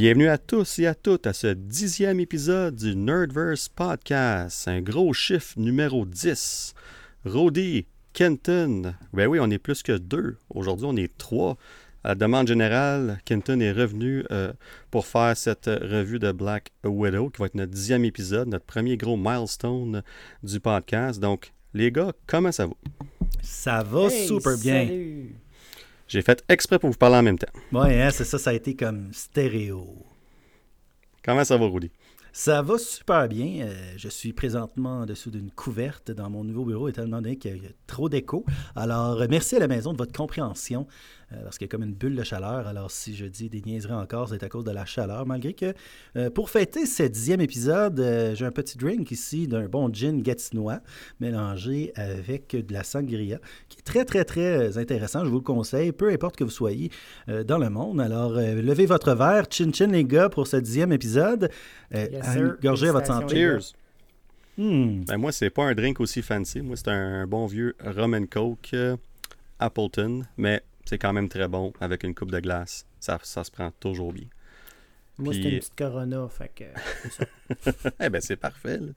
Bienvenue à tous et à toutes à ce dixième épisode du Nerdverse Podcast, un gros chiffre numéro 10. Rody, Kenton, ben oui, on est plus que deux. Aujourd'hui, on est trois. À la demande générale, Kenton est revenu euh, pour faire cette revue de Black Widow, qui va être notre dixième épisode, notre premier gros milestone du podcast. Donc, les gars, comment ça va? Ça va Hey, super bien. salut. J'ai fait exprès pour vous parler en même temps. Ouais, hein, c'est ça, ça a été comme stéréo. Comment ça va, Rudy? Ça va super bien. Euh, je suis présentement en dessous d'une couverte dans mon nouveau bureau, étant donné qu'il y a trop d'écho. Alors, euh, merci à la maison de votre compréhension, euh, parce qu'il y a comme une bulle de chaleur. Alors, si je dis des niaiseries encore, c'est à cause de la chaleur, malgré que euh, pour fêter ce dixième épisode, euh, j'ai un petit drink ici d'un bon gin gatinois mélangé avec de la sangria, qui est très, très, très intéressant. Je vous le conseille, peu importe que vous soyez euh, dans le monde. Alors, euh, levez votre verre. Chin chin, les gars, pour ce dixième épisode. Euh, Yes, gorgée à votre santé. Cheers! Hmm. Ben moi, c'est pas un drink aussi fancy. Moi, c'est un bon vieux rum and coke euh, Appleton, mais c'est quand même très bon avec une coupe de glace. Ça, ça se prend toujours bien. Moi, Puis- c'était une petite Corona, fait que... c'est. Eh ben, c'est parfait. là.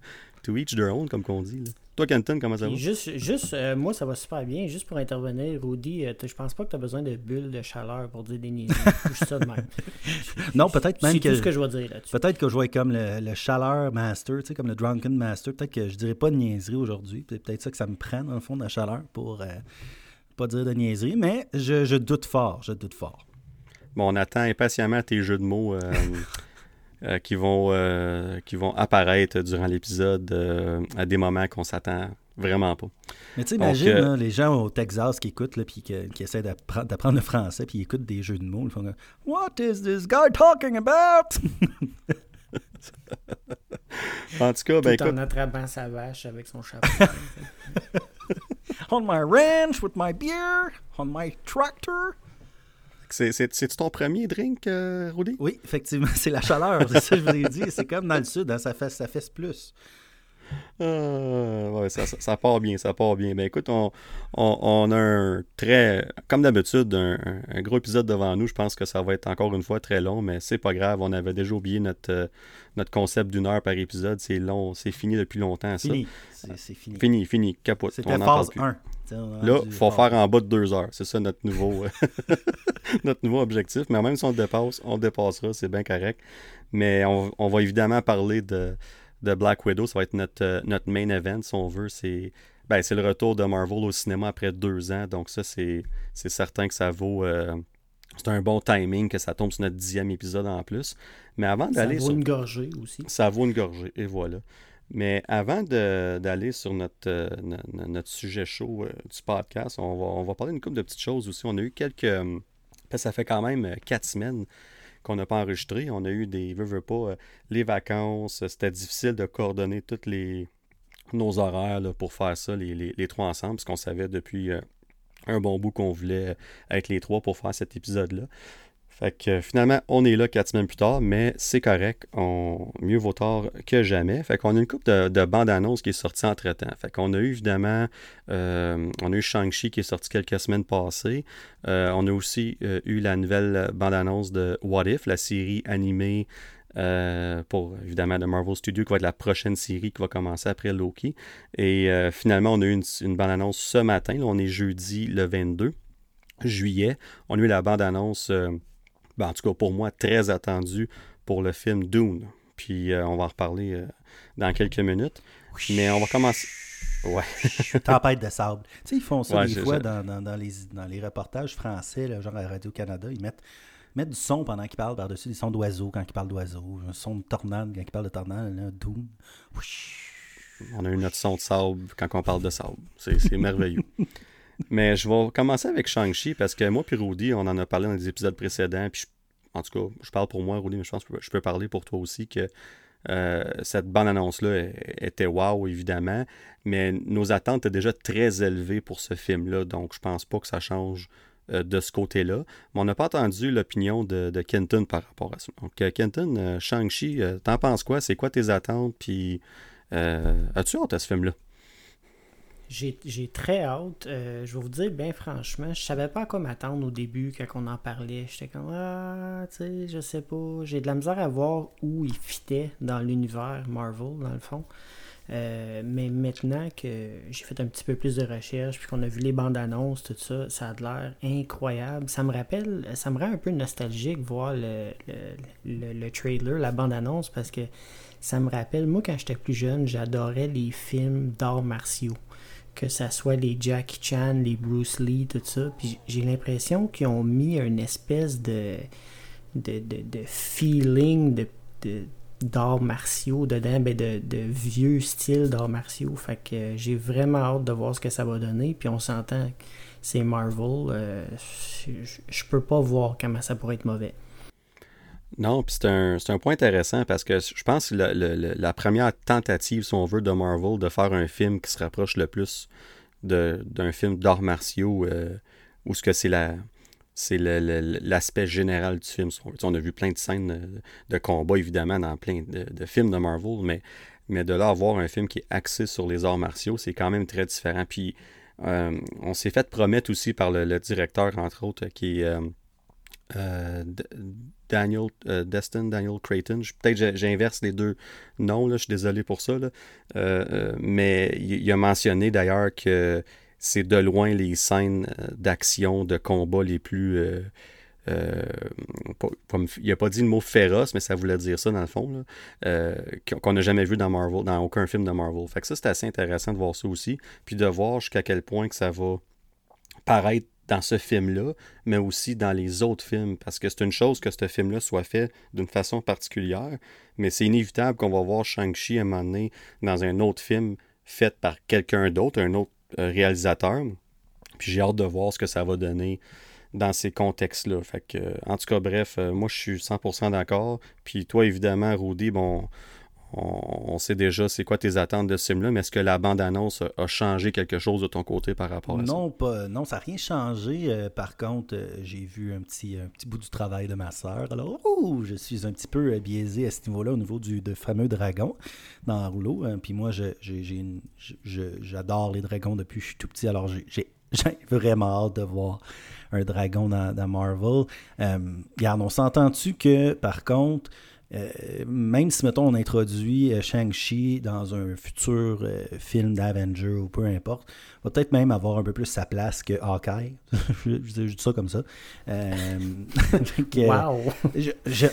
To each their own, comme qu'on dit. là. Toi, Kenton, comment ça va? Juste, juste euh, moi, ça va super bien. Juste pour intervenir, Rudy, euh, je pense pas que tu as besoin de bulles de chaleur pour dire des niaiseries. Juste ça de même. Non, peut-être même C'est que- tout ce que je vais dire là-dessus. Peut-être que je vais être comme le, le chaleur master, tu sais, comme le drunken master. Peut-être que je dirais pas de niaiserie aujourd'hui. C'est peut-être ça que ça me prend, dans le fond, de la chaleur pour euh, pas dire de niaiserie. Mais je, je doute fort, je doute fort. Bon, on attend impatiemment tes jeux de mots euh, euh, qui, vont, euh, qui vont apparaître durant l'épisode euh, à des moments qu'on s'attend vraiment pas. Mais tu sais, Donc, imagine euh, là, les gens au Texas qui écoutent, là, puis qui essaient d'appre- d'apprendre le français, puis ils écoutent des jeux de mots. Ils font What is this guy talking about? En tout cas, ben tout en écoute, attrapant sa vache avec son chapeau. On my ranch with my beer, on my tractor. c'est- c'est- c'est-tu ton premier drink, euh, Rudy? Oui, effectivement, c'est la chaleur. C'est ça que je vous ai dit. C'est comme dans le sud, hein, ça, fait, ça fesse plus. Ouais, ça, ça- ça part bien, ça part bien. Ben écoute, on, on- on a un très, comme d'habitude, un, gros épisode devant nous. Je pense que ça va être encore une fois très long, mais c'est pas grave. On avait déjà oublié notre, euh, notre concept d'une heure par épisode. C'est long, c'est fini depuis longtemps, ça. Fini. C'est fini. Fini, fini, capote. C'était phase plus. 1. T'sais, on a Là, il faut faire en bas de deux heures. C'est ça notre nouveau, euh, notre nouveau objectif. Mais même si on le dépasse, on le dépassera, c'est bien correct. Mais on, on va évidemment parler de, de Black Widow. Ça va être notre, euh, notre main event, si on veut. C'est ben, le retour de Marvel au cinéma après deux ans. Donc ça, c'est certain que ça vaut... euh, c'est un bon timing que ça tombe sur notre dixième épisode en plus. Mais avant ça d'aller vaut sur... une gorgée aussi. Ça vaut une gorgée, et voilà. Mais avant d'aller sur notre, euh, no- no- notre sujet chaud euh, du podcast, on va, on va parler d'une couple de petites choses aussi. On a eu quelques... ça fait quand même quatre semaines qu'on n'a pas enregistré. On a eu des... Veux, veux pas, euh, les vacances. C'était difficile de coordonner toutes nos horaires pour faire ça, les, trois ensemble, parce qu'on savait depuis euh, un bon bout qu'on voulait être les trois pour faire cet épisode-là. Fait que finalement, on est là quatre semaines plus tard, mais c'est correct. Mieux vaut tard que jamais. Fait qu'on a une couple de, de bandes-annonces qui est sortie entre-temps. Fait qu'on a eu évidemment, euh, on a eu Shang-Chi qui est sorti quelques semaines passées. Euh, on a aussi euh, eu la nouvelle bande-annonce de What If, la série animée pour évidemment de Marvel Studios, qui va être la prochaine série qui va commencer après Loki. Et finalement, on a eu une, bande-annonce ce matin. Là, on est jeudi le 22 juillet. On a eu la bande-annonce, ben, en tout cas pour moi, très attendue pour le film Dune. Puis euh, on va en reparler euh, dans quelques minutes. Mais on va commencer. Ouais. Tempête de sable. Tu sais, ils font ça Ouais, des fois dans, dans- dans les, dans les reportages français, là, genre à Radio-Canada. Ils mettent, mettent du son pendant qu'ils parlent par-dessus, des sons d'oiseaux quand ils parlent d'oiseaux, un son de tornade quand ils parlent de tornade, là, doom. On a eu notre son de sable quand on parle de sable. C'est merveilleux. Mais je vais commencer avec Shang-Chi parce que moi puis Rudy, on en a parlé dans les épisodes précédents. Puis en tout cas, je parle pour moi, Rudy, mais je pense que je peux parler pour toi aussi que euh, cette bande-annonce-là est- était wow, évidemment. Mais nos attentes étaient déjà très élevées pour ce film-là. Donc je pense pas que ça change euh, de ce côté-là. Mais on n'a pas entendu l'opinion de, Kenton par rapport à ça. Donc, euh, Kenton, Shang-Chi, t'en penses quoi? C'est quoi tes attentes? Puis, as-tu hâte à ce film-là? J'ai très hâte. je vais vous dire, bien franchement, je savais pas à quoi m'attendre au début quand on en parlait. J'étais comme, ah, tu sais, je sais pas. J'ai de la misère à voir où il fitait dans l'univers Marvel, dans le fond. Euh, mais maintenant que j'ai fait un petit peu plus de recherche, puis qu'on a vu les bandes annonces, tout ça, ça a l'air incroyable. Ça me rappelle, ça me rend un peu nostalgique voir le, le, le, trailer, la bande annonce, parce que ça me rappelle, moi quand j'étais plus jeune, j'adorais les films d'arts martiaux. Que ça soit les Jackie Chan, les Bruce Lee, tout ça. Puis j'ai l'impression qu'ils ont mis une espèce de, de, de, de feeling, de, martiaux dedans, ben de, de, vieux styles d'arts martiaux. Fait que j'ai vraiment hâte de voir ce que ça va donner. Puis on s'entend c'est Marvel. Euh, je, peux pas voir comment ça pourrait être mauvais. Non, puis c'est un, point intéressant parce que je pense que la première tentative, si on veut, de Marvel de faire un film qui se rapproche le plus d'un film d'arts martiaux, euh, où ce que c'est la, c'est l'aspect général du film. On a vu plein de scènes de, combat, évidemment, dans plein de, films de Marvel, mais, mais de là avoir un film qui est axé sur les arts martiaux, c'est quand même très différent. Puis euh, on s'est fait promettre aussi par le, directeur, entre autres, qui est euh, euh, Daniel Destin, Daniel Creighton. Peut-être j'inverse les deux noms, là, je suis désolé pour ça. mais il, a mentionné d'ailleurs que c'est de loin les scènes euh, d'action, de combat les plus. Euh, euh, il n'a pas dit le mot féroce, mais ça voulait dire ça dans le fond, qu'on n'a jamais vu dans Marvel, dans aucun film de Marvel. Fait que ça, c'est assez intéressant de voir ça aussi, puis de voir jusqu'à quel point que ça va paraître dans ce film-là, mais aussi dans les autres films, parce que c'est une chose que ce film-là soit fait d'une façon particulière, mais c'est inévitable qu'on va voir Shang-Chi à un moment dans un autre film fait par quelqu'un d'autre, un autre euh, réalisateur. Puis j'ai hâte de voir ce que ça va donner dans ces contextes-là. Que, en tout cas, bref, euh, moi je suis 100% d'accord. Puis toi, évidemment, Rudy, bon, on, sait déjà c'est quoi tes attentes de ce film-là, mais est-ce que la bande-annonce a changé quelque chose de ton côté par rapport à non, ça? Pas, non, ça n'a rien changé. Euh, par contre, j'ai vu un petit, bout du travail de ma sœur. Alors, je suis un petit peu biaisé à ce niveau-là, au niveau du fameux dragon dans rouleau. Hein. Puis moi, j'adore les dragons depuis que je suis tout petit. Alors, j'ai vraiment hâte de voir un dragon dans, Marvel. Euh, regarde, on s'entend-tu que, par contre, euh, même si, mettons, on introduit euh, Shang-Chi dans un futur film d'Avenger ou peu importe, va peut-être même avoir un peu plus sa place que Hawkeye. je, dis ça comme ça. wow!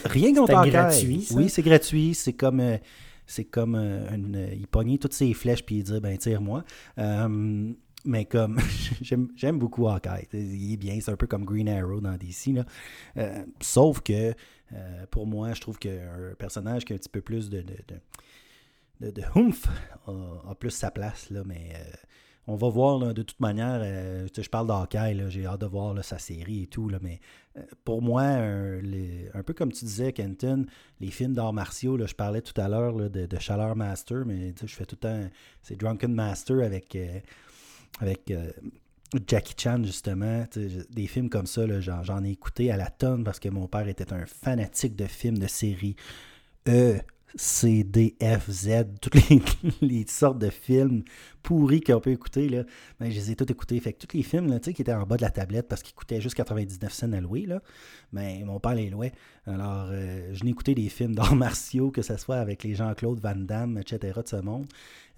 rien contre Hawkeye. gratuit, Oui, c'est gratuit. C'est comme c'est comme euh, une, il pognait toutes ses flèches puis il dit ben tire-moi. Euh, mais comme j'aime beaucoup Hawkeye, il est bien, c'est un peu comme Green Arrow dans DC. Là. Euh, sauf que pour moi, je trouve qu'un personnage qui a un petit peu plus de, de, de, de, a, plus sa place. Là, mais on va voir de toute manière. je parle d'Hawkeye, j'ai hâte de voir sa série et tout, là, mais euh, pour moi, un, peu comme tu disais, Kenton, les films d'arts martiaux, je parlais tout à l'heure de, de, Chaleur Master, mais je fais tout le temps. C'est Drunken Master avec, euh, avec euh, Jackie Chan, justement. Des films comme ça, j'en ai écouté à la tonne parce que mon père était un fanatique de films, de séries. Euh, C, D, F, Z, toutes les, sortes de films pourris qu'on peut écouter, là, ben, je les ai tous écoutés. Fait que tous les films là, qui étaient en bas de la tablette parce qu'ils coûtaient juste 99 cents à louer, là, ben, mon père les louait. Alors, euh, je n'ai écouté des films d'arts martiaux, que ce soit avec les Jean-Claude Van Damme, etc. de ce monde.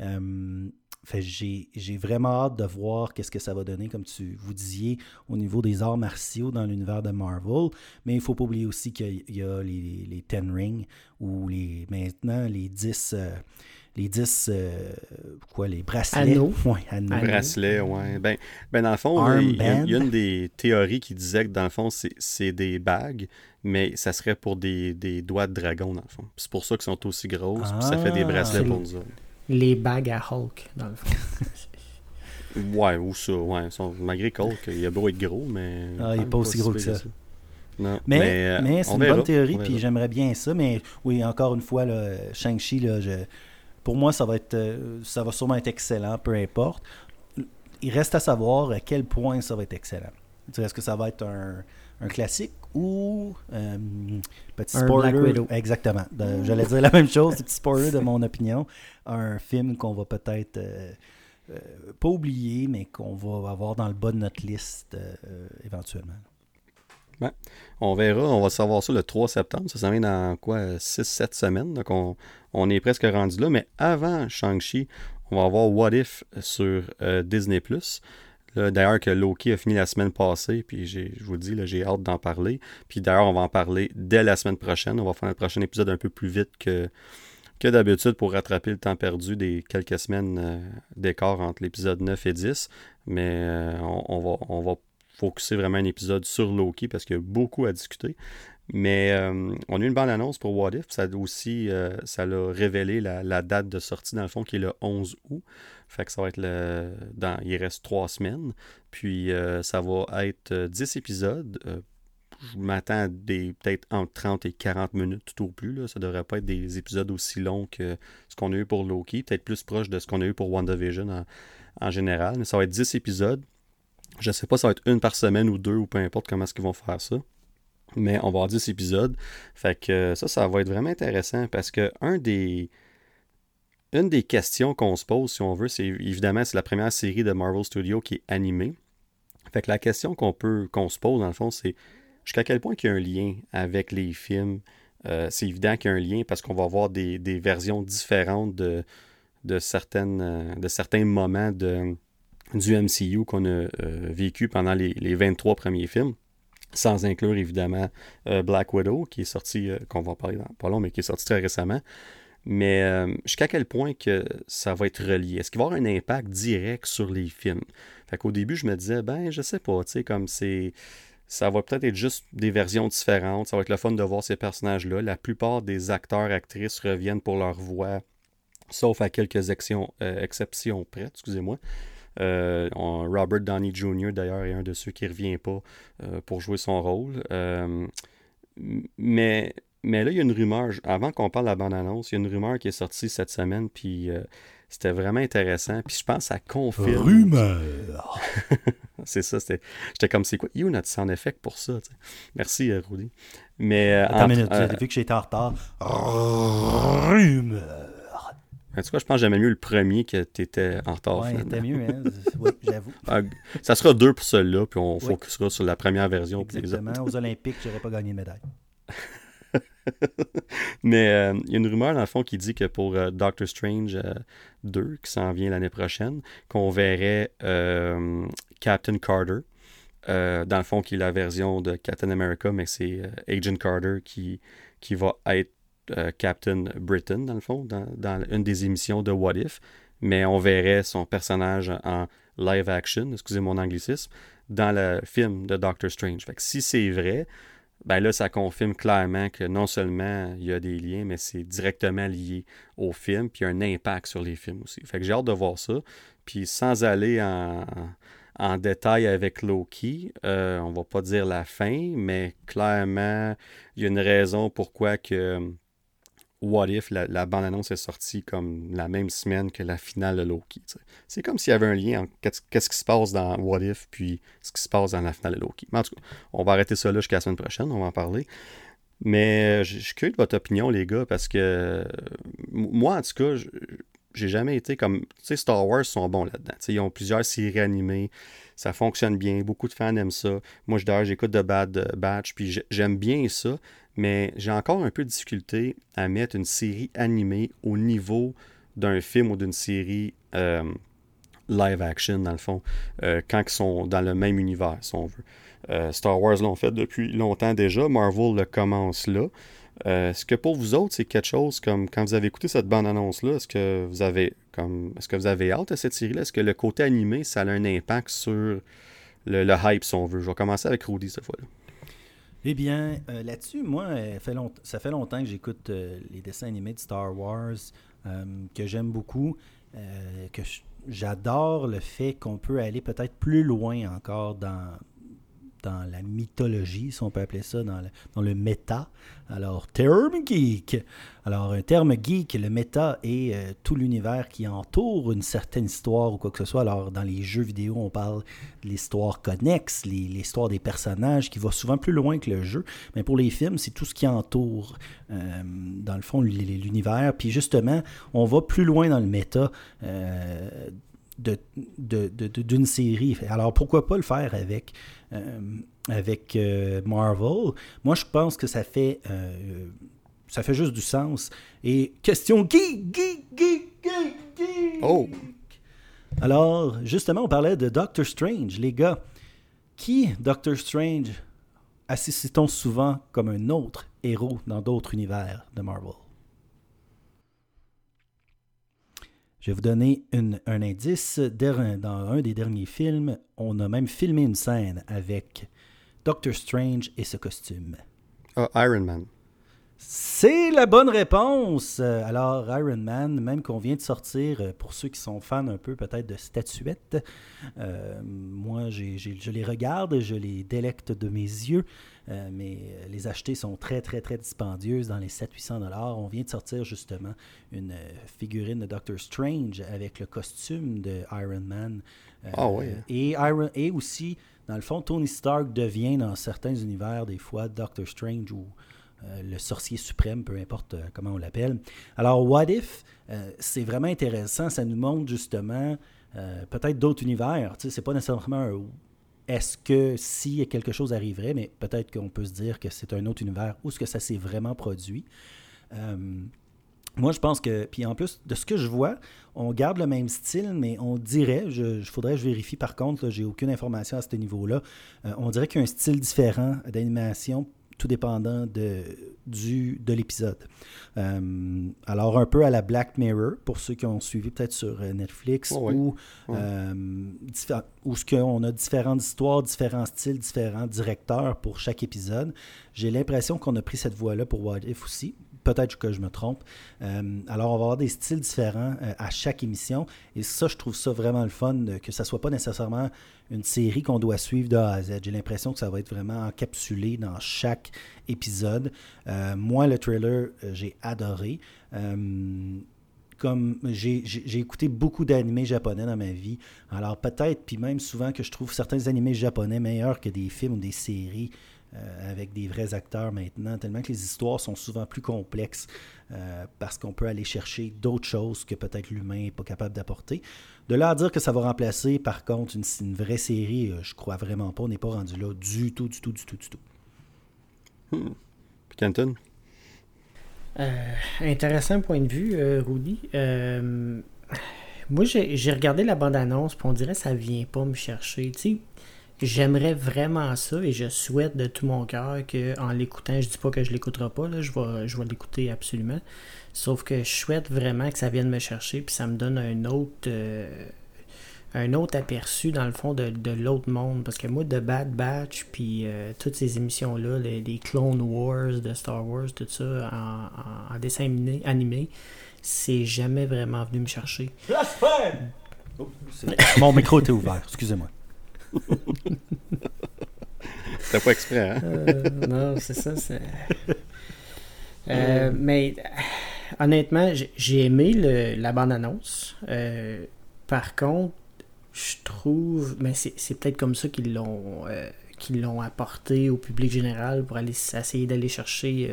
Euh, j'ai vraiment hâte de voir qu'est-ce que ça va donner, comme tu vous disiez, au niveau des arts martiaux dans l'univers de Marvel. Mais il ne faut pas oublier aussi qu'il y a les, les, Ten Rings ou les, maintenant les 10. Euh, les 10 euh, quoi les bracelets ouais, bracelets ouais ben, ben dans le fond il y, a, une des théories qui disait que dans le fond c'est des bagues mais ça serait pour des, des, doigts de dragon dans le fond c'est pour ça qu'ils sont aussi grosses ça fait des ah. bracelets pour nous autres les bagues à Hulk, dans le fond. ouais, ou ça, ouais. malgré Hulk, il a beau être gros, mais. Ah, il n'est pas aussi gros que ça. Non, mais, mais, euh, c'est une bonne théorie, puis j'aimerais bien ça. Mais oui, encore une fois, Shang-Chi, là, pour moi, ça va être euh, ça va sûrement être excellent, peu importe. Il reste à savoir à quel point ça va être excellent. Est-ce que ça va être un, un classique ou euh, petit spoiler. Exactement. J'allais dire la même chose, petit spoiler de mon opinion. Un film qu'on va peut-être euh, pas oublié, mais qu'on va avoir dans le bas de notre liste éventuellement. on verra, on va savoir ça le 3 septembre. Ça s'en vient dans quoi 6-7 semaines? Donc on, on, est presque rendu là. Mais avant Shang-Chi, on va avoir What If sur Disney. D'ailleurs, que Loki a fini la semaine passée, puis je vous dis, j'ai hâte d'en parler. Puis d'ailleurs, on va en parler dès la semaine prochaine. On va faire un prochain épisode un peu plus vite que, que d'habitude pour rattraper le temps perdu des quelques semaines euh, d'écart entre l'épisode 9 et 10. Mais euh, on, va, on va focuser vraiment un épisode sur Loki parce qu'il y a beaucoup à discuter. Mais euh, on a eu une bande annonce pour What If. Ça aussi, ça l'a révélé la, la, date de sortie, dans le fond, qui est le 11 août. Fait que ça va être le. Dans, il reste trois semaines. Puis euh, ça va être 10 euh, épisodes. Euh, je m'attends à des peut-être entre 30 et 40 minutes tout au plus. Là. Ça devrait pas être des épisodes aussi longs que ce qu'on a eu pour Loki. Peut-être plus proche de ce qu'on a eu pour WandaVision en, en général. Mais ça va être 10 épisodes. Je ne sais pas si ça va être une par semaine ou deux ou peu importe comment est-ce qu'ils vont faire ça. Mais on va avoir 10 épisodes. Fait que ça, ça va être vraiment intéressant parce que un des une des questions qu'on se pose, si on veut, c'est évidemment, c'est la première série de Marvel Studios qui est animée. Fait que la question qu'on peut qu'on se pose, dans le fond, c'est jusqu'à quel point il y a un lien avec les films? Euh, c'est évident qu'il y a un lien parce qu'on va avoir des, versions différentes de, de, certaines, euh, de certains moments de, du MCU qu'on a euh, vécu pendant les, 23 premiers films sans inclure évidemment Black Widow, qui est sorti, qu'on va parler dans pas long, mais qui est sorti très récemment. Mais euh, jusqu'à quel point que ça va être relié? Est-ce qu'il va y avoir un impact direct sur les films? Fait qu'au début, je me disais, ben, je sais pas, tu sais, comme c'est. Ça va peut-être être juste des versions différentes. Ça va être le fun de voir ces personnages-là. La plupart des acteurs, actrices reviennent pour leur voix, sauf à quelques exceptions, euh, exceptions près, excusez-moi. Euh, Robert Downey Jr., d'ailleurs, est un de ceux qui ne revient pas pour jouer son rôle. mais mais là, il y a une rumeur, avant qu'on parle de la bande-annonce, il y a une rumeur qui est sortie cette semaine, puis euh, c'était vraiment intéressant. Puis je pense que ça confirme. Rumeur! c'est ça, j'étais comme, c'est quoi? You, notre sound effect pour ça. Merci, euh, Rudy. Mais. Euh, Attends une minute, euh, vu que j'étais en retard. Rumeur! En tout cas, je pense que j'aimais mieux le premier que tu étais en retard. Oui, c'était mieux, hein? oui, j'avoue. Ah, ça sera deux pour celui-là, puis on focusera sur la première version. Exactement. Aux Olympiques, je n'aurais pas gagné de médaille. Mais euh, il y a une rumeur, dans le fond, qui dit que pour euh, Doctor Strange 2, euh, qui s'en vient l'année prochaine, qu'on verrait Captain Carter. dans le fond, qui est la version de Captain America, mais c'est Agent Carter qui, qui va être Captain Britain, dans le fond, dans, une des émissions de What If. Mais on verrait son personnage en live action, excusez mon anglicisme, dans le film de Doctor Strange. Fait que si c'est vrai, ben là, ça confirme clairement que non seulement il y a des liens, mais c'est directement lié au film, puis il y a un impact sur les films aussi. Fait que j'ai hâte de voir ça. Puis sans aller en, détail avec Loki, euh, on va pas dire la fin, mais clairement, il y a une raison pourquoi que What If, la, bande-annonce est sortie comme la même semaine que la finale de Loki. C'est comme s'il y avait un lien entre qu'est-ce qui se passe dans What If puis ce qui se passe dans la finale de Loki. Mais en tout cas, on va arrêter ça là jusqu'à la semaine prochaine, on va en parler. Mais euh, je suis curieux de votre opinion, les gars, parce que moi, en tout cas, j'ai jamais été comme. Tu sais, Star Wars sont bons là-dedans. Ils ont plusieurs séries animées. Ça fonctionne bien. Beaucoup de fans aiment ça. Moi, d'ailleurs, j'écoute The Bad Batch. Puis j'aime bien ça mais j'ai encore un peu de difficulté à mettre une série animée au niveau d'un film ou d'une série euh, live action, dans le fond, euh, quand ils sont dans le même univers, si on veut. Euh, Star Wars l'ont fait depuis longtemps déjà, Marvel le commence là. est-ce que pour vous autres, c'est quelque chose comme quand vous avez écouté cette bande-annonce-là, est-ce que vous avez comme est-ce que vous avez hâte à cette série-là? Est-ce que le côté animé, ça a un impact sur le, le hype, si on veut? Je vais commencer avec Rudy cette fois-là. Eh bien, euh, là-dessus, moi, euh, ça fait longtemps que j'écoute euh, les dessins animés de Star Wars, que j'aime beaucoup, que j'adore le fait qu'on peut aller peut-être plus loin encore dans, dans la mythologie, si on peut appeler ça, dans le, dans le méta. Alors, terme geek. Alors, un terme geek, le méta est euh, tout l'univers qui entoure une certaine histoire ou quoi que ce soit. Alors, dans les jeux vidéo, on parle de l'histoire connexe, l'histoire des personnages qui va souvent plus loin que le jeu. Mais pour les films, c'est tout ce qui entoure, euh, dans le fond, l'univers. Puis justement, on va plus loin dans le méta. Euh, d'une série. Alors pourquoi pas le faire avec, avec Marvel? Moi, je pense que ça fait, ça fait juste du sens. Et question geek, geek, geek, geek, geek. Oh! Alors, justement, on parlait de Doctor Strange, les gars. Qui, Doctor Strange, assiste-t-on souvent comme un autre héros dans d'autres univers de Marvel? Je vais vous donner un indice. Dans un des derniers films, on a même filmé une scène avec Doctor Strange et ce costume. Ah, Iron Man. C'est la bonne réponse. Euh, alors, Iron Man, même qu'on vient de sortir, euh, pour ceux qui sont fans un peu peut-être de statuettes, euh, moi, je les regarde, je les délecte de mes yeux, mais les acheter sont très, très, très dispendieuses dans les 700-800 dollars. On vient de sortir justement une figurine de Doctor Strange avec le costume de Iron Man. ah oui. Et, Iron, et aussi, dans le fond, Tony Stark devient dans certains univers des fois Doctor Strange ou le sorcier suprême, peu importe euh, comment on l'appelle. Alors, What If, euh, c'est vraiment intéressant. Ça nous montre justement peut-être d'autres univers. Tu sais, c'est pas nécessairement est-ce que si quelque chose arriverait, mais peut-être qu'on peut se dire que c'est un autre univers où est-ce que ça s'est vraiment produit. moi, je pense que, puis en plus de ce que je vois, on garde le même style, mais on dirait, je, faudrait que je vérifie par contre, j'ai aucune information à ce niveau-là, on dirait qu'il y a un style différent d'animation tout dépendant de, du, de l'épisode. Euh, alors, un peu à la Black Mirror, pour ceux qui ont suivi peut-être sur euh, Netflix, oh où, euh, où ce on a différentes histoires, différents styles, différents directeurs pour chaque épisode. J'ai l'impression qu'on a pris cette voie-là pour What If aussi. Peut-être que je me trompe. alors, on va avoir des styles différents à chaque émission. Et ça, je trouve ça vraiment le fun, que ça soit pas nécessairement une série qu'on doit suivre de A à Z. J'ai l'impression que ça va être vraiment encapsulé dans chaque épisode. Euh, moi, le trailer, euh, j'ai adoré. Euh, comme j'ai écouté beaucoup d'animés japonais dans ma vie, alors peut-être, puis même souvent que je trouve certains animés japonais meilleurs que des films ou des séries euh, avec des vrais acteurs maintenant, tellement que les histoires sont souvent plus complexes euh, parce qu'on peut aller chercher d'autres choses que peut-être l'humain n'est pas capable d'apporter. De là à dire que ça va remplacer, par contre, une, vraie série, euh, je crois vraiment pas. On n'est pas rendu là du tout, du tout, du tout, du tout. Hmm. Canton? intéressant point de vue, Rudy. moi, j'ai regardé la bande-annonce, puis on dirait que ça vient pas me chercher. Tu sais, J'aimerais vraiment ça et je souhaite de tout mon cœur qu'en l'écoutant, je dis pas que je l'écouterai pas, là, je vais, je vais l'écouter absolument. Sauf que je souhaite vraiment que ça vienne me chercher puis ça me donne un autre euh, un autre aperçu dans le fond de, l'autre monde. Parce que moi, de Bad Batch, puis euh, toutes ces émissions-là, les, Clone Wars de Star Wars, tout ça, en, dessin animé, c'est jamais vraiment venu me chercher. Oh, Mon micro était ouvert, excusez-moi. C'était pas exprès, hein? Euh, non, c'est ça. C'est... Euh, mais honnêtement, j'ai aimé le, la bande-annonce. Euh, par contre, je trouve. Mais c'est peut-être comme ça qu'ils l'ont qu'ils l'ont apporté au public général pour aller essayer d'aller chercher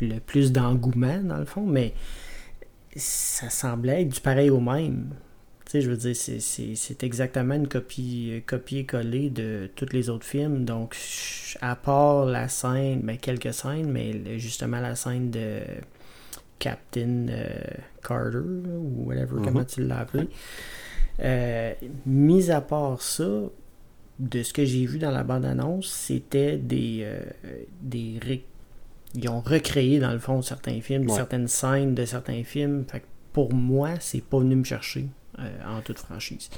le plus d'engouement, dans le fond. Mais ça semblait être du pareil au même. Tu sais, je veux dire, c'est exactement une copie copier-coller de tous les autres films. Donc, à part la scène, ben, quelques scènes, mais justement la scène de Captain euh, Carter, ou whatever, comment mm-hmm. tu l'as appelé. Euh, mis à part ça, de ce que j'ai vu dans la bande-annonce, c'était des, euh, des ils ont recréé dans le fond certains films, certaines scènes de certains films. Fait pour moi, c'est pas venu me chercher. Euh, en toute franchise.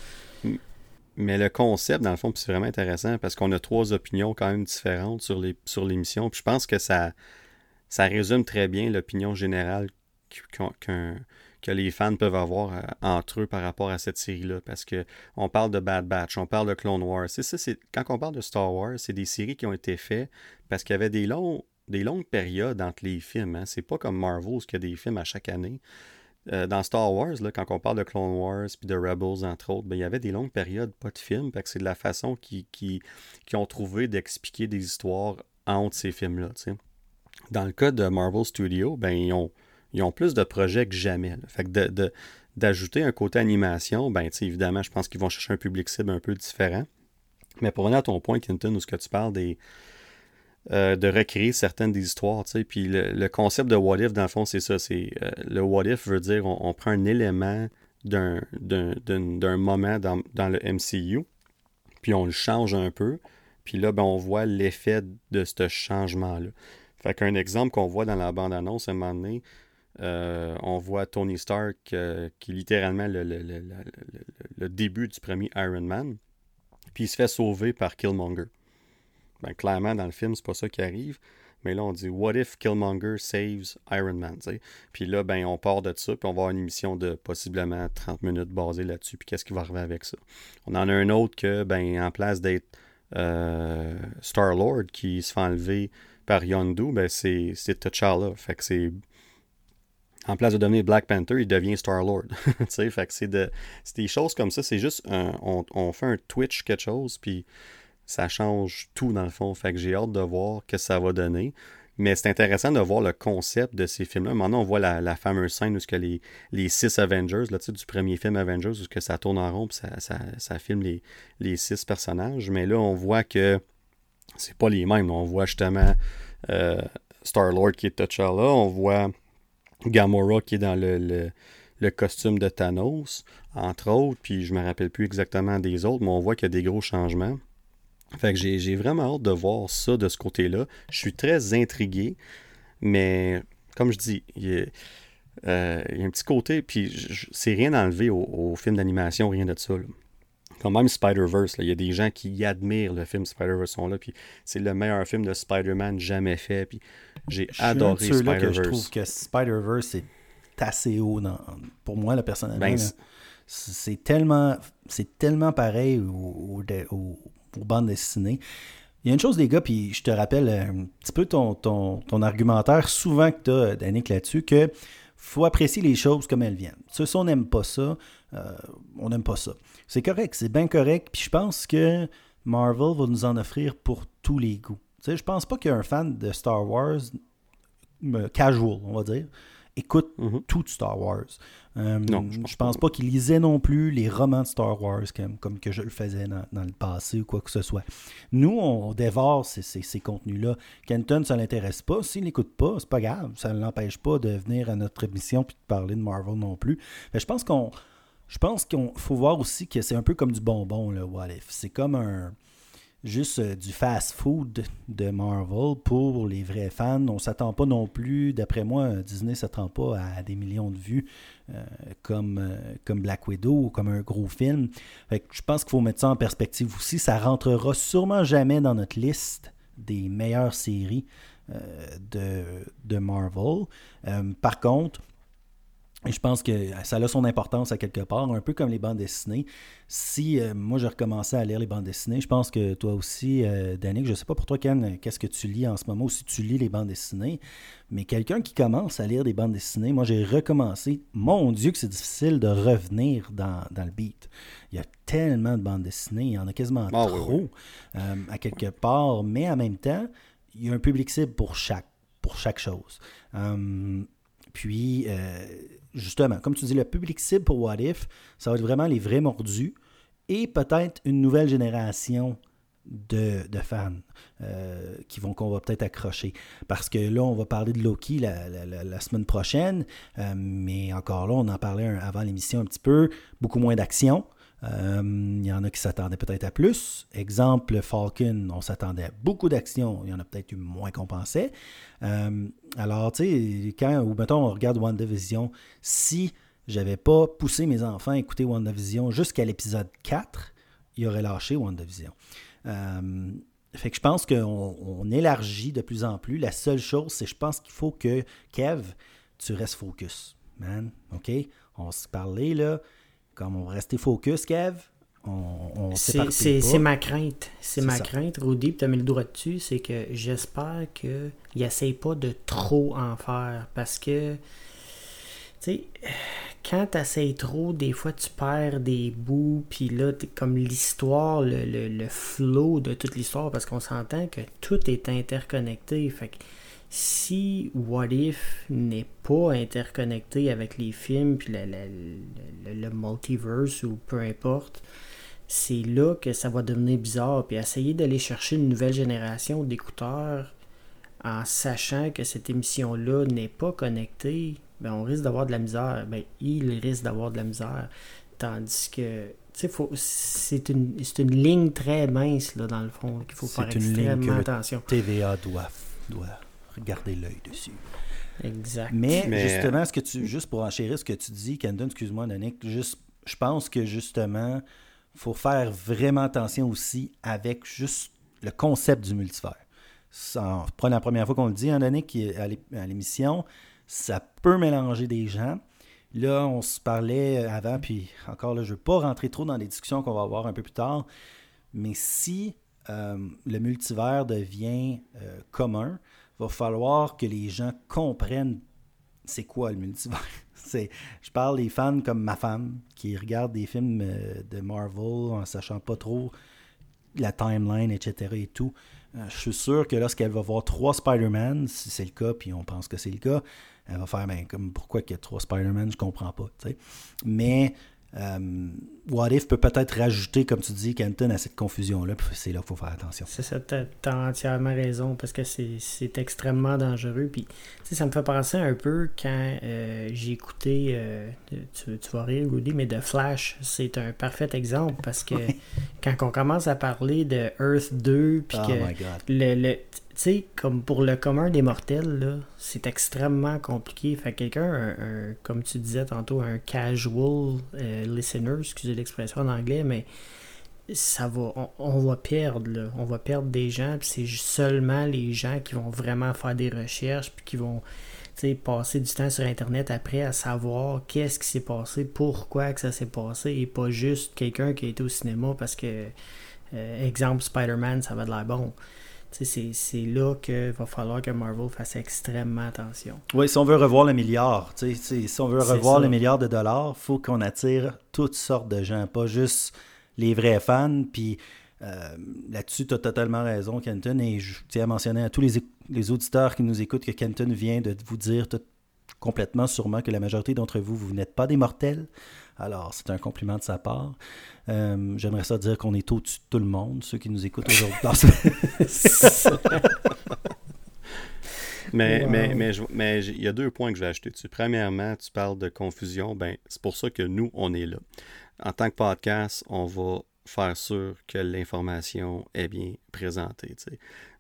Mais le concept, dans le fond, c'est vraiment intéressant parce qu'on a trois opinions quand même différentes sur les sur l'émission. Puis je pense que ça, ça résume très bien l'opinion générale que les fans peuvent avoir euh, entre eux par rapport à cette série-là. Parce que on parle de Bad Batch, on parle de Clone Wars. Ça, quand on parle de Star Wars, c'est des séries qui ont été faites parce qu'il y avait des longs des longues périodes entre les films. Hein. C'est pas comme Marvel, y a des films à chaque année. Euh, dans Star Wars, là, quand on parle de Clone Wars puis de Rebels, entre autres, ben, il y avait des longues périodes, pas de films. c'est de la façon qu'ils qui, qui ont trouvé d'expliquer des histoires entre ces films-là. Dans le cas de Marvel Studios, ben, ils ont, ils ont plus de projets que jamais. Fait que d'ajouter un côté animation, ben, évidemment, je pense qu'ils vont chercher un public cible un peu différent. Mais pour revenir à ton point, Quinton, où ce que tu parles des, euh, de recréer certaines des histoires. Puis le, concept de what if, dans le fond, c'est ça. Euh, le what if veut dire on, prend un élément d'un moment dans, dans, le MCU, puis on le change un peu. Puis là, ben, on voit l'effet de ce changement-là. Fait qu'un exemple qu'on voit dans la bande-annonce, à un moment donné, euh, on voit Tony Stark qui est littéralement le, le, début du premier Iron Man. Puis il se fait sauver par Killmonger. Ben, clairement, dans le film, c'est pas ça qui arrive. Mais là, on dit What if Killmonger saves Iron Man? Puis là, ben, on part de ça, puis on va avoir une émission de possiblement 30 minutes basée là-dessus, puis qu'est-ce qui va arriver avec ça? On en a un autre que, ben, en place d'être euh, Star-Lord qui se fait enlever par Yondu, ben, c'est T'Challa. Fait que c'est. En place de devenir Black Panther, il devient Star-Lord. fait que c'est de, des choses comme ça. C'est juste, on, on fait un Twitch quelque chose, puis ça change tout dans le fond. Fait que j'ai hâte de voir que ça va donner. Mais c'est intéressant de voir le concept de ces films-là. Maintenant, on voit la, fameuse scène où les, six Avengers, là, du premier film Avengers, où que ça tourne en rond et ça, filme les, six personnages. Mais là, on voit que c'est pas les mêmes. On voit justement euh, Star-Lord qui est T'Challa. On voit Gamora qui est dans le, le, costume de Thanos, entre autres. Puis je me rappelle plus exactement des autres, mais on voit qu'il y a des gros changements. Fait que j'ai vraiment hâte de voir ça de ce côté-là. Je suis très intrigué, mais comme je dis, il y a, euh, un petit côté, puis c'est rien enlevé au, au film d'animation, rien de ça. Comme même Spider-Verse, il y a des gens qui admirent le film Spider-Verse sont là, puis c'est le meilleur film de Spider-Man jamais fait, puis j'ai adoré Spider-Verse. Je trouve que Spider-Verse est assez haut pour moi, le personnellement. Ben, c'est tellement, tellement pareil au, au, pour bande dessinée. Il y a une chose, les gars, puis je te rappelle un petit peu ton, ton, argumentaire souvent que tu as, Danick, là-dessus, que faut apprécier les choses comme elles viennent. Si on n'aime pas ça, euh, on n'aime pas ça. C'est correct, c'est bien correct, puis je pense que Marvel va nous en offrir pour tous les goûts. Tu sais, je pense pas qu'un fan de Star Wars, euh, casual, on va dire, écoute mhm. tout Star Wars. Euh, non, je pense, pas, qu'il lisait non plus les romans de Star Wars comme, que je le faisais dans, le passé ou quoi que ce soit. Nous, on, dévore ces, contenus-là. Kenton, ça ne l'intéresse pas. S'il n'écoute pas, c'est pas grave. Ça ne l'empêche pas de venir à notre émission et de parler de Marvel non plus. Mais je pense qu'on je pense qu'il faut voir aussi que c'est un peu comme du bonbon, le What If. C'est comme un juste euh, du fast-food de Marvel pour les vrais fans. On s'attend pas non plus, d'après moi, Disney ne s'attend pas à des millions de vues comme, euh, comme Black Widow ou comme un gros film. je pense qu'il faut mettre ça en perspective aussi. Ça rentrera sûrement jamais dans notre liste des meilleures séries de, de, Marvel. par contre, et je pense que ça a son importance à quelque part, un peu comme les bandes dessinées. Si euh, moi je recommençais à lire les bandes dessinées, je pense que toi aussi, euh, Danick, je ne sais pas pour toi, Ken, qu'est-ce que tu lis en ce moment ou si tu lis les bandes dessinées, mais quelqu'un qui commence à lire des bandes dessinées, moi j'ai recommencé. Mon Dieu, que c'est difficile de revenir dans, le beat. Il y a tellement de bandes dessinées, il y en a quasiment ah trop euh, à quelque part, mais en même temps, il y a un public cible pour chaque, pour chaque chose. puis justement, comme tu dis, le public cible pour What If, ça va être vraiment les vrais mordus et peut-être une nouvelle génération de, fans euh, qui vont qu'on va peut-être accrocher. Parce que là, on va parler de Loki la, semaine prochaine, euh, mais encore là, on en parlait avant l'émission un petit peu, beaucoup moins d'action. Euh, il y en a qui s'attendaient peut-être à plus. Exemple, Falcon, on s'attendait à beaucoup d'action. Il y en a peut-être eu moins qu'on pensait. Euh, alors, tu sais, quand, ou mettons, on regarde WandaVision, si j'avais pas poussé mes enfants à écouter WandaVision jusqu'à l'épisode 4, ils auraient lâché WandaVision. Euh, fait que je pense qu'on élargit de plus en plus. La seule chose, c'est je pense qu'il faut que, Kev, tu restes focus, man. OK? On va se parler, là. Comme on va rester focus, Kev. On, c'est ma crainte. C'est ma crainte, Rudy, tu as mis le doigt dessus, c'est que j'espère qu'il n'essaye pas de trop en faire. Parce que, tu sais, quand tu essayes trop, des fois tu perds des bouts, puis là, comme l'histoire, le, le, le, flow de toute l'histoire, parce qu'on s'entend que tout est interconnecté. Fait si What If n'est pas interconnecté avec les films, puis le, multiverse ou peu importe, c'est là que ça va devenir bizarre. Puis essayer d'aller chercher une nouvelle génération d'écouteurs en sachant que cette émission-là n'est pas connectée, ben on risque d'avoir de la misère. Ben, il risque d'avoir de la misère. Tandis que c'est une, une ligne très mince, là, dans le fond, qu'il faut faire extrêmement attention. TVA doit, doit garder l'œil dessus. Exact. Mais, justement, ce que tu, juste pour enchérir ce que tu dis, Kendon, excuse-moi, Danick, juste, je pense que justement, il faut faire vraiment attention aussi avec juste le concept du multivers. Ça, prend la première fois qu'on le dit, hein, à l'émission, ça peut mélanger des gens. Là, on se parlait avant, puis encore là, je ne veux pas rentrer trop dans les discussions qu'on va avoir un peu plus tard, mais si euh, le multivers devient euh, commun, va falloir que les gens comprennent c'est quoi le multivers. je parle des fans comme ma femme qui regarde des films euh, de Marvel en sachant pas trop la timeline, etc. et tout. Euh, je suis sûr que lorsqu'elle va voir trois Spider-Man, si c'est le cas, puis on pense que c'est le cas, elle va faire, ben, comme pourquoi qu'il y a trois Spider-Man, je comprends pas. Mais euh, What If peut peut-être rajouter, comme tu dis, Kenton, à cette confusion-là. C'est là qu'il faut faire attention. C'est ça, tu as, entièrement raison, parce que c'est extrêmement dangereux. Puis, ça me fait penser un peu quand euh, j'ai écouté, euh, tu, vas rire, Rudy, mais de Flash, c'est un parfait exemple, parce que quand on commence à parler de Earth 2, puis oh que le tu sais, comme pour le commun des mortels, c'est extrêmement compliqué. Fait quelqu'un, comme tu disais tantôt, un casual euh, listener, excusez l'expression en anglais, mais ça va, on, va perdre, on va perdre des gens, puis c'est seulement les gens qui vont vraiment faire des recherches, puis qui vont passer du temps sur Internet après à savoir qu'est-ce qui s'est passé, pourquoi que ça s'est passé, et pas juste quelqu'un qui a été au cinéma parce que, euh, exemple, Spider-Man, ça va de l'air bon c'est là qu'il va falloir que Marvel fasse extrêmement attention. Oui, si on veut revoir le milliard, si on veut revoir le milliard de dollars, il faut qu'on attire toutes sortes de gens, pas juste les vrais fans. Puis euh, là-dessus, tu as totalement raison, Kenton. Et je tiens à mentionner à tous les, les, auditeurs qui nous écoutent que Kenton vient de vous dire complètement sûrement que la majorité d'entre vous, vous n'êtes pas des mortels. Alors, c'est un compliment de sa part. Euh, j'aimerais ça dire qu'on est au-dessus de tout le monde, ceux qui nous écoutent aujourd'hui. mais, mais, mais, mais, il y a deux points que je vais ajouter dessus. Premièrement, tu parles de confusion. Ben, c'est pour ça que nous, on est là. En tant que podcast, on va faire sûr que l'information est bien présentée.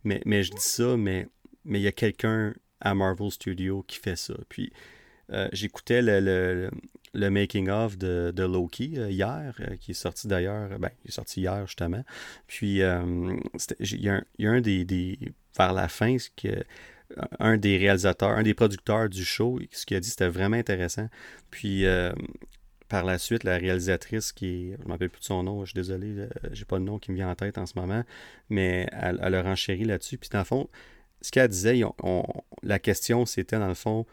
Mais, mais je dis ça, mais mais il y a quelqu'un à Marvel Studios qui fait ça. Puis euh, j'écoutais le, le, making-of de, de, Loki euh, hier, euh, qui est sorti d'ailleurs, ben, il est sorti hier justement. Puis il y, a un, des, des, vers la fin, ce que, un des réalisateurs, un des producteurs du show, ce qu'il a dit, c'était vraiment intéressant. Puis par la suite, la réalisatrice qui je ne me rappelle plus de son nom, je suis désolé, j'ai pas le nom qui me vient en tête en ce moment, mais elle, elle a renchéri là-dessus. Puis dans le fond, ce qu'elle disait, la question c'était dans le fond,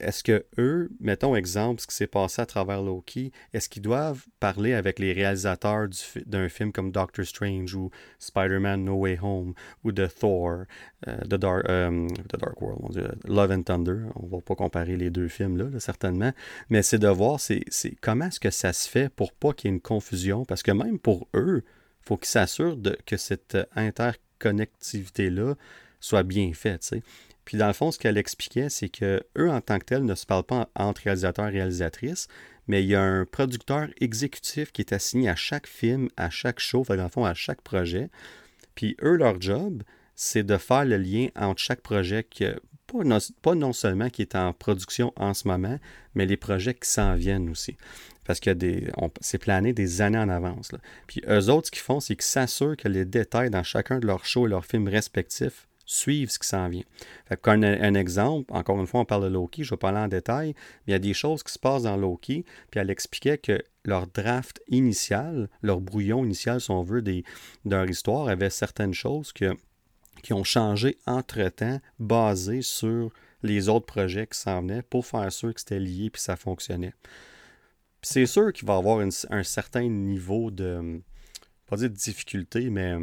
est-ce que eux, mettons exemple, ce qui s'est passé à travers Loki, est-ce qu'ils doivent parler avec les réalisateurs d'un film comme Doctor Strange ou Spider-Man No Way Home ou de Thor, euh, The, Dark, euh, Dark, World, Love and Thunder, on va pas comparer les deux films là, certainement, mais c'est de voir comment est-ce que ça se fait pour pas qu'il y ait une confusion, parce que même pour eux, il faut qu'ils s'assurent que cette interconnectivité-là soit bien faite. sais. Puis dans le fond, ce qu'elle expliquait, c'est que eux, en tant que tels, ne se parlent pas entre réalisateurs et réalisatrices, mais il y a un producteur exécutif qui est assigné à chaque film, à chaque show, dans le fond, à chaque projet. Puis eux, leur job, c'est de faire le lien entre chaque projet non, pas non seulement qui est en production en ce moment, mais les projets qui s'en viennent aussi. Parce que c'est plané des années en avance. Puis eux autres, ce qu'ils font, c'est qu'ils s'assurent que les détails dans chacun de leurs shows et leurs films respectifs suivre ce qui s'en vient. Un, exemple, encore une fois, on parle de Loki, je ne vais pas aller en détail, mais il y a des choses qui se passent dans Loki, puis elle expliquait que leur draft initial, leur brouillon initial, si on veut, de leur histoire, avait certaines choses qui ont changé entre-temps, basées sur les autres projets qui s'en venaient, pour faire sûr que c'était lié puis ça fonctionnait. C'est sûr qu'il va y avoir un certain niveau de, pas dire de difficulté, mais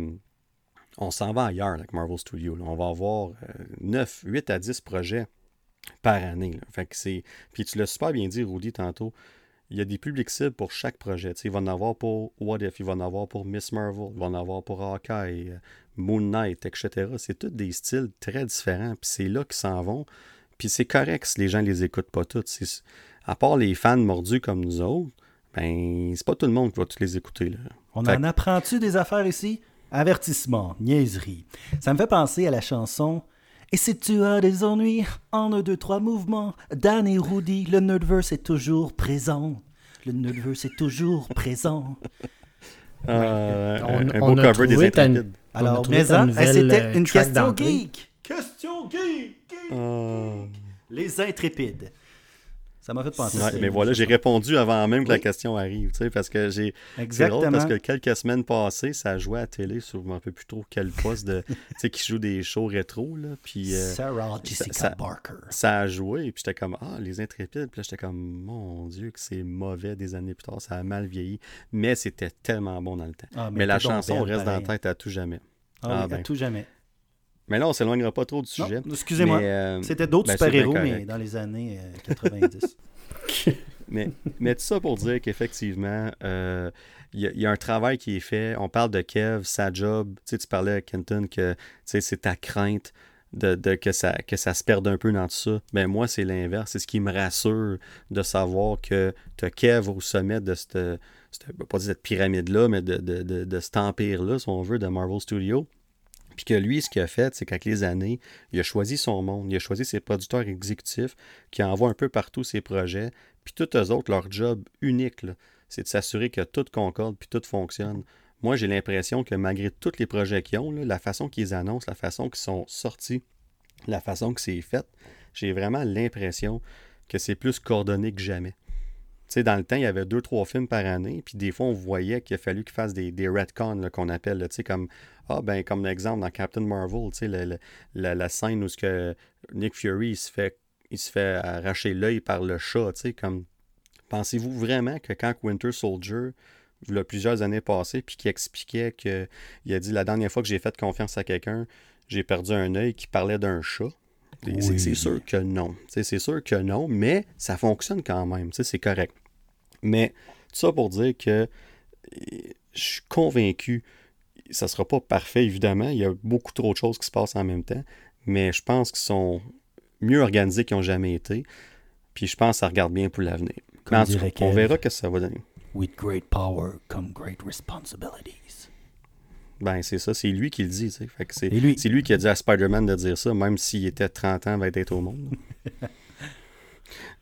on s'en va ailleurs avec Marvel Studios. On va avoir 9, 8 à 10 projets par année. Fait que c'est... Puis tu l'as super bien dit, Rudy, tantôt. Il y a des publics cibles pour chaque projet. il va en avoir pour What If, il va en avoir pour Miss Marvel, il va en avoir pour Hawkeye, euh, Moon Knight, etc. C'est tous des styles très différents. Puis c'est là qu'ils s'en vont. Puis c'est correct si les gens les écoutent pas tous. À part les fans mordus comme nous autres, ben c'est pas tout le monde qui va tous les écouter. Là. On en apprend-tu des affaires ici? Avertissement, niaiserie. Ça me fait penser à la chanson et si tu as des ennuis, en un, deux, trois mouvements, Dan et Rudy, le Nerdverse est toujours présent. Le Nerdverse est toujours présent. Euh, on, un, beau cover des intrépides. Alors, mais c'était euh, une question geek. Question geek. Euh. Les intrépides. Ça m'a fait penser. mais voilà, j'ai répondu avant même que la question arrive, tu sais, parce que j'ai. Exactement. Drôle parce que quelques semaines passées, ça jouait à télé sur je ne plus trop quel poste de, tu sais, qui joue des shows rétro là, puis. Euh, Sarah Jessica ça, Barker. Ça a joué, puis j'étais comme ah les intrépides, puis là j'étais comme mon Dieu que c'est mauvais des années plus tard, ça a mal vieilli, mais c'était tellement bon dans le temps. Ah, mais, la chanson reste dans la tête à tout jamais. Ah, oui, à ben. tout jamais. Mais là, on s'éloignera pas trop du sujet. Excusez-moi. Euh, C'était d'autres ben, super-héros, mais dans les années 90. Euh, mais, mais tout ça pour dire qu'effectivement, il euh, y, a un travail qui est fait. On parle de Kev, sa job. Tu, sais, tu parlais à Kenton que c'est ta crainte de, que, ça, que ça se perde un peu dans tout ça. Ben moi, c'est l'inverse. C'est ce qui me rassure de savoir que tu as Kev au sommet de cette, pas dire cette pyramide-là, mais de, de, de cet empire-là, si on veut, de Marvel Studios. Puis que lui, ce qu'il a fait, c'est qu'avec les années, il a choisi son monde, il a choisi ses producteurs exécutifs qui envoient un peu partout ses projets. Puis tous eux autres, leur job unique, c'est de s'assurer que tout concorde puis tout fonctionne. Moi, j'ai l'impression que malgré tous les projets qu'ils ont, la façon qu'ils annoncent, la façon qu'ils sont sortis, la façon que c'est fait, j'ai vraiment l'impression que c'est plus coordonné que jamais. Dans le temps, il y avait deux, trois films par année, puis des fois, on voyait qu'il a fallu qu'ils fassent des, des retcons, qu'on appelle, comme ah, ben, comme l'exemple dans Captain Marvel, la, scène où ce que Nick Fury il se fait, arracher l'œil par le chat, comme. Pensez-vous vraiment que quand Winter Soldier, il a plusieurs années passées, puis qui expliquait que il a dit la dernière fois que j'ai fait confiance à quelqu'un, j'ai perdu un œil qui parlait d'un chat. C'est sûr que non. C'est sûr que non, mais ça fonctionne quand même. C'est correct. Mais tout ça pour dire que je suis convaincu ça ne sera pas parfait, évidemment. Il y a beaucoup trop de choses qui se passent en même temps. Mais je pense qu'ils sont mieux organisés qu'ils n'ont jamais été. Puis je pense que ça regarde bien pour l'avenir. On verra ce que ça va donner. With great power come great responsibilities. Ben, c'est ça, c'est lui qui le dit. C'est lui. lui qui a dit à Spider-Man de dire ça, même s'il était 30 ans, va être au monde.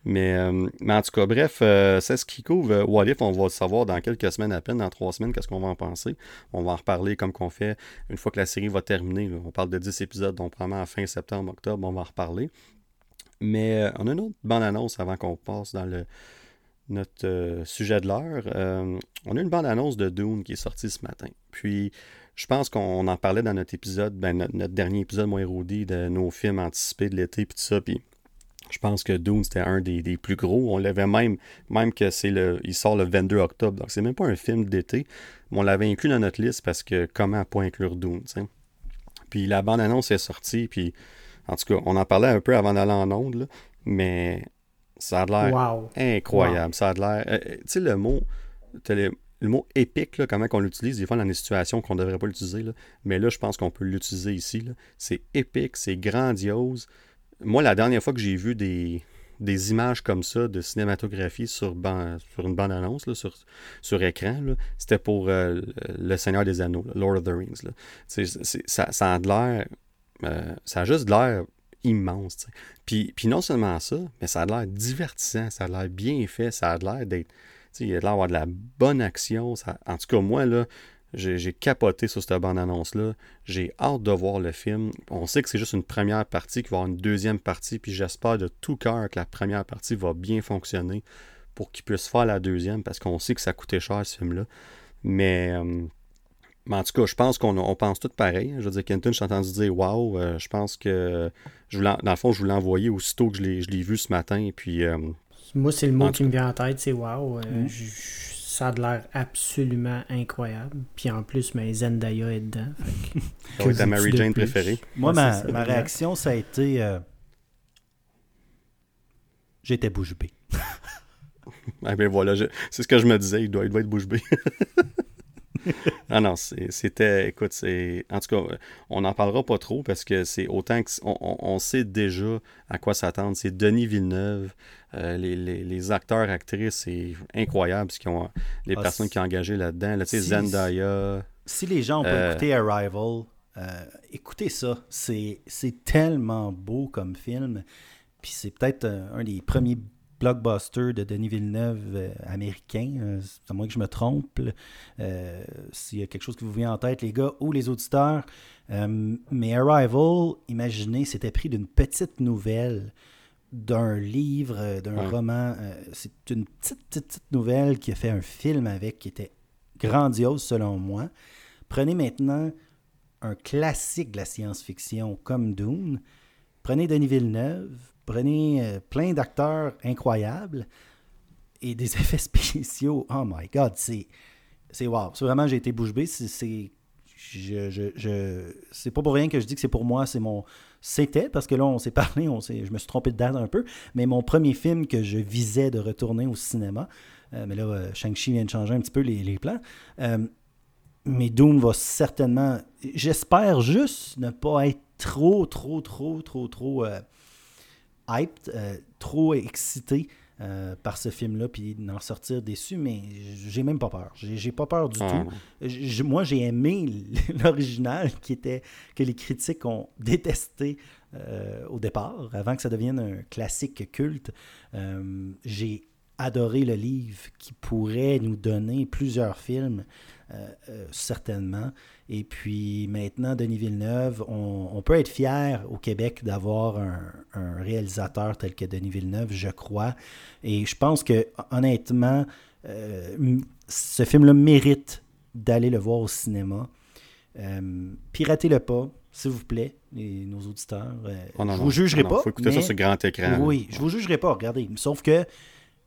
Mais, euh, mais, en tout cas, bref, euh, c'est ce qui couvre euh, What If. On va le savoir dans quelques semaines à peine, dans trois semaines, qu'est-ce qu'on va en penser? On va en reparler comme qu'on fait une fois que la série va terminer. On parle de 10 épisodes, donc probablement à fin septembre, octobre, on va en reparler. Mais on a une autre bande-annonce avant qu'on passe dans le, notre sujet de l'heure. on a une bande-annonce de Dune qui est sortie ce matin. Puis, je pense qu'on en parlait dans notre épisode, ben, notre, dernier épisode, moi et de nos films anticipés de l'été, puis tout ça. Puis, je pense que Dune, c'était un des, plus gros. On l'avait même, même que c'est le. Il sort le 22 octobre. Donc, c'est même pas un film d'été. Mais on l'avait inclus dans notre liste parce que comment pas inclure Dune, sais. Puis la bande-annonce est sortie. Puis, en tout cas, on en parlait un peu avant d'aller en onde, mais ça a l'air incroyable. Ça a l'air. Euh, tu sais, le mot. Le, mot épique, là, comment on l'utilise, des fois dans des situations qu'on ne devrait pas l'utiliser, mais là, je pense qu'on peut l'utiliser ici. C'est épique, c'est grandiose moi, la dernière fois que j'ai vu des, des images comme ça de cinématographie sur, sur une bande-annonce, sur, sur écran, c'était pour euh, Le Seigneur des Anneaux, Lord of the Rings. ça, ça, a de l'air. Euh, ça a juste de l'air immense. Puis, puis non seulement ça, mais ça a l'air divertissant, ça a l'air bien fait, ça a l'air d'être. Il a l'air de la bonne action. En tout cas, moi, là, j'ai capoté sur cette bande-annonce-là. J'ai hâte de voir le film. On sait que c'est juste une première partie, qu'il va y avoir une deuxième partie, puis j'espère de tout cœur que la première partie va bien fonctionner pour qu'il puisse faire la deuxième, parce qu'on sait que ça coûtait cher ce film-là. Mais, euh, en tout cas, je pense qu'on pense tout pareil. Je veux dire, Kenton, j'ai entendu dire Waouh, je pense que je dans le fond, je voulais l'envoyer aussitôt que je l'ai vu ce matin. Et puis, euh, Moi, c'est le mot qui me vient en tête, c'est Waouh. Euh, mm Ça a l'air absolument incroyable. Puis en plus, mais Zendaya est dedans. C'est ta Mary Jane préférée? Moi, ma, réaction, ça a été. Euh, j'étais bouche bée. ah ben voilà, c'est ce que je me disais, il doit, il doit être bouche bée. ah non, c'était, écoute, c'est, en tout cas, on n'en parlera pas trop parce que c'est autant qu'on on, sait déjà à quoi s'attendre. C'est Denis Villeneuve, euh, les, acteurs, actrices, c'est incroyable ce qu'ils ont, les ah, personnes qui ont engagé là-dedans. Là, si, Zendaya. Si les gens ont euh, écouté Arrival, euh, écoutez ça. C'est, c'est tellement beau comme film. Puis c'est peut-être un des premiers blockbuster de Denis Villeneuve euh, américain, euh, à moins que je me trompe. Euh, s'il y a quelque chose qui vous vient en tête, les gars ou les auditeurs. mais Arrival, imaginez, c'était pris d'une petite nouvelle, d'un livre, d'un roman. c'est une petite, petite, petite nouvelle qui a fait un film avec, qui était grandiose selon moi. Prenez maintenant un classique de la science-fiction comme Dune. Prenez Denis Villeneuve, Prenez euh, plein d'acteurs incroyables et des effets spéciaux. Oh my God, c'est, c'est wow. C'est vraiment, j'ai été bouche bée. C'est, c'est pas pour rien que je dis que c'est pour moi, c'est mon. C'était, parce que là, on s'est parlé, je me suis trompé de date un peu, mais mon premier film que je visais de retourner au cinéma, euh, mais là, euh, Shang-Chi vient de changer un petit peu les, les plans. mais Doom va certainement. J'espère juste ne pas être trop, trop, trop, trop, trop hyped, euh, trop excité euh, par ce film-là, puis d'en sortir déçu, mais j'ai même pas peur. J'ai pas peur du ah, tout. moi, j'ai aimé l'original qui était que les critiques ont détesté euh, au départ, avant que ça devienne un classique culte. j'ai adoré le livre qui pourrait nous donner plusieurs films, certainement. Et puis maintenant, Denis Villeneuve, on, peut être fier au Québec d'avoir un, réalisateur tel que Denis Villeneuve, je crois. Et je pense que honnêtement, euh, ce film-là mérite d'aller le voir au cinéma. Euh, piratez-le pas, s'il vous plaît, nos auditeurs. Euh, oh je vous jugerai pas. Il faut écouter ça sur grand écran. Oui, je vous jugerai pas, regardez. Sauf que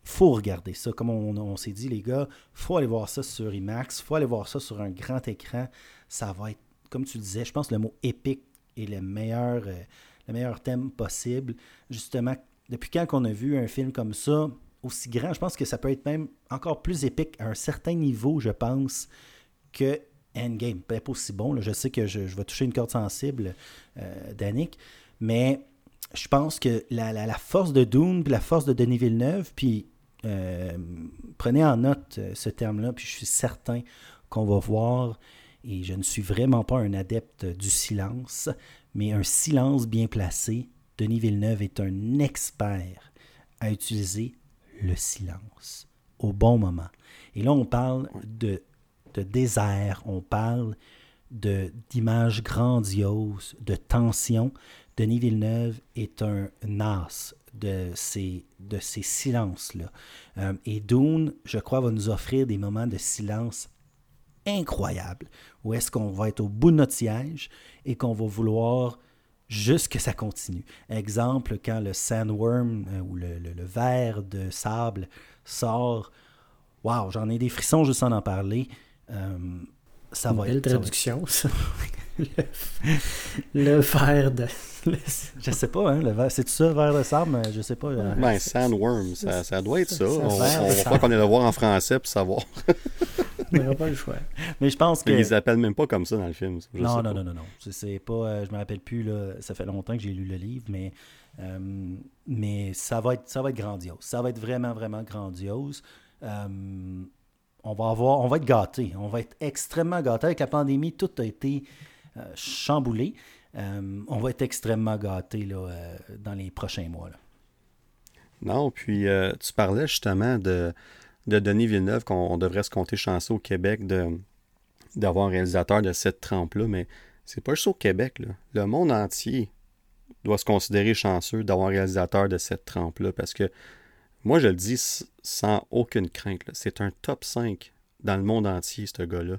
faut regarder ça. Comme on, s'est dit, les gars, faut aller voir ça sur IMAX, faut aller voir ça sur un grand écran. Ça va être, comme tu disais, je pense que le mot épique est le meilleur, euh, le meilleur thème possible. Justement, depuis quand qu'on a vu un film comme ça, aussi grand, je pense que ça peut être même encore plus épique à un certain niveau, je pense, que Endgame. Peut-être pas aussi bon. Je sais que je, vais toucher une corde sensible euh, mais je pense que la, la, force de Dune, puis la force de Denis Villeneuve, puis euh, prenez en note euh, ce terme-là, puis je suis certain qu'on va voir, et je ne suis vraiment pas un adepte du silence, mais un silence bien placé. Denis Villeneuve est un expert à utiliser le silence au bon moment. Et là, on parle de, de désert, on parle d'images grandioses, de tension. Denis Villeneuve est un as de ces, silences-là. Euh, et Dune, je crois, va nous offrir des moments de silence incroyables, où est-ce qu'on va être au bout de notre siège et qu'on va vouloir juste que ça continue. Exemple, quand le sandworm euh, ou le, le, verre de sable sort, waouh, j'en ai des frissons juste en en parler. Euh, ça va belle traduction, ça. le, verre de. je sais pas, hein, le c'est tout ça, verre de sable, je sais pas. Euh, ben, sandworm, ça, ça, doit être ça. On, va pas qu'on ait le voir en français pour savoir. On n'aura pas le choix. Mais je pense que. Ils appellent même pas comme ça dans le film. Non, non, non, non, non, C'est pas. Euh, je me rappelle plus, là. Ça fait longtemps que j'ai lu le livre, mais. Euh, mais ça va, être, ça va être grandiose. Ça va être vraiment, vraiment grandiose on va avoir, on va être gâté. On va être extrêmement gâté. Avec la pandémie, tout a été euh, chamboulé. Euh, on va être extrêmement gâté euh, dans les prochains mois. Non, puis tu parlais justement de, de Denis Villeneuve, qu'on devrait se compter chanceux au Québec d'avoir un réalisateur de cette trempe-là, mais c'est pas juste au Québec. Le monde entier doit se considérer chanceux d'avoir un réalisateur de cette trempe-là, parce que moi, je le dis sans aucune crainte. C'est un top 5 dans le monde entier, ce gars-là.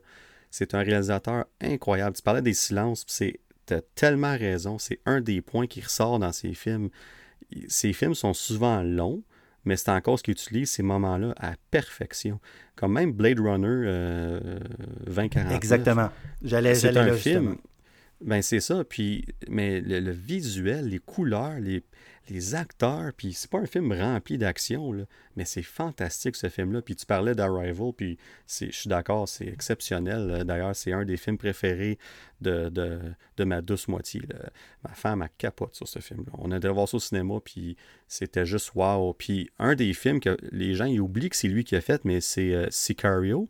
C'est un réalisateur incroyable. Tu parlais des silences, c'est as tellement raison. C'est un des points qui ressort dans ces films. Ces films sont souvent longs, mais c'est encore ce qui utilise ces moments-là à perfection. Comme même Blade Runner euh, 2049. Exactement. J'allais, C'est un film. justement. Ben c'est ça. Puis, mais le, visuel, les couleurs, les, les acteurs, puis c'est pas un film rempli d'action, mais c'est fantastique ce film-là. Puis tu parlais d'Arrival, puis je suis d'accord, c'est exceptionnel. Euh, D'ailleurs, c'est un des films préférés de, de, de ma douce moitié. Ma femme a capote sur ce film-là. On a été voir ça au cinéma, puis c'était juste wow. Puis un des films que les gens oublient que c'est lui qui a fait, mais c'est euh, Sicario.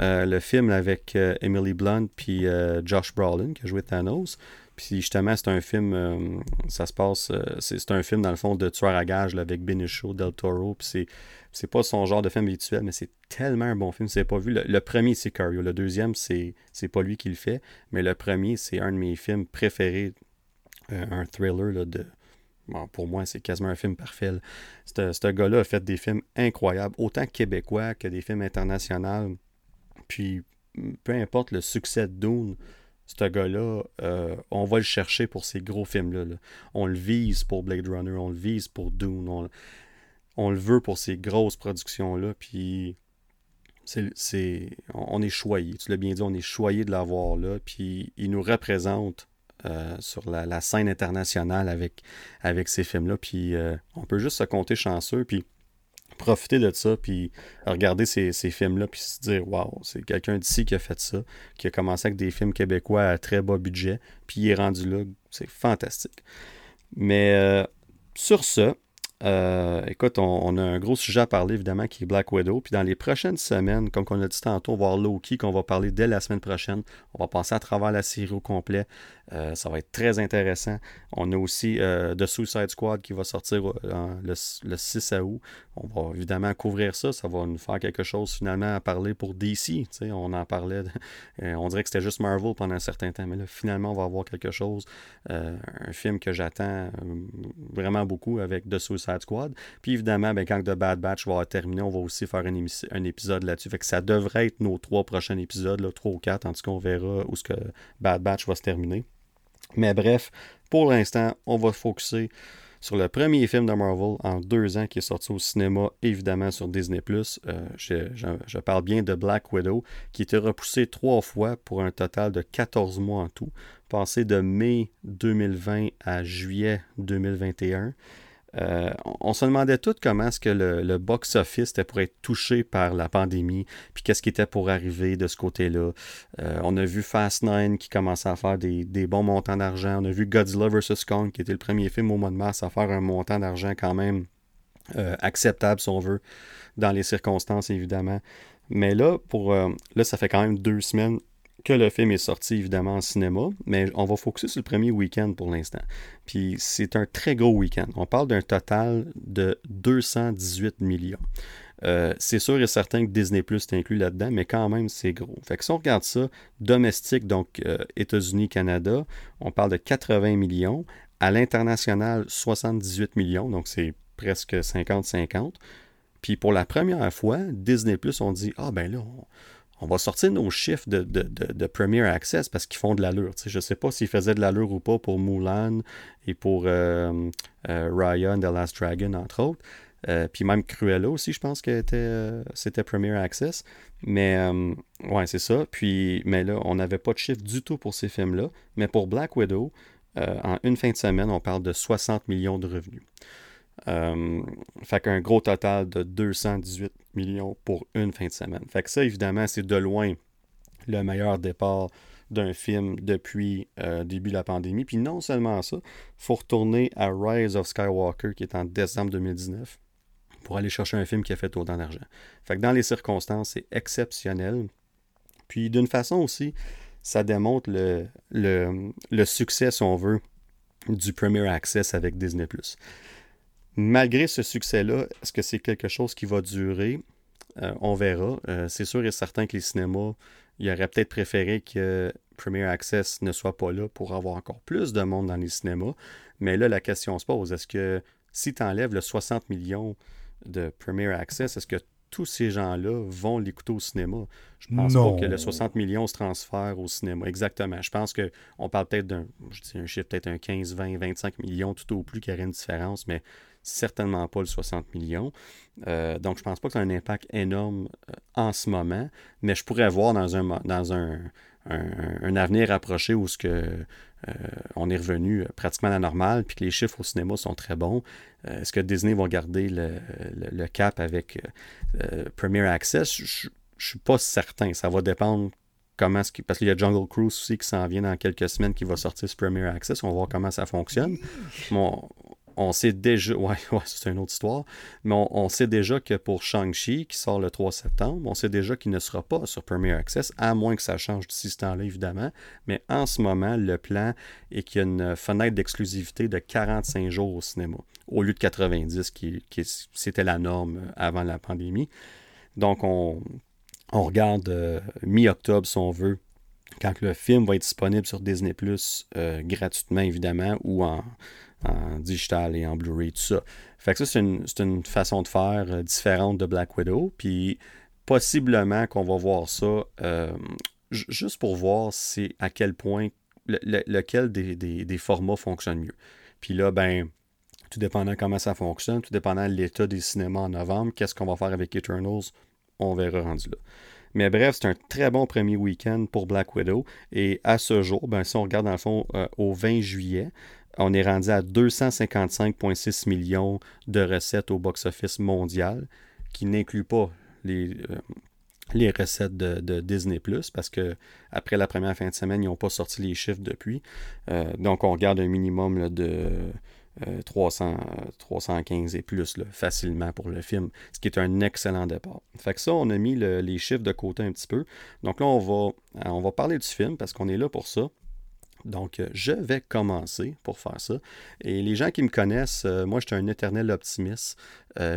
Euh, le film avec euh, Emily Blunt puis euh, Josh Brolin qui a joué Thanos. Puis justement, c'est un film, ça se passe, c'est un film dans le fond de tueur à gages là, avec Benicio del Toro. Puis c'est, pas son genre de film habituel, mais c'est tellement un bon film. Si vous pas vu, le, premier c'est Sicario. Le deuxième, c'est, pas lui qui le fait. Mais le premier, c'est un de mes films préférés. Un thriller là, de. Bon, pour moi, c'est quasiment un film parfait. ce gars-là a fait des films incroyables, autant québécois que des films internationaux. Puis, peu importe le succès de Dune, ce gars-là, euh, on va le chercher pour ces gros films-là. là. On le vise pour Blade Runner, on le vise pour Dune, on, le veut pour ces grosses productions-là. Puis, c'est, on est choyé. Tu l'as bien dit, on est choyé de l'avoir là. Puis, il nous représente euh, sur la, scène internationale avec, avec ces films-là. Puis, euh, on peut juste se compter chanceux. Puis, profiter de ça, puis regarder ces, ces films-là, puis se dire, waouh, c'est quelqu'un d'ici qui a fait ça, qui a commencé avec des films québécois à très bas budget, puis il est rendu là, c'est fantastique. Mais euh, sur ce, euh, écoute, on, a un gros sujet à parler, évidemment, qui est Black Widow. Puis dans les prochaines semaines, comme on a dit tantôt, voir Loki, qu'on va parler dès la semaine prochaine. On va passer à travers la série au complet. Euh, ça va être très intéressant. On a aussi euh, The Suicide Squad qui va sortir euh, le, le 6 août. On va évidemment couvrir ça. Ça va nous faire quelque chose finalement à parler pour DC. On en parlait. euh, on dirait que c'était juste Marvel pendant un certain temps. Mais là, finalement, on va avoir quelque chose. un film que j'attends vraiment beaucoup avec The Suicide Squad. Puis évidemment, ben, quand The Bad Batch va terminer, on va aussi faire un, épisode là-dessus. Ça devrait être nos trois prochains épisodes, là, trois ou quatre. En tout cas, on verra où ce que Bad Batch va se terminer. Mais bref, pour l'instant, on va focuser sur le premier film de Marvel en deux ans qui est sorti au cinéma, évidemment sur Disney+. Euh, je, je- je parle bien de Black Widow, qui était repoussé trois fois pour un total de 14 mois en tout, passé de mai 2020 à juillet 2021. Euh, on, se demandait tout comment est-ce que le, box-office était pour être touché par la pandémie, puis qu'est-ce qui était pour arriver de ce côté-là. Euh, on a vu Fast 9 qui commençait à faire des, bons montants d'argent. On a vu Godzilla vs. Kong qui était le premier film au mois de mars à faire un montant d'argent quand même euh, acceptable si on veut, dans les circonstances évidemment. Mais là, pour là, ça fait quand même deux semaines que le film est sorti évidemment en cinéma, mais on va focuser sur le premier week-end pour l'instant. Puis c'est un très gros week-end. On parle d'un total de 218 millions. Euh, c'est sûr et certain que Disney Plus est inclus là-dedans, mais quand même, c'est gros. Fait que si on regarde ça, domestique, donc euh, États-Unis, Canada, on parle de 80 millions. À l'international, 78 millions, donc c'est presque 50-50. Puis pour la première fois, Disney Plus, on dit Ah ben là, on, on va sortir nos chiffres de, de, de, Premier Access parce qu'ils font de l'allure. Je ne sais pas s'ils faisaient de l'allure ou pas pour Mulan et pour euh, euh, the Last Dragon, entre autres. Euh, puis même Cruella aussi, je pense que euh, c'était Premier Access. Mais ouais, c'est ça. Puis, mais là, on n'avait pas de chiffre du tout pour ces films-là. Mais pour Black Widow, en une fin de semaine, on parle de 60 millions de revenus. Euh, fait qu'un gros total de 218 millions pour une fin de semaine. Fait que ça, évidemment, c'est de loin le meilleur départ d'un film depuis euh, début de la pandémie. Puis non seulement ça, il faut retourner à Rise of Skywalker qui est en décembre 2019 pour aller chercher un film qui a fait autant d'argent. Fait que dans les circonstances, c'est exceptionnel. Puis d'une façon aussi, ça démontre le, le, le succès, si on veut, du Premier Access avec Disney ⁇ Malgré ce succès-là, est-ce que c'est quelque chose qui va durer? Euh, on verra. Euh, c'est sûr et certain que les cinémas, il aurait peut-être préféré que Premier Access ne soit pas là pour avoir encore plus de monde dans les cinémas. Mais là, la question se pose, est-ce que si tu enlèves le 60 millions de Premier Access, est-ce que tous ces gens-là vont l'écouter au cinéma? Je pense Non. pas que le 60 millions se transfère au cinéma. Exactement. Je pense qu'on parle peut-être d'un, je dis un chiffre, peut-être un 15, 20, 25 millions tout au plus qui aurait une différence, mais certainement pas le 60 millions. donc, je pense pas que c'est un impact énorme en ce moment, mais je pourrais voir dans un, dans un, un, avenir approché où ce que, on est revenu pratiquement à la normale, puis que les chiffres au cinéma sont très bons. Est-ce que Disney va garder le, cap avec Premier Access? Je ne suis pas certain. Ça va dépendre comment ce parce qu'il y a Jungle Cruise aussi qui s'en vient dans quelques semaines qui va sortir sur Premier Access. On va voir comment ça fonctionne. On sait déjà, ouais, ouais c'est une autre histoire, mais on, sait déjà que pour Shang-Chi, qui sort le 3 septembre, on sait déjà qu'il ne sera pas sur Premier Access, à moins que ça change d'ici ce temps-là, évidemment. Mais en ce moment, le plan est qu'il y a une fenêtre d'exclusivité de 45 jours au cinéma, au lieu de 90, qui, qui c'était la norme avant la pandémie. Donc, on, regarde euh, mi-octobre, si on veut, quand le film va être disponible sur Disney Plus euh, gratuitement, évidemment, ou en, digital et en Blu-ray, tout ça. Fait que ça, c'est une, façon de faire euh, différente de Black Widow. Puis possiblement qu'on va voir ça juste pour voir c'est à quel point lequel des, des, formats fonctionne mieux. Puis là, ben, tout dépendant comment ça fonctionne, tout dépendant de l'état des cinémas en novembre, qu'est-ce qu'on va faire avec Eternals, on verra rendu là. Mais bref, c'est un très bon premier week-end pour Black Widow. Et à ce jour, ben, si on regarde dans le fond euh, au 20 juillet, on est rendu à 255,6 millions de recettes au box-office mondial, qui n'inclut pas les, euh, recettes de, Disney parce que après la première fin de semaine, ils n'ont pas sorti les chiffres depuis. Euh, donc on regarde un minimum de 300, euh, 315 et plus facilement pour le film, ce qui est un excellent départ. Fait que ça, on a mis les chiffres de côté un petit peu. Donc là, on va, on va parler du film parce qu'on est là pour ça. Donc, euh, je vais commencer pour faire ça. Et les gens qui me connaissent, moi, je suis un éternel optimiste.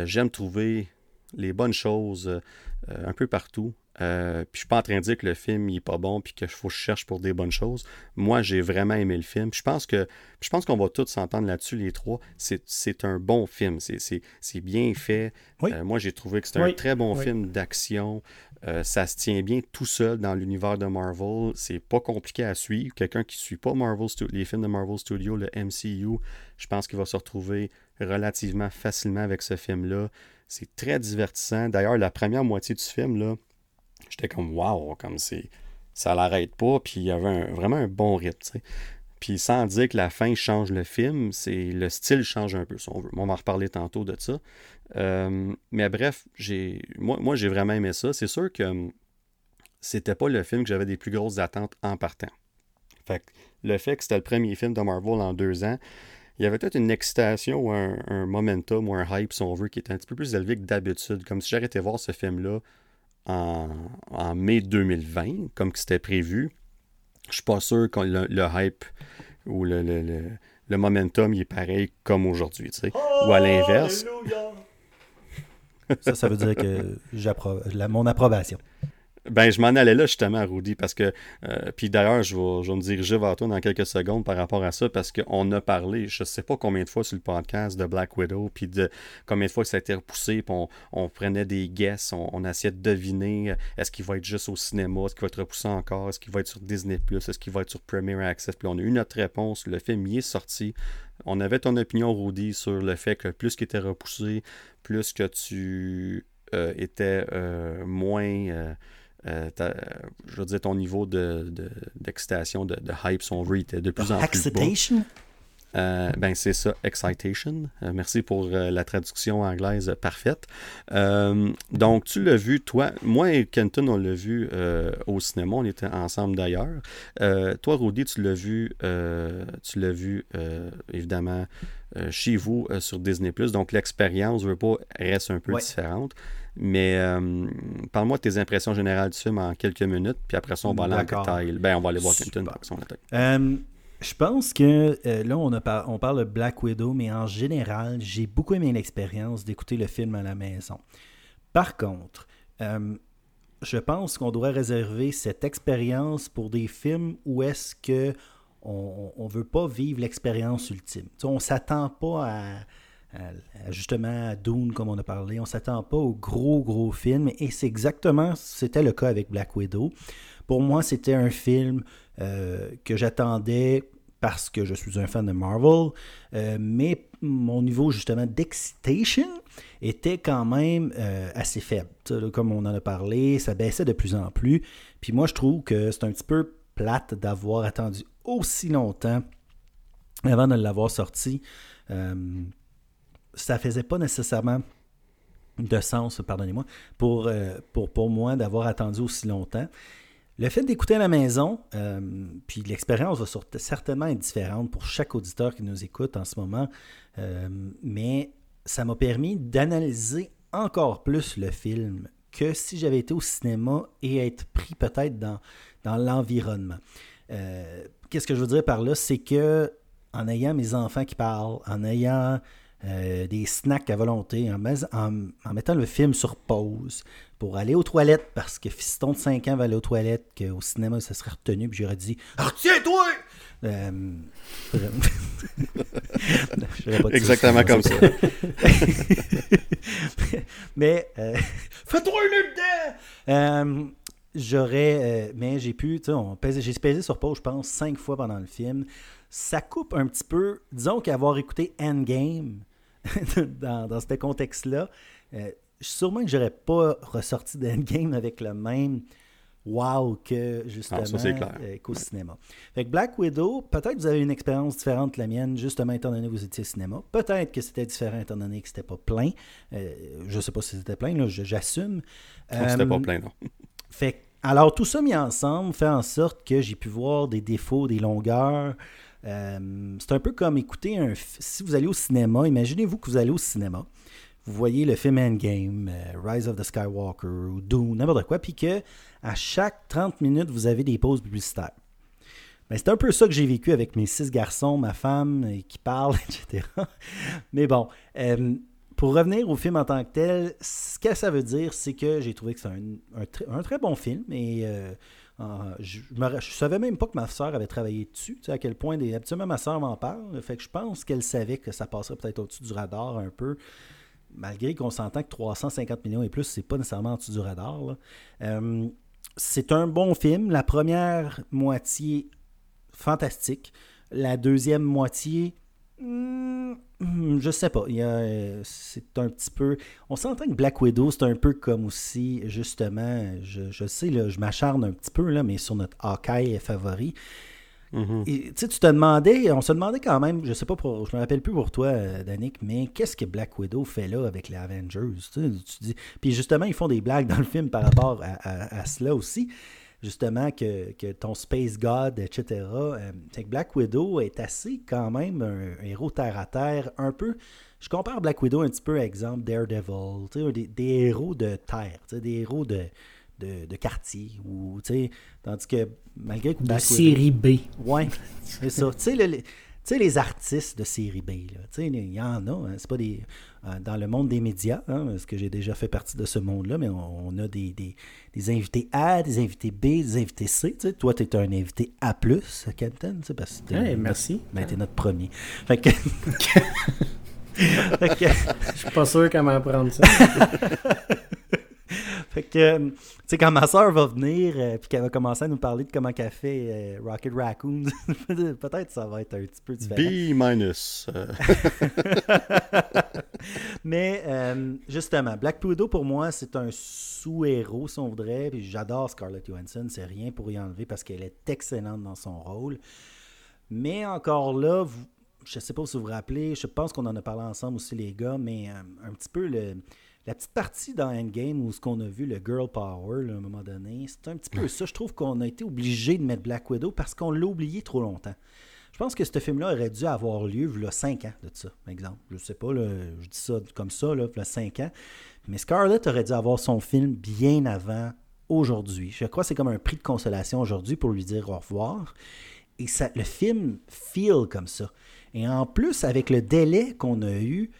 J'aime trouver les bonnes choses un peu partout. Euh, puis je suis pas en train de dire que le film n'est pas bon puis qu'il faut que je cherche pour des bonnes choses. Moi, j'ai vraiment aimé le film. je pense que je pense qu'on va tous s'entendre là-dessus, les trois. C'est un bon film. C'est bien fait. Euh, moi, j'ai trouvé que c'est un très bon film d'action. Euh, ça se tient bien tout seul dans l'univers de Marvel. C'est pas compliqué à suivre. Quelqu'un qui ne suit pas Marvel les films de Marvel Studios, le MCU, je pense qu'il va se retrouver relativement facilement avec ce film-là. C'est très divertissant. D'ailleurs, la première moitié du film, là, j'étais comme wow, comme c'est ça l'arrête pas, puis il y avait vraiment un bon rythme, Puis sans dire que la fin change le film, c'est le style change un peu, si on veut. on va en reparler tantôt de ça. Euh, mais bref, j'ai moi, moi j'ai vraiment aimé ça. C'est sûr que hum, c'était pas le film que j'avais des plus grosses attentes en partant. Fait le fait que c'était le premier film de Marvel en deux ans, il y avait peut-être une excitation ou un, un, momentum ou un hype, si on veut, qui était un petit peu plus élevé que d'habitude. Comme si j'arrêtais voir ce film-là en, mai 2020, comme c'était prévu. Je suis pas sûr que le, hype ou le, le, momentum il est pareil comme aujourd'hui, tu sais. ou à l'inverse. Ça, ça veut dire que j'approuve mon approbation. Ben, je m'en allais là justement, Rudy, parce que. Euh, puis d'ailleurs, je vais, je me diriger vers toi dans quelques secondes par rapport à ça, parce qu'on a parlé, je sais pas combien de fois sur le podcast de Black Widow, puis de combien de fois ça a été repoussé, puis on, prenait des guesses, on, essayait de deviner euh, est-ce qu'il va être juste au cinéma, est-ce qu'il va être repoussé encore, est-ce qu'il va être sur Disney, est-ce qu'il va être sur Premier Access. Puis on a eu notre réponse, le film y est sorti. On avait ton opinion, Rudy, sur le fait que plus qu'il était repoussé, plus que tu euh, étais moins euh, je veux dire, ton niveau d'excitation, de, de, de, hype, son veut, était de plus en plus bas. Euh, ben c'est ça, excitation. Euh, merci pour la traduction anglaise parfaite. donc tu l'as vu, toi, moi et Kenton, on l'a vu au cinéma, on était ensemble d'ailleurs. toi, Rudy, tu l'as vu, tu l'as vu évidemment chez vous sur Disney+. Donc l'expérience, je veux pas, reste un peu différente. Mais euh, parle-moi de tes impressions générales du film en quelques minutes, puis après ça, on va aller en détail. Ben, on va aller voir Clinton euh, je pense que euh, là, on, a on parle de Black Widow, mais en général, j'ai beaucoup aimé l'expérience d'écouter le film à la maison. Par contre, je pense qu'on doit réserver cette expérience pour des films où est-ce que on ne veut pas vivre l'expérience ultime. on ne s'attend pas à justement à Dune, comme on a parlé. On s'attend pas au gros, gros film. Et c'est exactement, c'était le cas avec Black Widow. Pour moi, c'était un film euh, que j'attendais parce que je suis un fan de Marvel, euh, mais mon niveau justement d'excitation était quand même euh, assez faible. comme on en a parlé, ça baissait de plus en plus. Puis moi, je trouve que c'est un petit peu plate d'avoir attendu aussi longtemps avant de l'avoir sorti. Euh, ça faisait pas nécessairement de sens, pardonnez-moi, pour, euh, pour, pour moi d'avoir attendu aussi longtemps. Le fait d'écouter à la maison, euh, puis l'expérience va certainement être différente pour chaque auditeur qui nous écoute en ce moment, euh, mais ça m'a permis d'analyser encore plus le film que si j'avais été au cinéma et être pris peut-être dans, dans l'environnement. Qu'est-ce que je veux dire par là? C'est que en ayant mes enfants qui parlent, en ayant des snacks à volonté, en, en, mettant le film sur pause, pour aller aux toilettes parce que fiston de 5 ans va aller aux toilettes, qu'au cinéma, ça serait retenu, puis j'aurais dit Retiens-toi euh, Exactement comme ça. mais euh, fais-toi une dedans euh, J'aurais, mais j'ai pu, tu sais, j'ai pesé sur pause, je pense, cinq fois pendant le film. Ça coupe un petit peu, disons qu'avoir écouté Endgame dans, dans ce contexte-là, sûrement que j'aurais pas ressorti d'Endgame avec le même wow que justement euh, qu'au cinéma. Fait que Black Widow, peut-être que vous avez une expérience différente de la mienne, justement étant donné que vous étiez au cinéma. Peut-être que c'était différent étant donné que c'était pas plein. Euh, je sais pas si c'était plein, j'assume. c'était pas euh, plein, non. fait alors tout ça mis ensemble fait en sorte que j'ai pu voir des défauts, des longueurs. C'est un peu comme écouter un. Si vous allez au cinéma, imaginez-vous que vous allez au cinéma vous voyez le film Endgame, euh, Rise of the Skywalker ou Doom, n'importe quoi, puis que à chaque 30 minutes, vous avez des pauses publicitaires. Ben, c'est un peu ça que j'ai vécu avec mes six garçons, ma femme euh, qui parle, etc. Mais bon, euh, pour revenir au film en tant que tel, ce que ça veut dire, c'est que j'ai trouvé que c'est un, très bon film. Et je ne savais même pas que ma soeur avait travaillé dessus. Tu sais, à quel point, habituellement, ma soeur m'en parle. Fait que je pense qu'elle savait que ça passerait peut-être au-dessus du radar un peu malgré qu'on s'entend que 350 millions et plus, c'est pas nécessairement en dessous du radar. Euh, c'est un bon film. La première moitié, fantastique. La deuxième moitié, hmm, je sais pas. c'est un petit peu. On s'entend que Black Widow, c'est un peu comme aussi, justement, je, sais, là, je m'acharne un petit peu, là, mais sur notre Hawkeye favori. Mm-hmm. tu te demandais, on se demandait quand même, je sais pas, pour, je me rappelle plus pour toi, euh, Danick, mais qu'est-ce que Black Widow fait là avec les Avengers? Tu, dis, puis justement, ils font des blagues dans le film par rapport à, cela aussi. Justement, que, ton Space God, etc. Euh, que Black Widow est assez quand même un, héros terre à terre, un peu. Je compare Black Widow un petit peu, exemple, Daredevil, des, des héros de terre, des héros de, de, quartier. Ou, tandis que malgré que. De série B. Ouais, c'est ça. Tu sais, les artistes de série B, il y en a. Hein, c'est pas des. Euh, dans le monde des médias, hein, parce que j'ai déjà fait partie de ce monde-là, mais on, a des, des, des, invités A, des invités B, des invités C. Toi, tu es un invité A, Captain, parce que hey, merci. Ben, tu es notre premier. Fait que. Je suis pas sûr comment prendre ça. fait que, tu sais, quand ma soeur va venir et euh, puis qu'elle va commencer à nous parler de comment elle fait euh, Rocket Raccoon, peut-être ça va être un petit peu différent. B minus. Euh. Mais justement, Black Widow pour moi, c'est un sous-héros, si on voudrait. Puis j'adore Scarlett Johansson, c'est rien pour y enlever parce qu'elle est excellente dans son rôle. Mais encore là, je ne sais pas si vous vous rappelez, je pense qu'on en a parlé ensemble aussi, les gars, mais un petit peu le la petite partie dans Endgame où ce qu'on a vu, le girl power, à un moment donné, c'est un petit peu ça. Je trouve qu'on a été obligé de mettre Black Widow parce qu'on l'a oublié trop longtemps. Je pense que ce film-là aurait dû avoir lieu il y a 5 ans de ça, par exemple. Je sais pas, je dis ça comme ça, là, il y a 5 ans. Mais Scarlett aurait dû avoir son film bien avant aujourd'hui. Je crois que c'est comme un prix de consolation aujourd'hui pour lui dire au revoir. Et ça, le film feel comme ça. Et en plus, avec le délai qu'on a eu,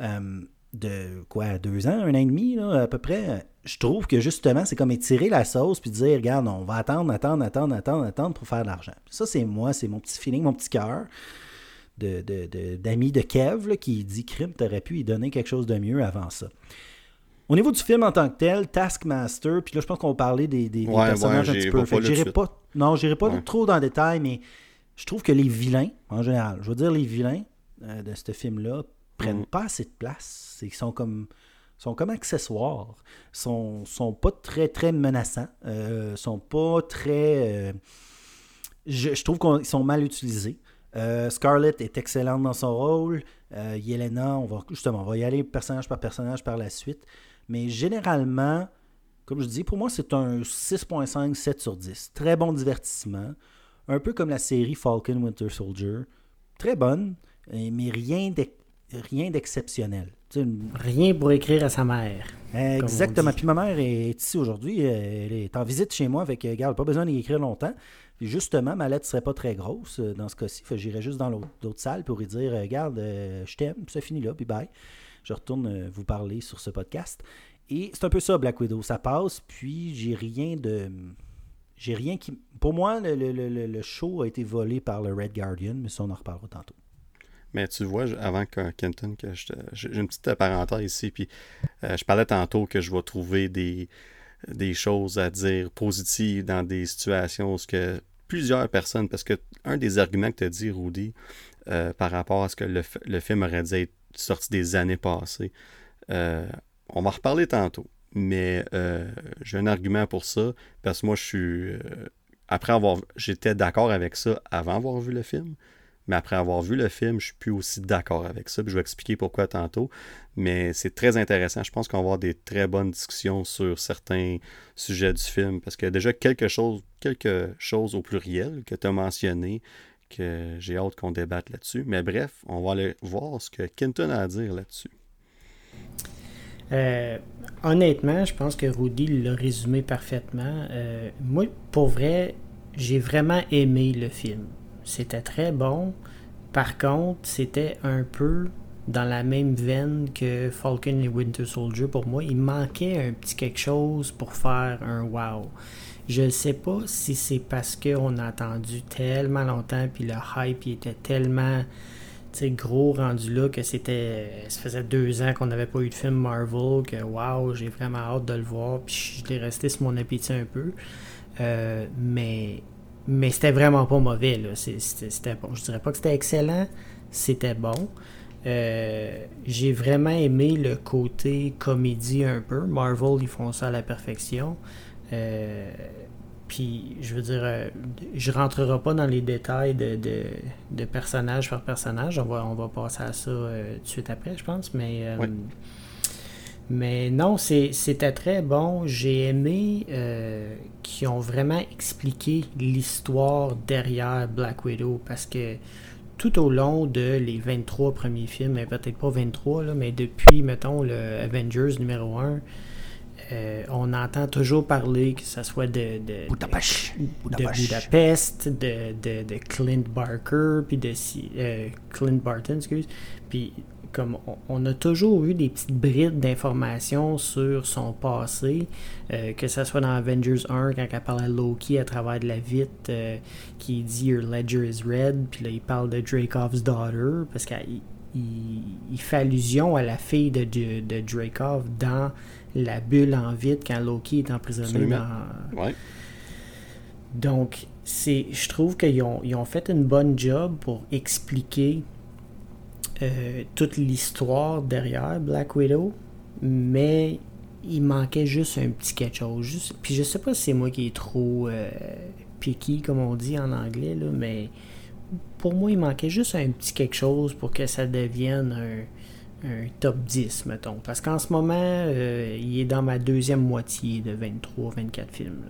euh, de quoi, deux ans, un an et demi, à peu près, je trouve que justement, c'est comme étirer la sauce puis dire, regarde, on va attendre, attendre, attendre, attendre, attendre pour faire de l'argent. Ça, c'est moi, c'est mon petit feeling, mon petit cœur de, d'ami de, Kev qui dit, crime, t'aurais pu y donner quelque chose de mieux avant ça. Au niveau du film en tant que tel, Taskmaster, puis là, je pense qu'on va parler des, personnages un petit peu. Fait, pas, non, j'irai pas trop dans le détail, mais je trouve que les vilains, en général, je veux dire les vilains, de ce film-là prennent mm. pas assez de place. Ils sont comme sont comme accessoires, sont, sont pas très très menaçants, euh, sont pas très. Euh, je, trouve qu'ils sont mal utilisés. Euh, Scarlett est excellente dans son rôle. Euh, Yelena, on va justement, on va y aller personnage par personnage par la suite. Mais généralement, comme je dis, pour moi, c'est un 6.5, 7 sur 10. Très bon divertissement. Un peu comme la série Falcon Winter Soldier. Très bonne, mais rien d'exceptionnel. Rien pour écrire à sa mère. Exactement. Puis ma mère est ici aujourd'hui. Elle est en visite chez moi avec, regarde, pas besoin d'y écrire longtemps. Puis justement, ma lettre serait pas très grosse euh, dans ce cas-ci. J'irais juste dans l'autre salle pour lui dire, regarde, euh, je t'aime, ça finit là, puis bye. Je retourne euh, vous parler sur ce podcast. Et c'est un peu ça, Black Widow. Ça passe, puis j'ai rien de. J'ai rien qui. Pour moi, le, le, show a été volé par le Red Guardian, mais ça, on en reparlera tantôt. Mais tu vois, avant que Kenton, que j'ai une petite parenthèse ici, puis euh, je parlais tantôt que je vais trouver des, des choses à dire positives dans des situations où que plusieurs personnes, parce que un des arguments que tu as dit, Rudy, euh, par rapport à ce que le, film aurait dû être sorti des années passées, euh, on va en reparler tantôt. Mais j'ai un argument pour ça, parce que moi, je suis. après avoir. J'étais d'accord avec ça avant avoir vu le film. Mais après avoir vu le film, je suis plus aussi d'accord avec ça. je vais expliquer pourquoi tantôt. Mais c'est très intéressant. Je pense qu'on va avoir des très bonnes discussions sur certains sujets du film. Parce a déjà quelque chose, quelque chose au pluriel que tu as mentionné, que j'ai hâte qu'on débatte là-dessus. Mais bref, on va aller voir ce que Kenton a à dire là-dessus. Euh, honnêtement, je pense que Rudy l'a résumé parfaitement. Euh, moi, pour vrai, j'ai vraiment aimé le film. C'était très bon. Par contre, c'était un peu dans la même veine que Falcon et Winter Soldier pour moi. Il manquait un petit quelque chose pour faire un wow. Je ne sais pas si c'est parce qu'on a attendu tellement longtemps puis le hype était tellement gros rendu là que c'était. Ça faisait deux ans qu'on n'avait pas eu de film Marvel, que wow, j'ai vraiment hâte de le voir. Puis je l'ai resté sur mon appétit un peu. Euh, mais mais c'était vraiment pas mauvais. Là. C'était. Je dirais pas que c'était excellent, c'était bon. Euh, j'ai vraiment aimé le côté comédie un peu. Marvel, ils font ça à la perfection. Euh, puis, je veux dire, euh, je rentrerai pas dans les détails de, de, personnage par personnage. On va, on va passer à ça tout de suite après, je pense. Mais mais non, c'était très bon. J'ai aimé euh, qu'ils ont vraiment expliqué l'histoire derrière Black Widow parce que tout au long de les 23 premiers films, peut-être pas 23, là, mais depuis, mettons, le Avengers numéro 1, euh, on entend toujours parler que ce soit de, de, Budapest, de, de, de, Clint Barker, puis de euh, Clint Barton, excuse, puis comme on, a toujours eu des petites brides d'informations sur son passé, euh, que ce soit dans Avengers 1, quand elle parle à Loki à travers de la vitre, euh, qui dit Your ledger is red, puis là il parle de Dracov's daughter, parce qu'il il, fait allusion à la fille de, de, de Dracov dans la bulle en vitre quand Loki est emprisonné dans. Ouais. Donc, c'est, je trouve qu'ils ont, ils ont fait une bonne job pour expliquer euh, toute l'histoire derrière Black Widow, mais il manquait juste un petit quelque chose. puis je sais pas si c'est moi qui est trop euh, picky, comme on dit en anglais, là, mais pour moi, il manquait juste un petit quelque chose pour que ça devienne un, top 10, mettons. Parce qu'en ce moment, euh, il est dans ma deuxième moitié de 23-24 films.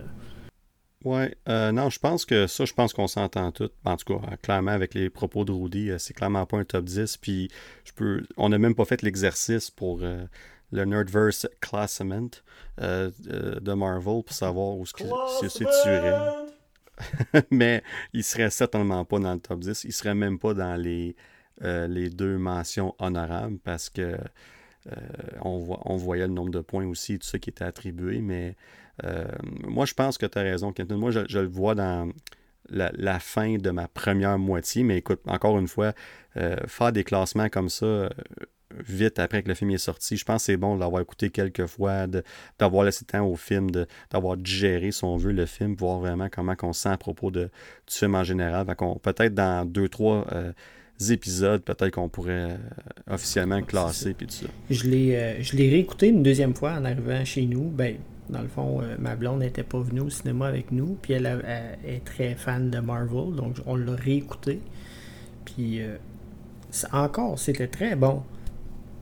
Ouais, euh, non, je pense que ça, je pense qu'on s'entend tout. En tout cas, clairement, avec les propos de Rudy, euh, c'est clairement pas un top 10. Puis, je peux, on n'a même pas fait l'exercice pour euh, le Nerdverse Classement de Marvel pour savoir où se situerait. Mais il serait certainement pas dans le top 10. Il serait même pas dans les, les deux mentions honorables parce que on, on voyait le nombre de points aussi, tout ça qui était attribué. Mais euh, moi, je pense que tu as raison, Kenton. Moi, je, le vois dans la, fin de ma première moitié. Mais écoute, encore une fois, euh, faire des classements comme ça euh, vite après que le film est sorti, je pense que c'est bon de l'avoir écouté quelques fois, d'avoir laissé temps au film, d'avoir digéré, si on veut, le film, voir vraiment comment on sent à propos de, du film en général. Peut-être dans deux, trois épisodes, peut-être qu'on pourrait officiellement classer puis tout ça. Je l'ai, je l'ai réécouté une deuxième fois en arrivant chez nous. Ben, dans le fond, ma blonde n'était pas venue au cinéma avec nous, puis elle, est très fan de Marvel, donc on l'a réécouté. Puis encore, c'était très bon.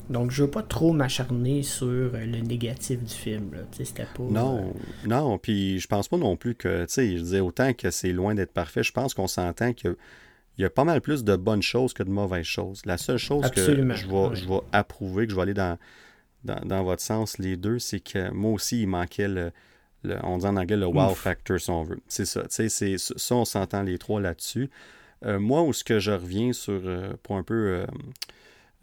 Donc, je veux pas trop m'acharner sur euh, le négatif du film. C'était pas. Non, euh, non. Puis, je pense pas non plus que, tu sais, je disais autant que c'est loin d'être parfait, je pense qu'on s'entend qu'il y a pas mal plus de bonnes choses que de mauvaises choses. La seule chose que je vais, je vais approuver, que je vais aller dans, dans, votre sens, les deux, c'est que moi aussi, il manquait le. on dit en anglais le wow factor, si on veut. C'est ça. Tu sais, ça, on s'entend les trois là-dessus. Euh, moi, où ce que je reviens sur, pour un peu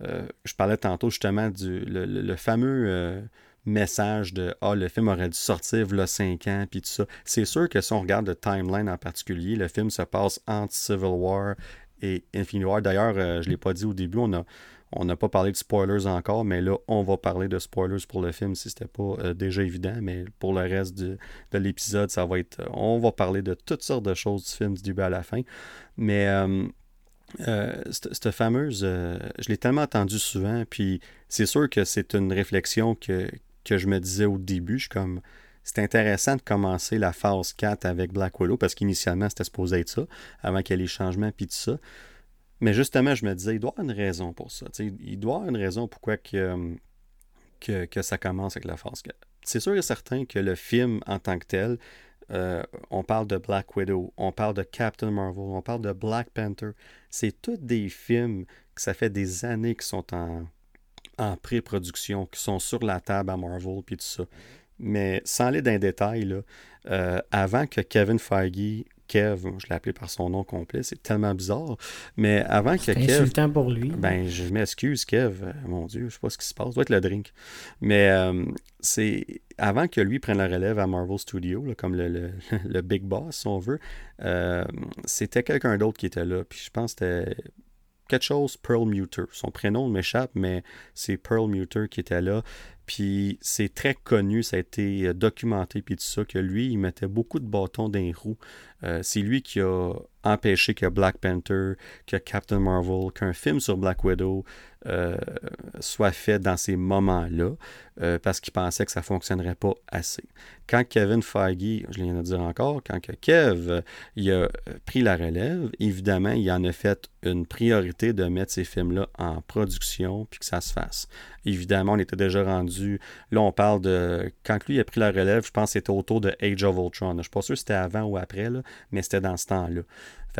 euh, je parlais tantôt justement du le, fameux euh, message de Ah, le film aurait dû sortir a 5 ans, puis tout ça. C'est sûr que si on regarde le timeline en particulier, le film se passe entre Civil War et Infinity War. D'ailleurs, euh, je ne l'ai pas dit au début, on a. On n'a pas parlé de spoilers encore, mais là, on va parler de spoilers pour le film si c'était pas déjà évident. Mais pour le reste de l'épisode, ça va être. on va parler de toutes sortes de choses du film du début à la fin. Mais euh, cette, fameuse, euh, je l'ai tellement entendu souvent, puis c'est sûr que c'est une réflexion que, que, je me disais au début. Je comme, c'est intéressant de commencer la phase 4 avec Black Widow, parce qu'initialement, c'était supposé être ça, avant qu'il y ait les changements, puis tout ça. Mais justement, je me disais, il doit y avoir une raison pour ça. il doit y avoir une raison pourquoi que, que, que ça commence avec la 4. C'est sûr et certain que le film en tant que tel, euh, on parle de Black Widow, on parle de Captain Marvel, on parle de Black Panther. C'est tous des films que ça fait des années qui sont en, en pré-production, qui sont sur la table à Marvel, puis tout ça. Mais sans aller dans les détails, euh, avant que Kevin Feige Kev, je l'ai appelé par son nom complet, c'est tellement bizarre. Mais avant que Kev. insultant pour lui. Ben, je m'excuse, Kev. Euh, mon Dieu, je sais pas ce qui se passe. Ça doit être le drink. Mais euh, c'est. Avant que lui prenne la relève à Marvel Studios, comme le, le, big boss, si on veut, euh, c'était quelqu'un d'autre qui était là. Puis je pense que c'était quelque chose Pearl Muter. Son prénom m'échappe, mais c'est Pearl Muter qui était là. Puis c'est très connu, ça a été documenté, puis tout ça, que lui, il mettait beaucoup de bâtons dans les roues euh, c'est lui qui a empêché que Black Panther, que Captain Marvel, qu'un film sur Black Widow euh, soit fait dans ces moments-là, euh, parce qu'il pensait que ça ne fonctionnerait pas assez. Quand Kevin Feige, je viens de dire encore, quand Kev a pris la relève, évidemment, il en a fait une priorité de mettre ces films-là en production puis que ça se fasse. Évidemment, on était déjà rendu. Là, on parle de. Quand lui a pris la relève, je pense que c'était autour de Age of Ultron. Je ne suis pas sûr si c'était avant ou après, là, mais c'était dans ce temps-là.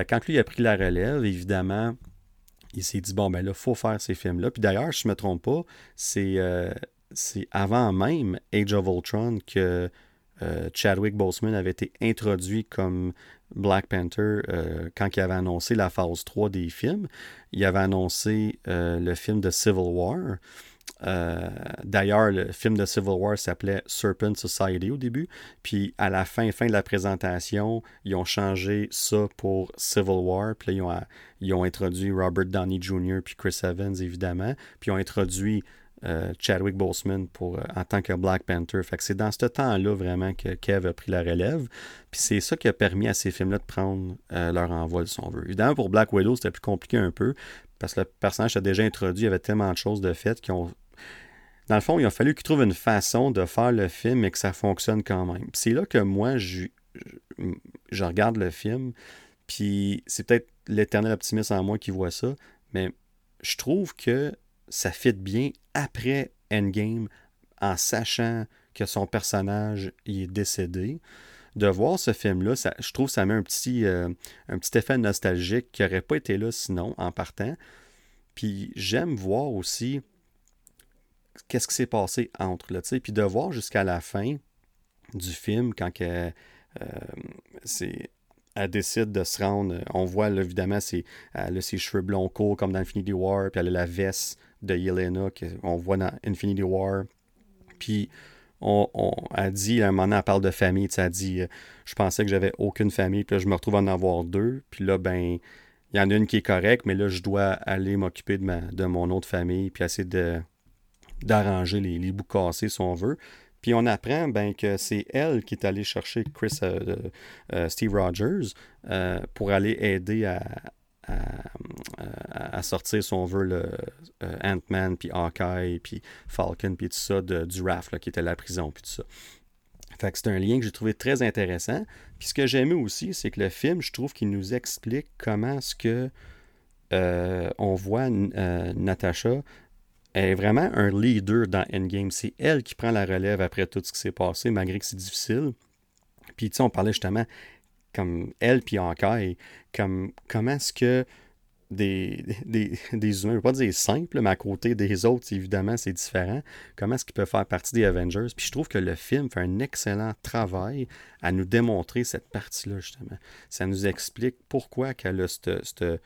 Quand lui a pris la relève, évidemment, il s'est dit bon, ben là, il faut faire ces films-là. Puis d'ailleurs, je ne me trompe pas, euh, c'est avant même Age of Ultron que euh, Chadwick Boseman avait été introduit comme Black Panther euh, quand il avait annoncé la phase 3 des films. Il avait annoncé le film de Civil War. Euh, d'ailleurs, le film de Civil War s'appelait Serpent Society au début. Puis à la fin, fin de la présentation, ils ont changé ça pour Civil War. Puis là, ils ont, introduit Robert Downey Jr. puis Chris Evans, évidemment. Puis ils ont introduit euh, Chadwick Boseman pour, euh, en tant que Black Panther. Fait que c'est dans ce temps-là vraiment que Kev a pris la relève. Puis c'est ça qui a permis à ces films-là de prendre leur envol, si on veut. Évidemment, pour Black Widow, c'était plus compliqué un peu parce que le personnage était déjà introduit, il y avait tellement de choses de fait qui ont dans le fond, il a fallu qu'ils trouvent une façon de faire le film et que ça fonctionne quand même. C'est là que moi, je, regarde le film, puis c'est peut-être l'éternel optimiste en moi qui voit ça, mais je trouve que ça fit bien après Endgame en sachant que son personnage est décédé. De voir ce film-là, je trouve que ça met un petit, euh, un petit effet nostalgique qui n'aurait pas été là sinon en partant. Puis j'aime voir aussi qu'est-ce qui s'est passé entre, là, puis de voir jusqu'à la fin du film, quand elle, euh, elle décide de se rendre, on voit évidemment, c'est, elle ses cheveux blonds courts comme dans Infinity War, puis elle a la veste de Yelena qu'on voit dans Infinity War. Puis on, a dit, à un moment elle parle de famille, elle dit, je pensais que j'avais aucune famille, puis là, je me retrouve à en avoir deux, puis là, ben, il y en a une qui est correcte, mais là, je dois aller m'occuper de, de mon autre famille, puis essayer de, d'arranger les, bouts cassés, si on veut. Puis on apprend ben, que c'est elle qui est allée chercher Chris, euh, euh, Steve Rogers euh, pour aller aider à, sortir, si on veut, le Ant-Man, puis Hawkeye, puis Falcon, puis tout ça, du raft, qui était la prison, puis tout ça. Fait que c'est un lien que j'ai trouvé très intéressant. Puis ce que j'aimais aussi, c'est que le film, je trouve qu'il nous explique comment est-ce que on voit Natasha est vraiment un leader dans Endgame. C'est elle qui prend la relève après tout ce qui s'est passé, malgré que c'est difficile. Puis, tu sais, on parlait justement comme elle, puis encore, comme comment est-ce que des, des, des, humains, je ne veux pas dire simples, mais à côté des autres, évidemment, c'est différent. Comment est-ce qu'ils peuvent faire partie des Avengers? Puis je trouve que le film fait un excellent travail à nous démontrer cette partie-là, justement. Ça nous explique pourquoi qu'elle a cette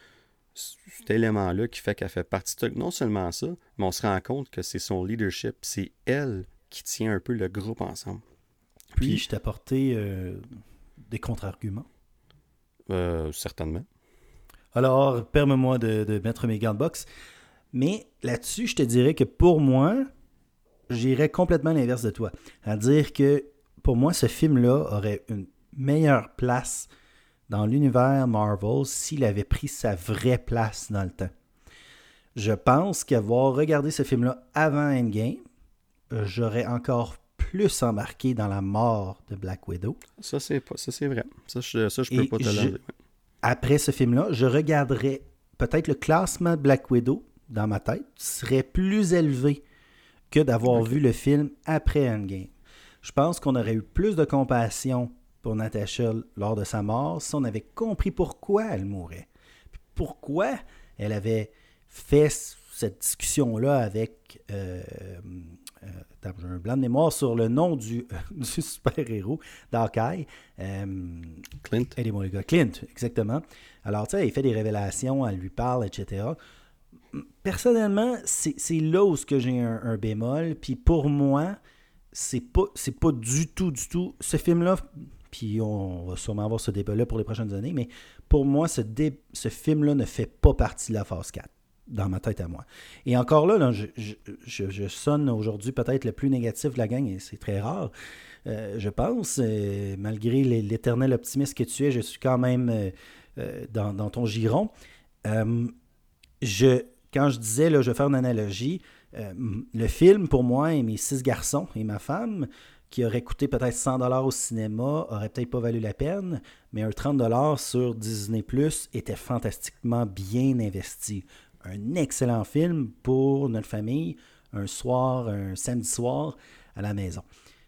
cet élément-là qui fait qu'elle fait partie de... Non seulement ça, mais on se rend compte que c'est son leadership, c'est elle qui tient un peu le groupe ensemble. Puis, je t'ai apporté euh, des contre-arguments. Euh, certainement. Alors, permets-moi de, mettre mes gants de boxe. Mais là-dessus, je te dirais que pour moi, j'irais complètement l'inverse de toi. À dire que pour moi, ce film-là aurait une meilleure place dans l'univers Marvel s'il avait pris sa vraie place dans le temps. Je pense qu'avoir regardé ce film-là avant Endgame, euh, j'aurais encore plus embarqué dans la mort de Black Widow. Ça, c'est, ça, c'est vrai. Ça, je, ça, peux pas te l'enlever. Après ce film-là, je regarderais peut-être le classement de Black Widow dans ma tête serait plus élevé que d'avoir vu le film après Endgame. Je pense qu'on aurait eu plus de compassion pour Natasha lors de sa mort si on avait compris pourquoi elle mourait. pourquoi elle avait fait cette discussion-là avec. Euh, euh, j'ai un blanc de mémoire sur le nom du, super-héros d'Hawkeye. Euh, Clint. Aidez-moi les gars. Clint, exactement. Alors, tu sais, il fait des révélations, elle lui parle, etc. Personnellement, c'est là où j'ai un, un, bémol. Puis pour moi, c'est pas, pas du tout, du tout. Ce film-là, puis on va sûrement avoir ce débat-là pour les prochaines années, mais pour moi, ce, ce film-là ne fait pas partie de la phase 4, dans ma tête à moi. Et encore là, je, sonne aujourd'hui peut-être le plus négatif de la gang, et c'est très rare. Euh, je pense, euh, malgré l'éternel optimiste que tu es, je suis quand même euh, dans, ton giron. je, quand je disais, je vais faire une analogie, le film, pour moi, et mes six garçons et ma femme, qui aurait coûté peut-être 100 dollars au cinéma aurait peut-être pas valu la peine, mais un 30 dollars sur Disney Plus était fantastiquement bien investi. Un excellent film pour notre famille, un soir, un samedi soir à la maison.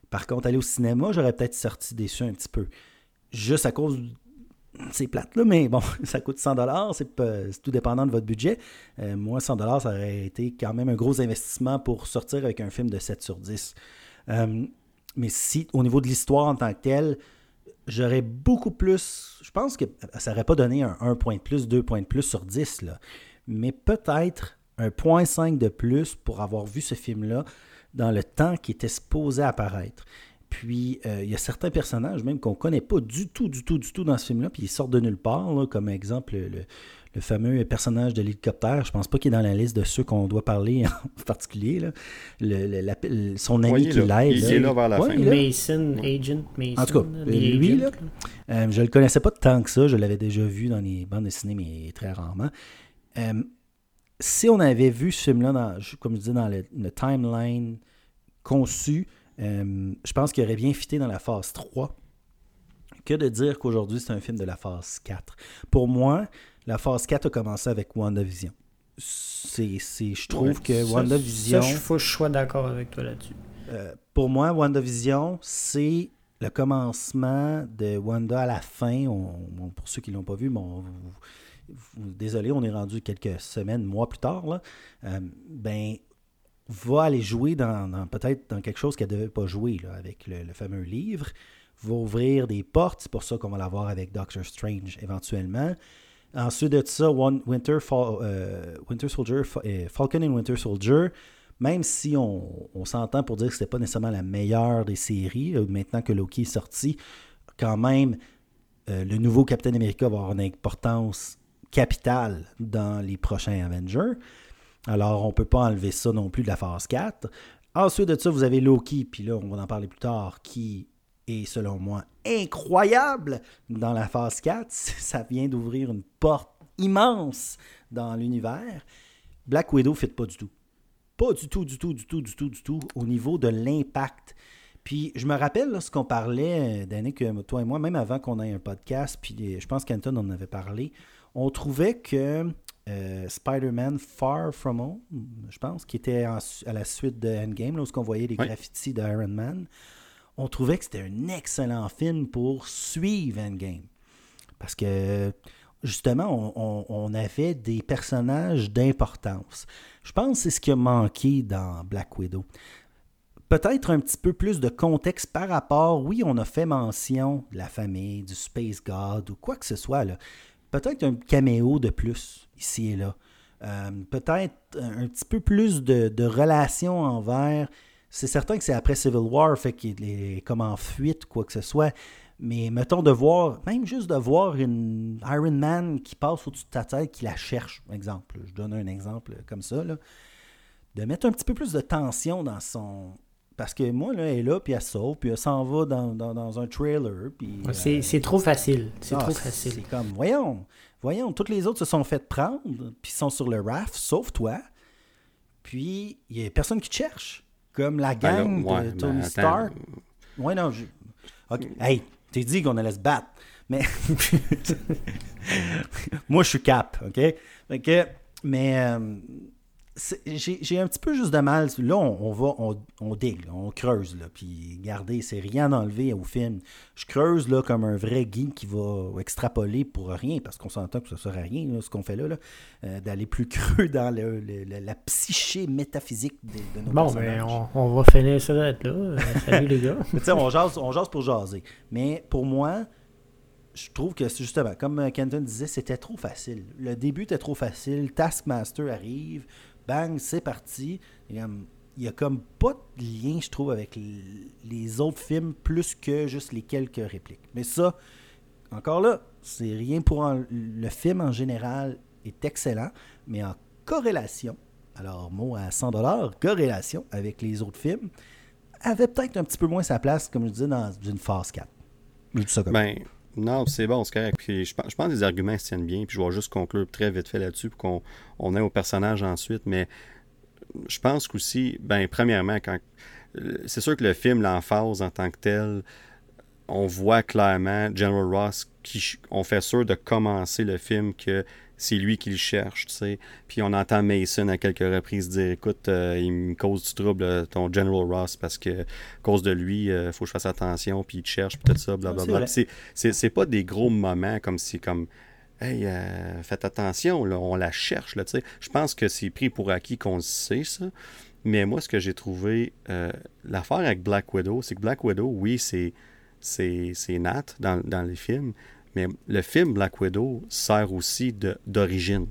Par contre, aller au cinéma, j'aurais peut-être sorti déçu un petit peu. Juste à cause c'est plate, là, mais bon, ça coûte 100 dollars, c'est tout dépendant de votre budget. Euh, moi, 100 dollars, ça aurait été quand même un gros investissement pour sortir avec un film de 7 sur 10. Mais si, au niveau de l'histoire en tant que telle, j'aurais beaucoup plus. Je pense que ça n'aurait pas donné un 1 point de plus, 2 points de plus sur 10, là. mais peut-être un point 5 de plus pour avoir vu ce film-là dans le temps qui était supposé apparaître. Puis, euh, il y a certains personnages même qu'on ne connaît pas du tout, du tout, du tout dans ce film-là, puis ils sortent de nulle part, comme exemple le, le fameux personnage de l'hélicoptère. Je pense pas qu'il est dans la liste de ceux qu'on doit parler en particulier. Là. Le, son ami qui l'aide. Il, est là vers la fin. Mason, Agent Mason. En tout cas, lui, là, euh, je le connaissais pas tant que ça. Je l'avais déjà vu dans les bandes dessinées, mais très rarement. Euh, si on avait vu ce film-là, comme je disais, dans le, timeline conçu, euh, je pense qu'il aurait bien fité dans la phase 3 que de dire qu'aujourd'hui c'est un film de la phase 4. Pour moi, la phase 4 a commencé avec WandaVision. C'est, je trouve que WandaVision. Ça, je, je sois d'accord avec toi là-dessus. Euh, pour moi, WandaVision, c'est le commencement de Wanda à la fin. pour ceux qui ne l'ont pas vu, bon, désolé, on est rendu quelques semaines, mois plus tard. Là, euh, ben, va aller jouer dans, peut-être dans quelque chose qu'elle ne devait pas jouer avec le, le, fameux livre. Va ouvrir des portes. C'est pour ça qu'on va l'avoir avec Doctor Strange éventuellement. Ensuite de ça, Winter, euh, Winter Soldier, euh, Falcon and Winter Soldier, même si on, s'entend pour dire que ce n'était pas nécessairement la meilleure des séries, euh, maintenant que Loki est sorti, quand même, le nouveau Captain America va avoir une importance capitale dans les prochains Avengers. Alors, on ne peut pas enlever ça non plus de la phase 4. Ensuite de ça, vous avez Loki, puis là, on va en parler plus tard, qui est selon moi incroyable dans la phase 4. Ça vient d'ouvrir une porte immense dans l'univers. Black Widow ne fit pas du tout. Pas du tout, du tout, du tout, du tout, du tout, au niveau de l'impact. Puis je me rappelle lorsqu'on parlait, Danick, toi et moi, même avant qu'on ait un podcast, puis je pense qu'Anton en avait parlé, on trouvait que euh, Spider-Man Far From Home, je pense, qui était à la suite de Endgame, lorsqu'on voyait les graffitis d'Iron Man, on trouvait que c'était un excellent film pour suivre Endgame. Parce que justement, on, avait des personnages d'importance. Je pense que c'est ce qui a manqué dans Black Widow. Peut-être un petit peu plus de contexte par rapport, oui, on a fait mention de la famille, du Space God ou quoi que ce soit. Peut-être un caméo de plus ici et là. Euh, peut-être un petit peu plus de, de relations envers. C'est certain que c'est après Civil War, fait qu'il est comme en fuite, quoi que ce soit. Mais mettons de voir, même juste de voir une Iron Man qui passe au-dessus de ta tête, qui la cherche, exemple. Je donne un exemple comme ça. Là. De mettre un petit peu plus de tension dans son. Parce que moi, là, elle est là, puis elle sauve, puis elle s'en va dans, un trailer. Puis, c'est, euh, trop facile. C'est ah, trop facile. C'est comme, voyons, voyons, toutes les autres se sont fait prendre, puis sont sur le raft, sauf toi. Puis, il n'y a personne qui te cherche. Comme la ben gang de Tony ben, Stark. Ouais, non, je... OK. Hey, T'es dit qu'on allait se battre. Mais moi, je suis cap, OK? mais euh, j'ai un petit peu juste de mal. Là, on, va, on, on digue, on creuse. Là, puis, regardez, c'est rien enlevé au film. Je creuse là, comme un vrai geek qui va extrapoler pour rien, parce qu'on s'entend que ça ne sert à rien, ce qu'on fait là, euh, d'aller plus creux dans le, la psyché métaphysique de, nos Bon, ben, on, on, va finir ça là. Euh, salut les gars. on, jase, on jase pour jaser. Mais pour moi, je trouve que justement, comme Kenton disait, c'était trop facile. Le début était trop facile. Taskmaster arrive, bang, c'est parti. Il y a comme pas de lien, je trouve, avec les autres films plus que juste les quelques répliques. Mais ça, encore là, c'est rien pour le film en général est excellent, mais en corrélation, alors mot à 100 dollars, corrélation avec les autres films, avait peut-être un petit peu moins sa place, comme je disais, dans une phase 4. Je ça comme ben, non, c'est bon, c'est correct. Puis je, pense que les arguments se tiennent bien. Puis je vais juste conclure très vite fait là-dessus pour qu'on on ait au personnage ensuite. Mais je pense qu'aussi, ben, premièrement, quand c'est sûr que le film l'emphase en tant que tel, on voit clairement General Ross qui on fait sûr de commencer le film que c'est lui qui le cherche, tu sais. Puis on entend Mason à quelques reprises dire écoute, euh, il me cause du trouble, euh, ton General Ross, parce que à cause de lui, il euh, faut que je fasse attention, puis il te cherche, puis tout ça, blablabla. C'est pas des gros moments comme si, comme. Hey, faites attention, là, on la cherche, là, tu sais. Je pense que c'est pris pour acquis qu'on sait ça. Mais moi, ce que j'ai trouvé, l'affaire avec Black Widow, c'est que Black Widow, oui, c'est c'est Nat dans, dans les films, mais le film Black Widow sert aussi d'origine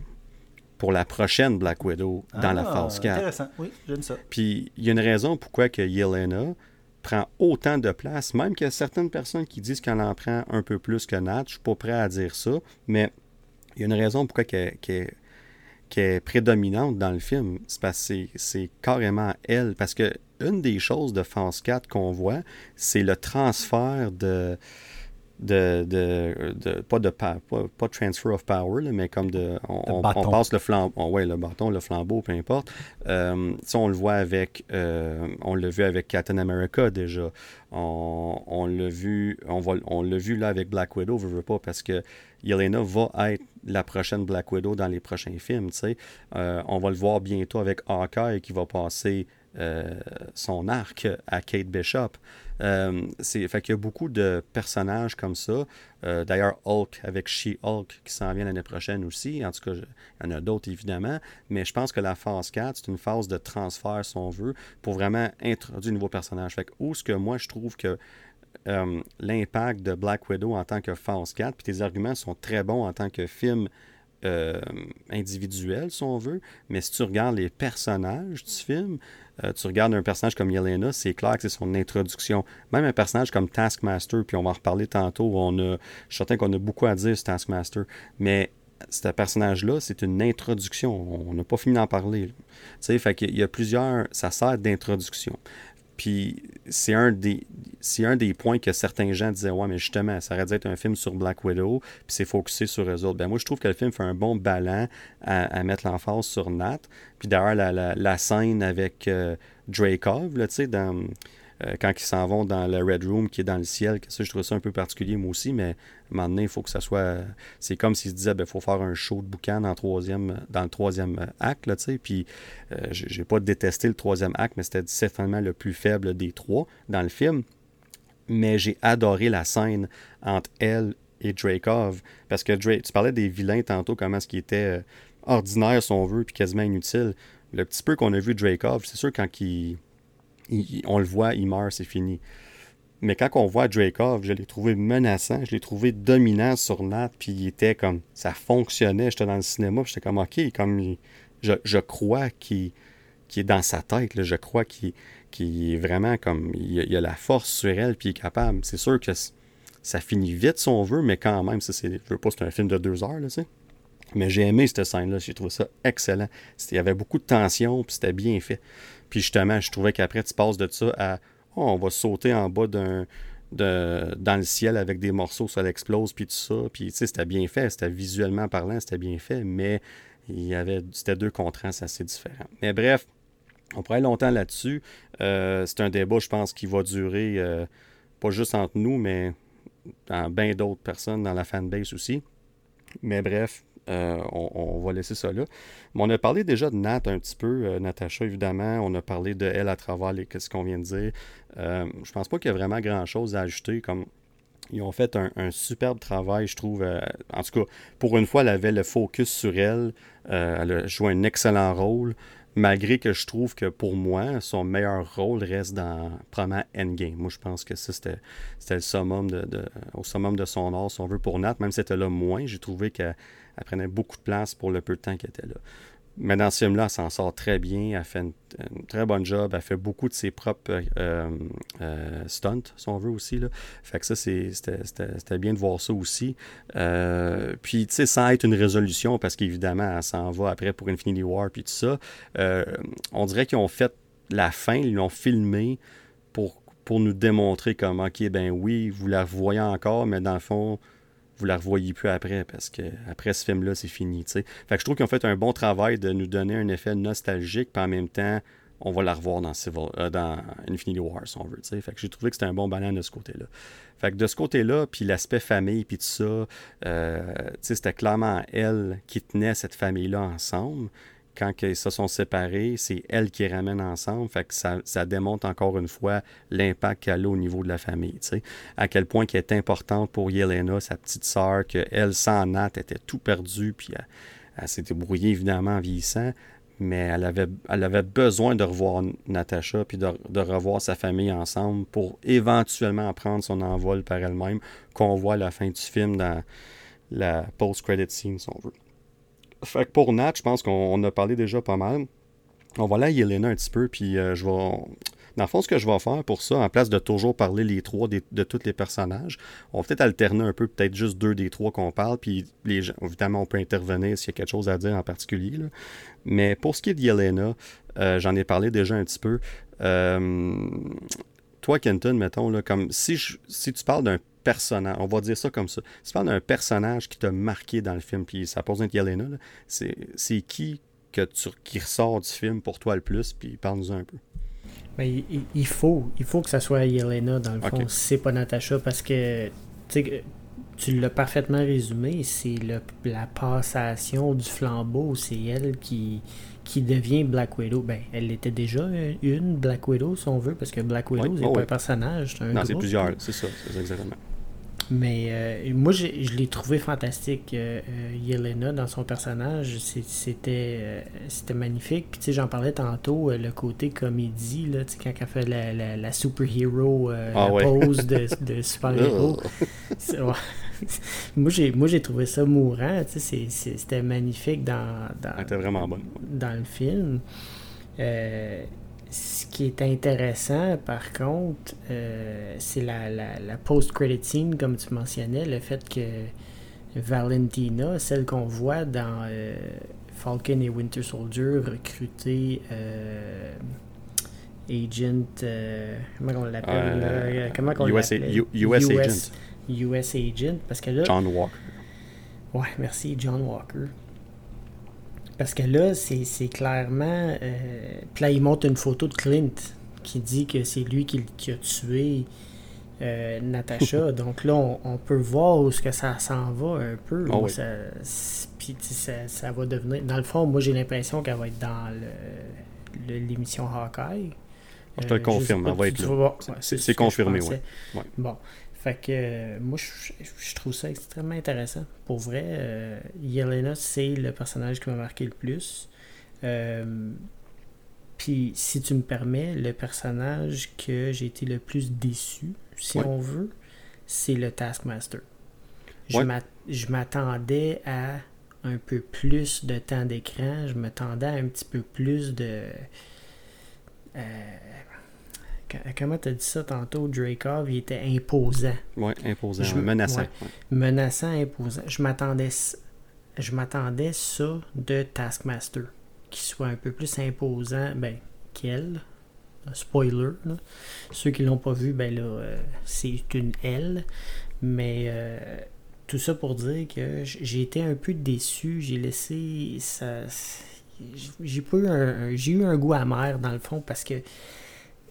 pour la prochaine Black Widow dans la ah, phase 4. Intéressant, oui, j'aime ça. Puis il y a une raison pourquoi que Yelena prend autant de place, même qu'il y a certaines personnes qui disent qu'elle en prend un peu plus que Nat. Je suis pas prêt à dire ça, mais il y a une raison pourquoi qu'elle est prédominante dans le film. C'est parce que c'est carrément elle. Parce que une des choses de phase 4 qu'on voit, c'est le transfert de de, de, pas de pas, pas transfer of power, mais comme de on, passe le flambeau, ouais, le bâton, le flambeau, peu importe. Euh, on le voit avec, euh, on l'a vu avec Captain America déjà. On, on l'a vu, on va, on l'a vu là avec Black Widow, je veux pas parce que Yelena va être la prochaine Black Widow dans les prochains films. Euh, on va le voir bientôt avec Hawkeye qui va passer son arc à Kate Bishop. Euh, c'est, fait qu'il y a beaucoup de personnages comme ça. Euh, d'ailleurs, Hulk avec She-Hulk qui s'en vient l'année prochaine aussi. En tout cas, il y en a d'autres évidemment. Mais je pense que la phase 4, c'est une phase de transfert, si on veut, pour vraiment introduire de nouveaux personnages. Fait que où ce que moi je trouve que l'impact de Black Widow en tant que phase 4, puis tes arguments sont très bons en tant que film individuel, si on veut, mais si tu regardes les personnages du film, euh, tu regardes un personnage comme Yelena, c'est clair que c'est son introduction. Même un personnage comme Taskmaster, puis on va en reparler tantôt, on a, je suis certain qu'on a beaucoup à dire sur Taskmaster, mais ce personnage-là, c'est une introduction. On n'a pas fini d'en parler. Tu sais, fait qu'il y a plusieurs. Ça sert d'introduction. Puis c'est un des un des points que certains gens disaient ouais mais justement ça aurait dû être un film sur Black Widow puis c'est focusé sur eux autres. Ben moi je trouve que le film fait un bon ballon à, mettre l'emphase sur Nat. Puis d'ailleurs la, la, scène avec euh, Dracov là tu sais dans euh, quand ils s'en vont dans le Red Room qui est dans le ciel, ça, je trouve ça un peu particulier moi aussi, mais à il faut que ça soit. C'est comme s'ils se disaient, il ben, faut faire un show de boucan dans, le troisième acte, là, tu. Puis, euh, j'ai pas détesté le troisième acte, mais c'était certainement le plus faible des trois dans le film. Mais j'ai adoré la scène entre elle et Dracov. Parce que Drake, tu parlais des vilains tantôt, comment ce qui était euh, ordinaire, si on veut, puis quasiment inutile. Le petit peu qu'on a vu Dracov, c'est sûr, quand il on le voit, il meurt, c'est fini. Mais quand on voit Dracov, je l'ai trouvé menaçant, je l'ai trouvé dominant sur Nat, puis il était comme. Ça fonctionnait, j'étais dans le cinéma, puis j'étais comme, ok, comme. je, crois qu'il est dans sa tête, je crois qu'il est vraiment comme. Il a, a, la force sur elle, puis il est capable. C'est sûr que ça finit vite si on veut, mais quand même, ça, je veux pas, c'est un film de deux heures, là. Mais j'ai aimé cette scène-là, j'ai trouvé ça excellent. Il y avait beaucoup de tension, puis c'était bien fait. Puis justement, je trouvais qu'après, tu passes de ça à oh, on va sauter en bas d'un. De, dans le ciel avec des morceaux, ça l'explose, puis tout ça. Puis, tu sais, c'était bien fait, c'était visuellement parlant, c'était bien fait, mais il y avait, c'était deux contrastes assez différents. Mais bref, on pourrait longtemps là-dessus. Euh, c'est un débat, je pense, qui va durer euh, pas juste entre nous, mais dans bien d'autres personnes dans la fanbase aussi. Mais bref, euh, on, va laisser ça là. Mais on a parlé déjà de Nat un petit peu, euh, Natacha évidemment. On a parlé de elle à travers les, ce qu'on vient de dire. Euh, je pense pas qu'il y a vraiment grand-chose à ajouter. Comme ils ont fait un, superbe travail, je trouve. en tout cas, pour une fois, elle avait le focus sur elle. elle a joué un excellent rôle malgré que je trouve que pour moi, son meilleur rôle reste dans probablement Endgame. Moi, je pense que ça, c'était, au summum de son art, si on veut, pour Nat. Même si c'était là moins, j'ai trouvé qu'elle prenait beaucoup de place pour le peu de temps qu'elle était là. Mais dans ce film-là, elle s'en sort très bien. Elle fait une, très bonne job. Elle fait beaucoup de ses propres euh, euh, stunts, si on veut aussi. Là. Fait que ça, c'était bien de voir ça aussi. Euh, puis, tu sais, sans être une résolution, parce qu'évidemment, elle s'en va après pour Infinity War, puis tout ça. on dirait qu'ils ont fait la fin, ils l'ont filmé pour, pour nous démontrer comment, OK, ben oui, vous la voyez encore, mais dans le fond, vous la revoyez plus après parce que après ce film-là, c'est fini. Fait que je trouve qu'ils ont fait un bon travail de nous donner un effet nostalgique, puis en même temps, on va la revoir dans, euh, dans Infinity War, si on veut. Fait que j'ai trouvé que c'était un bon ballon de ce côté-là. Fait que de ce côté-là, puis l'aspect famille, puis tout ça, euh, c'était clairement elle qui tenait cette famille-là ensemble quand ils se sont séparés, c'est elle qui ramène ensemble. Fait que ça, ça démontre encore une fois l'impact qu'elle a au niveau de la famille. À quel point qu'elle est importante pour Yelena, sa petite sœur, qu'elle, sans Nat, était tout perdue, puis elle, s'était brouillée évidemment en vieillissant. Mais elle avait, elle avait besoin de revoir Natacha puis de, de revoir sa famille ensemble pour éventuellement prendre son envol par elle-même, qu'on voit à la fin du film dans la post-credit scene, si on veut. Fait que pour Nat, je pense qu'on a parlé déjà pas mal. On va aller à Yelena un petit peu, puis euh, je vais. Dans le fond, ce que je vais faire pour ça, en place de toujours parler les trois de tous les personnages, on va peut-être alterner un peu, peut-être juste deux des trois qu'on parle, puis les évidemment, on peut intervenir s'il y a quelque chose à dire en particulier. Mais pour ce qui est de Yelena, euh, j'en ai parlé déjà un petit peu. Euh, toi, Kenton, mettons, là, comme si, si tu parles d'un personnage, on va dire ça comme ça. Si tu parles d'un personnage qui t'a marqué dans le film, puis ça pose un Yelena, c'est qui que tu, qui ressort du film pour toi le plus, puis parle-nous un peu. Ben, il, faut, il faut que ça soit Yelena dans le fond, c'est pas Natacha, parce que tu l'as parfaitement résumé, c'est la passation du flambeau, c'est elle qui, qui devient Black Widow. Ben, elle était déjà une Black Widow, si on veut, parce que Black Widow, c'est oh pas un personnage, c'est un Non, c'est plusieurs, c'est ça, c'est exactement. Mais euh, moi, je l'ai trouvé fantastique, euh, euh, Yelena, dans son personnage. C'était c'était magnifique. Puis, tu sais, j'en parlais tantôt, le côté comédie, là, quand elle fait la, la, la super-héros, ah pose de, de super-héros. moi, j'ai trouvé ça mourant. Tu sais, c'était magnifique dans, dans, vraiment dans le film. Ce qui est intéressant, par contre, euh, c'est la, la, post-credit scene, comme tu mentionnais, le fait que Valentina, celle qu'on voit dans euh, Falcon et Winter Soldier, recruter. Euh, Agent. euh, comment on l'appelle? Là? Comment on US US Agent. US Agent. Parce que là. John Walker. Ouais, merci, John Walker. Parce que là, c'est clairement. euh, puis là, il montre une photo de Clint qui dit que c'est lui qui, qui a tué euh, Natasha. Donc là, on, on peut voir où ce que ça s'en va un peu. Ah oui. ça, puis ça, ça va devenir. Dans le fond, moi, j'ai l'impression qu'elle va être dans le- le- l'émission Hawkeye. Je te le Euh, confirme, elle va être là. C'est- confirmé. Ouais. Bon. Fait que euh, moi, je, je trouve ça extrêmement intéressant. Pour vrai, euh, Yelena, c'est le personnage qui m'a marqué le plus. Euh, Puis, si tu me permets, le personnage que j'ai été le plus déçu, si Ouais. on veut, c'est le Taskmaster. Je Ouais. m'attendais à un peu plus de temps d'écran. Je m'attendais à un petit peu plus de. euh, comment tu as dit ça tantôt, Dracov, il était imposant. Ouais, imposant, Je- menaçant. ouais. ouais. Menaçant, imposant. Je m'attendais je m'attendais ça de Taskmaster. Qu'il soit un peu plus imposant, ben, qu'elle. Spoiler, là. Ceux qui l'ont pas vu, ben là, euh, c'est une elle. Mais euh, tout ça pour dire que j'ai été un peu déçu. J'ai laissé ça. J'ai eu un, un- j'ai eu un goût amer dans le fond parce que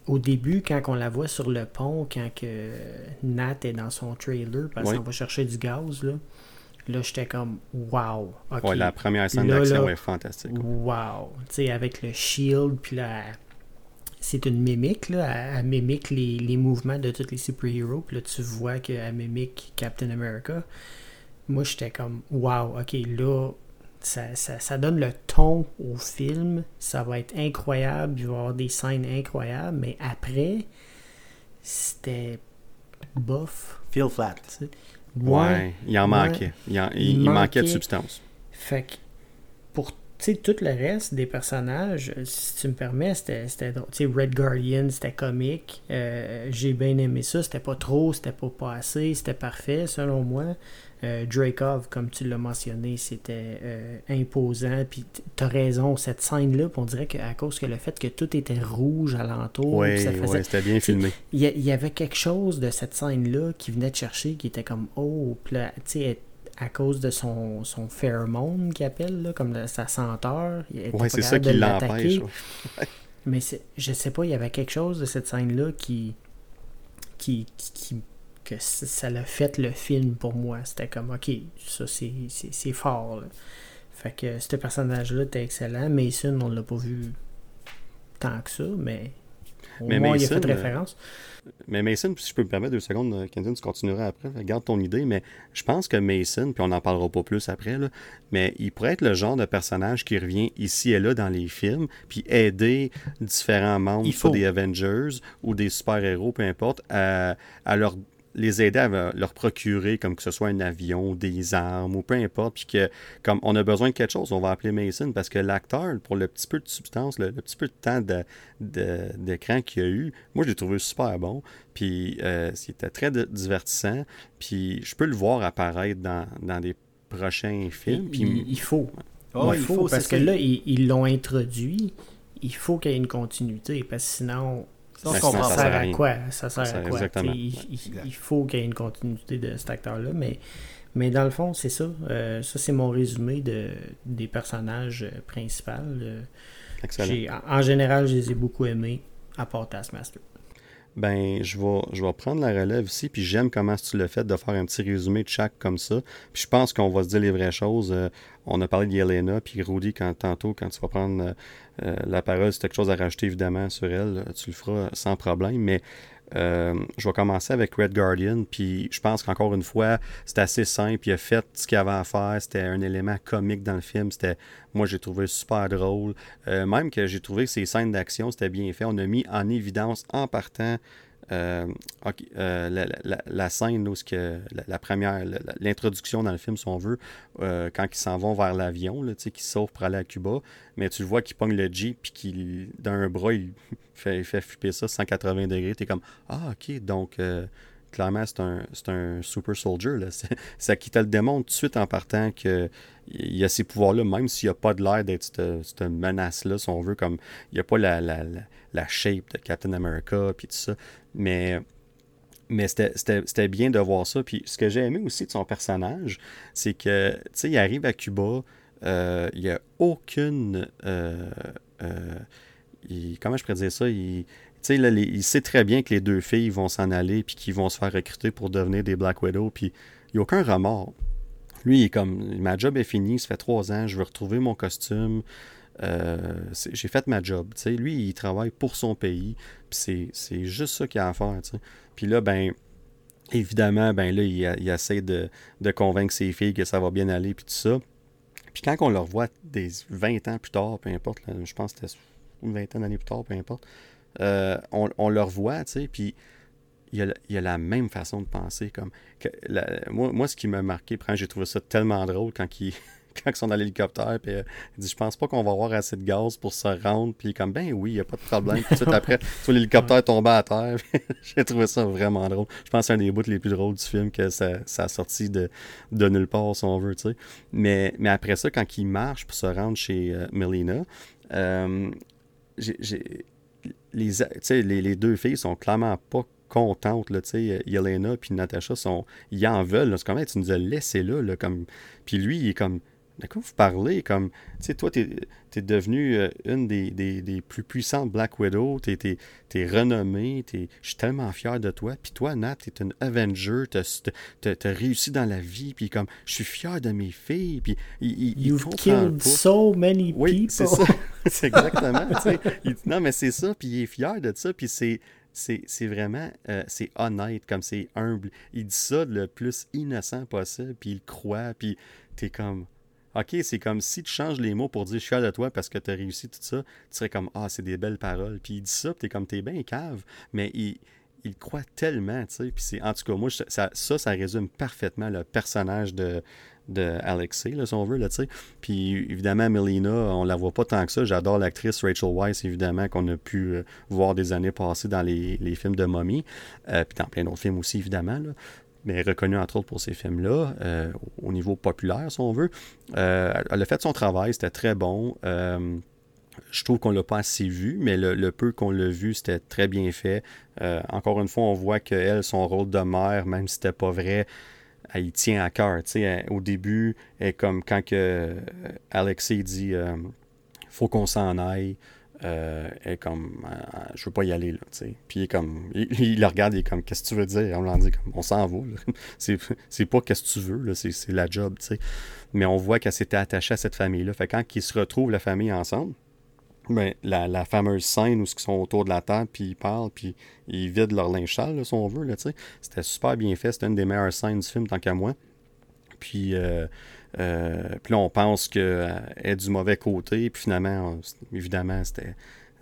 au début, quand on la voit sur le pont, quand que Nat est dans son trailer, parce Oui. qu'on va chercher du gaz, là, là j'étais comme wow. Ouais, la première scène d'action est fantastique. Wow! Tu sais, avec le shield, puis là, c'est une mimique, là. Elle, elle mimique les, les mouvements de tous les super-héros, puis là, tu vois qu'elle mimique Captain America. Moi, j'étais comme, wow, ok, là, ça, ça, ça donne le ton au film. Ça va être incroyable, il va y avoir des scènes incroyables, mais après, c'était bof. Feel flat. Ouais, il en ouais. manquait. Il, en- il- Il manquait de substance. Fait que sais, tout le reste des personnages, euh, si tu me permets, c'était drôle. Tu sais, Red Guardian, c'était comique. Euh, J'ai bien aimé ça. C'était pas trop, c'était pas pas assez, c'était parfait, selon moi. Euh, Dracov, comme tu l'as mentionné, c'était euh, imposant. Puis t'as raison, cette scène-là, on dirait qu'à cause que le fait que tout était rouge alentour, ça faisait- c'était bien filmé. il y, avait quelque chose de cette scène-là qui venait de chercher, qui était comme oh, puis là, tu sais, à cause de son, son pheromone qu'il appelle, là, comme de- sa senteur. pas c'est ça capable qui de l'empêche. ouais. Mais je sais pas, il y avait quelque chose de cette scène-là qui, qui, qui, qui- que ça l'a fait le film pour moi. C'était comme ok, ça c'est, fort. là. Fait que ce personnage-là était excellent. Mason, on l'a pas vu tant que ça, mais au Mais moins il a Mason, fait euh, référence. Mais Mason, si je peux me permettre deux secondes, euh, Kenton, tu continueras après. Garde ton idée, mais je pense que Mason, puis on n'en parlera pas plus après, là, mais il pourrait être le genre de personnage qui revient ici et là dans les films, puis aider différents membres, Il soit faut. des Avengers ou des super-héros, peu importe, à, à leur les aider à leur procurer, comme que ce soit un avion, des armes ou peu importe, puis que comme on a besoin de quelque chose, on va appeler Mason parce que l'acteur, pour le petit peu de substance, le, le petit peu de temps de- de- d'écran qu'il a eu, moi je l'ai trouvé super bon, puis euh, c'était très di- divertissant, puis je peux le voir apparaître dans, dans des prochains films, Il, puis il- il faut. Oh, il faut, parce que ça. là, ils ils l'ont introduit. Il faut qu'il y ait une continuité, parce que sinon, Ça, sert à quoi? Ça sert Ça à quoi? exactement. Il, faut qu'il y ait une continuité de cet acteur-là, mais, mais dans le fond, c'est ça. Euh, ça, c'est mon résumé de, des personnages euh, principaux. Euh, excellent. en, en général, je les ai beaucoup aimés, à part Taskmaster. Ben, je vais, je vais prendre la relève ici, puis j'aime comment tu l'as fait de faire un petit résumé de chaque comme ça. Puis je pense qu'on va se dire les vraies choses. Euh, on a parlé d'Yelena, puis Rudy, quand, tantôt, quand tu vas prendre euh, la parole, si tu quelque chose à rajouter évidemment sur elle, tu le feras sans problème. Mais euh, je vais commencer avec Red Guardian, puis je pense qu'encore une fois, c'est assez simple. Il a fait ce qu'il avait à faire. C'était un élément comique dans le film. C'était, moi, j'ai trouvé super drôle. Euh, même que j'ai trouvé que ces scènes d'action, c'était bien fait. On a mis en évidence en partant euh, euh, la, scène, où que, la, première, l'introduction dans le film, si on veut, euh, quand ils s'en vont vers l'avion, qu'ils sauvent pour aller à Cuba, mais tu vois qu'il pogne le Jeep, puis qu'il, d'un bras, il fait, flipper ça 180 degrés. Tu es comme, ah, ok, donc clairement, c'est un, un, super soldier. Là. Ça qui te le démontre tout de suite en partant que il a ces pouvoirs-là, même s'il n'y a pas de l'air d'être cette, menace-là, si on veut, comme il n'y a pas la, la, la, shape de Captain America, puis tout ça. Mais, mais c'était bien de voir ça. Puis ce que j'ai aimé aussi de son personnage, c'est que, tu sais, il arrive à Cuba, euh, il n'y a aucune. Euh, euh, comment je pourrais dire ça? Il sait très bien que les deux filles vont s'en aller puis qu'ils vont se faire recruter pour devenir des Black Widow. Puis il n'y a aucun remords. Lui, il est comme ma job est finie, ça fait trois ans, je veux retrouver mon costume. j'ai fait ma job. Lui, il travaille pour son pays. Puis c'est juste ça qu'il a à faire. Puis là, ben, évidemment, ben là, il, essaie de, de, convaincre ses filles que ça va bien aller, puis tout ça. Puis quand on le revoit des 20 ans plus tard, peu importe, je pense que c'était une vingtaine d'années plus tard, peu importe, euh, on, on, le revoit, tu sais, puis il y, a, la même façon de penser. Comme, moi, moi, ce qui m'a marqué, j'ai trouvé ça tellement drôle quand ils, quand sont dans l'hélicoptère, puis euh, il dit Je pense pas qu'on va avoir assez de gaz pour se rendre. Puis comme Ben oui, il n'y a pas de problème. Puis tout après, l'hélicoptère tombé à terre. J'ai trouvé ça vraiment drôle. Je pense que c'est un des bouts les plus drôles du film que ça, ça a sorti de, de nulle part, si on veut. Tu sais. mais, mais après ça, quand il marche pour se rendre chez euh, Melina, euh, j'ai les, les, les, deux filles sont clairement pas contentes. Là, Yelena et Natasha, sont, ils en veulent. C'est comme, tu nous as laissé là. là comme... Puis lui, il est comme, de quoi vous parlez? Comme, tu sais, toi, tu es, devenu euh, une des, des, plus puissantes Black Widow, tu es, es, renommé, je suis tellement fier de toi. Puis toi, Nat, tu es une Avenger, tu as, réussi dans la vie, puis comme, je suis fier de mes filles, puis il, il, You've killed so many oui, c'est ça. c'est exactement, Non, mais c'est ça, puis il est fier de ça, puis c'est c'est vraiment, euh, c'est honnête, comme c'est humble. Il dit ça le plus innocent possible, puis il croit, puis t'es comme, OK, c'est comme si tu changes les mots pour dire je suis fier de toi parce que tu as réussi tout ça, tu serais comme Ah, c'est des belles paroles. Puis il dit ça, puis t'es comme t'es bien cave, mais il, il croit tellement, tu sais. Puis en tout cas, moi, ça, ça, ça résume parfaitement le personnage de, de Alexei, si on veut, là, tu sais. Puis évidemment, Melina, on la voit pas tant que ça. J'adore l'actrice Rachel Weisz, évidemment, qu'on a pu euh, voir des années passées dans les, les films de Mommy, euh, puis dans plein d'autres films aussi, évidemment. Là mais reconnue entre autres pour ces films-là, euh, au niveau populaire, si on veut. Euh, elle a fait son travail, c'était très bon. Euh, je trouve qu'on ne l'a pas assez vu, mais le, peu qu'on l'a vu, c'était très bien fait. encore une fois, on voit qu'elle, son rôle de mère, même si c'était pas vrai, elle y tient à cœur. Au début, elle, comme quand que Alexis dit faut qu'on s'en aille. Euh, est comme, euh, je veux pas y aller, là, tu sais. Puis il est comme, il, le regarde, il est comme, qu'est-ce que tu veux dire? On l'en dit comme, on s'en va, c'est pas qu'est-ce que tu veux, là, c'est la job, tu sais. Mais on voit qu'elle s'était attachée à cette famille-là. Fait quand ils se retrouvent, la famille, ensemble, ben, la, la, fameuse scène où ils sont autour de la table, puis ils parlent, puis ils vident leur linge sale, si on veut, là, tu sais. C'était super bien fait, c'était une des meilleures scènes du film, tant qu'à moi. Puis, euh, euh, puis là, on pense qu'elle est du mauvais côté, puis finalement, évidemment, c'était.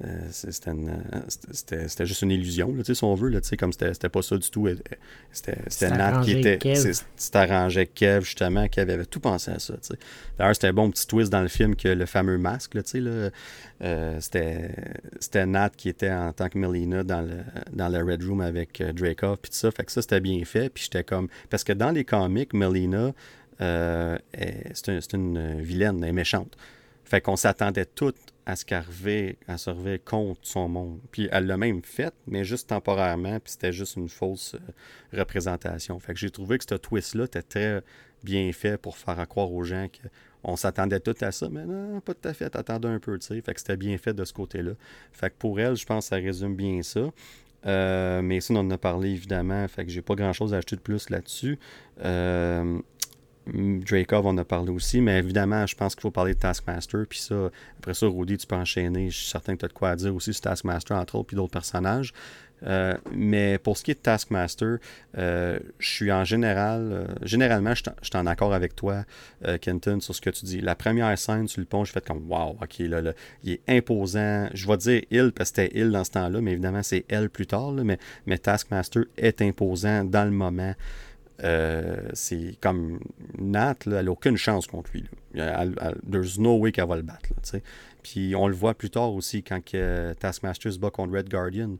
Euh, c'était juste une illusion, là, si on veut, là, comme c'était pas ça du tout. C'était Nat qui était. C'était arrangé Kev, justement. Kev avait tout pensé à ça. D'ailleurs, c'était un bon petit twist dans le film que le fameux masque, là, là, euh, c'était Nat qui était en tant que Melina dans le, dans le Red Room avec euh, Dracov, puis tout ça. Fait que ça, c'était bien fait. Puis j'étais comme. Parce que dans les comics, Melina. Euh, c'est une vilaine, elle est méchante. Fait qu'on s'attendait toutes à ce qu'elle se revienne contre son monde. Puis elle l'a même fait, mais juste temporairement, puis c'était juste une fausse euh, représentation. Fait que j'ai trouvé que ce twist-là était très bien fait pour faire croire aux gens qu'on s'attendait tout à ça, mais non, pas tout à fait, t'attendais un peu, tu sais. Fait que c'était bien fait de ce côté-là. Fait que pour elle, je pense que ça résume bien ça. Euh, mais ça, on en a parlé évidemment, fait que j'ai pas grand chose à acheter de plus là-dessus. Euh, Dracov, on a parlé aussi, mais évidemment, je pense qu'il faut parler de Taskmaster. Puis ça, après ça, Rudy, tu peux enchaîner. Je suis certain que tu as de quoi à dire aussi sur Taskmaster, entre autres, puis d'autres personnages. Euh, mais pour ce qui est de Taskmaster, euh, je suis en général, euh, généralement, je suis en accord avec toi, Kenton, sur ce que tu dis. La première scène sur le pont, je fais comme wow, ok, là, là, il est imposant. Je vais dire il parce que c'était il dans ce temps-là, mais évidemment, c'est elle plus tard. mais Taskmaster est imposant dans le moment. Euh, c'est comme Nat, elle n'a aucune chance contre lui. there's no way qu'elle va le battre. puis on le voit plus tard aussi quand que Taskmaster se bat contre Red Guardian.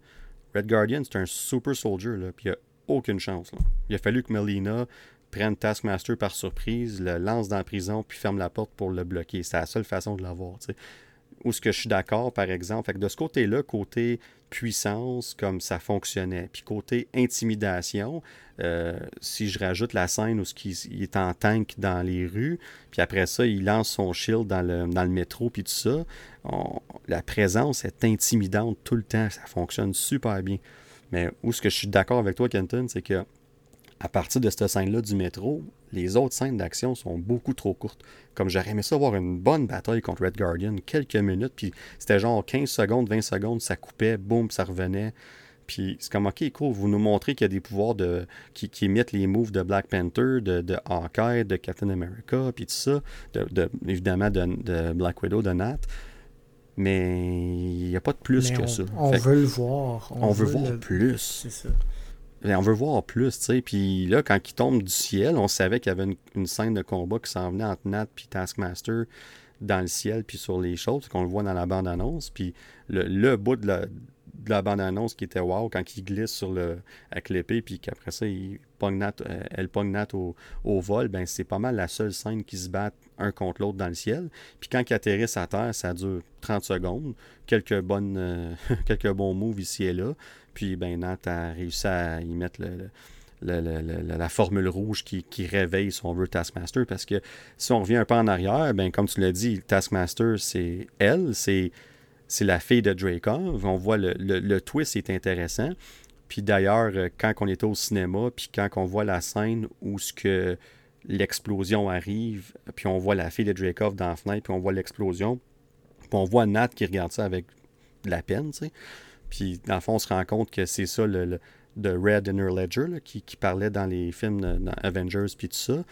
Red Guardian, c'est un super soldier. Là, puis il n'y a aucune chance. Il a fallu que Melina prenne Taskmaster par surprise, le lance dans la prison, puis ferme la porte pour le bloquer. C'est la seule façon de l'avoir. Ou ce que je suis d'accord, par exemple. Fait que de ce côté-là, côté puissance, comme ça fonctionnait. Puis côté intimidation, euh, si je rajoute la scène où il, est en tank dans les rues, puis après ça, il lance son shield dans le, dans le métro, puis tout ça, la présence est intimidante tout le temps. Ça fonctionne super bien. Mais où ce que je suis d'accord avec toi, Kenton, c'est que à partir de cette scène-là du métro, les autres scènes d'action sont beaucoup trop courtes. Comme j'aurais aimé ça avoir une bonne bataille contre Red Guardian, quelques minutes, puis c'était genre 15 secondes, 20 secondes, ça coupait, boum, ça revenait. Puis c'est comme, ok, cool, vous nous montrez qu'il y a des pouvoirs de, qui, qui imitent les moves de Black Panther, de, de Hawkeye, de Captain America, puis tout ça, de, évidemment de, Black Widow, de Nat. Mais il n'y a pas de plus que ça. On veut le voir. On, veut, voir plus. C'est ça. On veut voir plus, tu sais. Puis là, quand il tombe du ciel, on savait qu'il y avait une, scène de combat qui s'en venait entre Nat et Taskmaster dans le ciel puis sur les choses, qu'on le voit dans la bande-annonce. Puis le, le bout de la, de la bande-annonce qui était wow quand il glisse sur le, avec l'épée, puis qu'après ça, euh, elle pogne au, vol, ben c'est pas mal la seule scène qui se battent un contre l'autre dans le ciel. Puis quand ils atterrissent à terre, ça dure 30 secondes. Quelques, bonnes, euh, quelques bons moves ici et là. Puis ben Nat a réussi à y mettre la formule rouge qui, réveille, si on Taskmaster. Parce que si on revient un peu en arrière, ben, comme tu l'as dit, Taskmaster, c'est elle, c'est la fille de Dracov. On voit le, twist est intéressant. Puis d'ailleurs, euh, quand on était au cinéma, puis quand on voit la scène où l'explosion arrive, puis on voit la fille de Dracov dans la fenêtre, puis on voit l'explosion, puis on voit Nat qui regarde ça avec de la peine, tu sais. Puis dans le fond, on se rend compte que c'est ça le, de Red Inner Ledger qui, parlait dans les films dans Avengers, puis tout ça.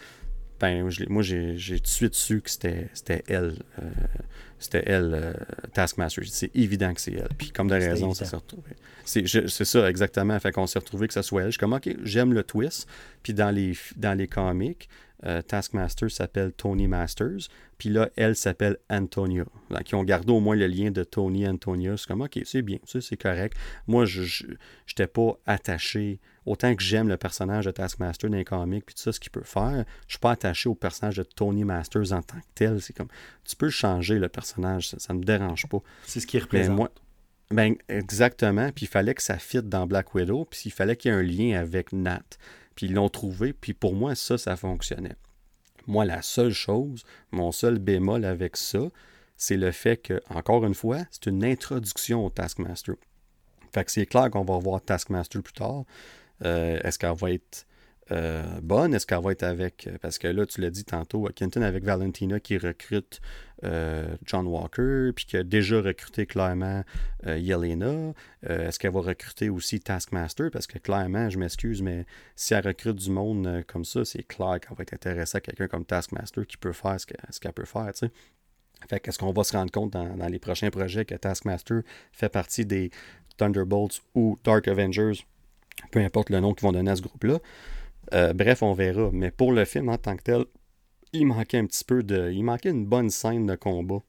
Ben, moi, j'ai tout de suite su que c'était elle. Euh, c'était elle, euh, Taskmaster. C'est évident que c'est elle. Puis comme de raison, ça s'est retrouvé. C'est ça, exactement. Fait qu'on s'est retrouvé que ça soit elle. Je suis comme, OK, j'aime le twist. Puis dans les, dans les comics, euh, Taskmaster s'appelle Tony Masters. Puis là, elle s'appelle Antonia. qui ont gardé au moins le lien de Tony Antonia. C'est comme, OK, c'est bien, ça, c'est correct. Moi, je n'étais pas attaché autant que j'aime le personnage de Taskmaster dans les comics, puis tout ça, ce qu'il peut faire, je suis pas attaché au personnage de Tony Masters en tant que tel. C'est comme, tu peux changer le personnage, ça, ne me dérange pas. C'est ce qui représente. moi, ben, exactement. Puis il fallait que ça fitte dans Black Widow, puis il fallait qu'il y ait un lien avec Nat. Puis ils l'ont trouvé, puis pour moi, ça, ça fonctionnait. Moi, la seule chose, mon seul bémol avec ça, c'est le fait que, encore une fois, c'est une introduction au Taskmaster. Fait que c'est clair qu'on va voir Taskmaster plus tard. Euh, est-ce qu'elle va être euh, bonne? Est-ce qu'elle va être avec. Euh, parce que là, tu l'as dit tantôt, Kenton avec Valentina qui recrute John Walker, puis qui a déjà recruté clairement Yelena. Est-ce qu'elle va recruter aussi Taskmaster? Parce que clairement, je m'excuse, mais si elle recrute du monde comme ça, c'est clair qu'elle va être intéressée à quelqu'un comme Taskmaster qui peut faire ce qu'elle peut faire, tu sais. Fait qu'est-ce qu'on va se rendre compte dans, dans, les prochains projets que Taskmaster fait partie des Thunderbolts ou Dark Avengers peu importe le nom qu'ils vont donner à ce groupe-là? Euh, bref, on verra. Mais pour le film en tant que tel, il manquait un petit peu de. Il manquait une bonne scène de combat.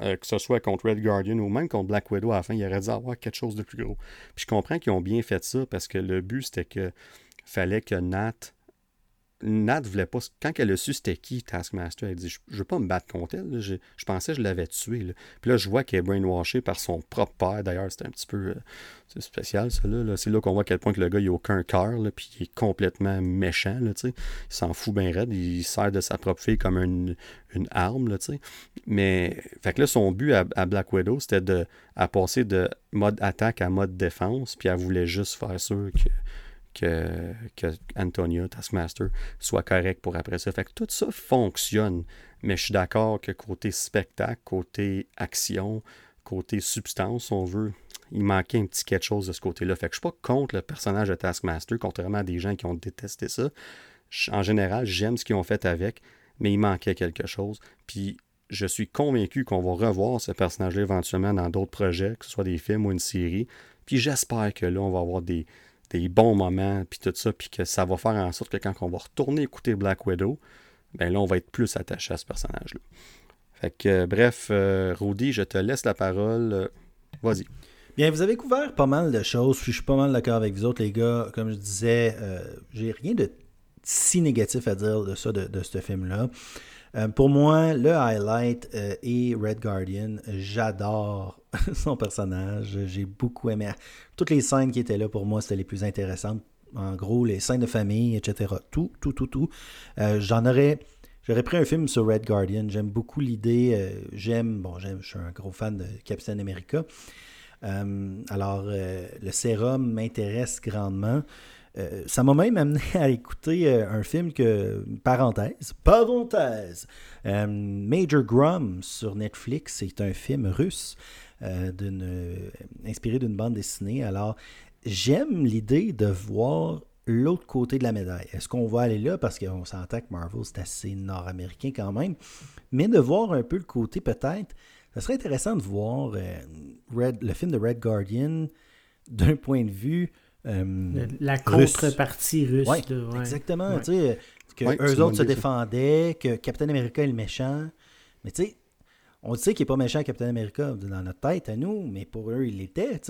Euh, que ce soit contre Red Guardian ou même contre Black Widow à la fin, il aurait dû avoir quelque chose de plus gros. Puis je comprends qu'ils ont bien fait ça parce que le but c'était que fallait que Nat Nat voulait pas. Quand elle a su c'était qui Taskmaster, elle dit Je, ne veux pas me battre contre elle. Je, pensais que je l'avais tué. Puis là, je vois qu'elle est brainwashée par son propre père. D'ailleurs, c'était un petit peu euh, spécial, ça. Là. C'est là, qu'on voit à quel point que le gars, il n'a aucun cœur. Puis il est complètement méchant. Là, il s'en fout bien raide. Il sert de sa propre fille comme une, une arme. Là, Mais fait que là, son but à, Black Widow, c'était de à passer de mode attaque à mode défense. Puis elle voulait juste faire sûr que que, que Antonia, Taskmaster, soit correct pour après ça. Fait que tout ça fonctionne, mais je suis d'accord que côté spectacle, côté action, côté substance, on veut, il manquait un petit quelque chose de ce côté-là. Fait que je suis pas contre le personnage de Taskmaster, contrairement à des gens qui ont détesté ça. En général, j'aime ce qu'ils ont fait avec, mais il manquait quelque chose. Puis je suis convaincu qu'on va revoir ce personnage-là éventuellement dans d'autres projets, que ce soit des films ou une série. Puis j'espère que là, on va avoir des, des bons moments, puis tout ça, puis que ça va faire en sorte que quand on va retourner écouter Black Widow, ben là, on va être plus attaché à ce personnage-là. Fait que, euh, bref, euh, Rudy, je te laisse la parole. Euh, vas-y. Bien, vous avez couvert pas mal de choses, puis je suis pas mal d'accord avec vous autres, les gars. Comme je disais, j'ai rien de si négatif à dire de ça, de, de ce film-là. Euh, pour moi, le highlight euh, est Red Guardian. J'adore son personnage. J'ai beaucoup aimé. Toutes les scènes qui étaient là pour moi, c'était les plus intéressantes. En gros, les scènes de famille, etc. Tout, tout, tout, tout. Euh, j'en aurais. J'aurais pris un film sur Red Guardian. J'aime beaucoup l'idée. j'aime, bon, j'aime, je suis un gros fan de Captain America. alors, le sérum m'intéresse grandement. Euh, ça m'a même amené à écouter euh, un film que, parenthèse, parenthèse, euh, Major Grum sur Netflix. C'est un film russe inspiré d'une bande dessinée. Alors, j'aime l'idée de voir l'autre côté de la médaille. Est-ce qu'on va aller là? Parce qu'on s'entend que Marvel, c'est assez nord-américain quand même. Mais de voir un peu le côté peut-être, ce serait intéressant de voir le film de Red Guardian d'un point de vue euh, la contrepartie russe. exactement. Que eux autres se défendaient, que Captain America est le méchant. Mais tu sais, on sait qu'il n'est pas méchant Captain America dans notre tête à nous, mais pour eux, il l'était.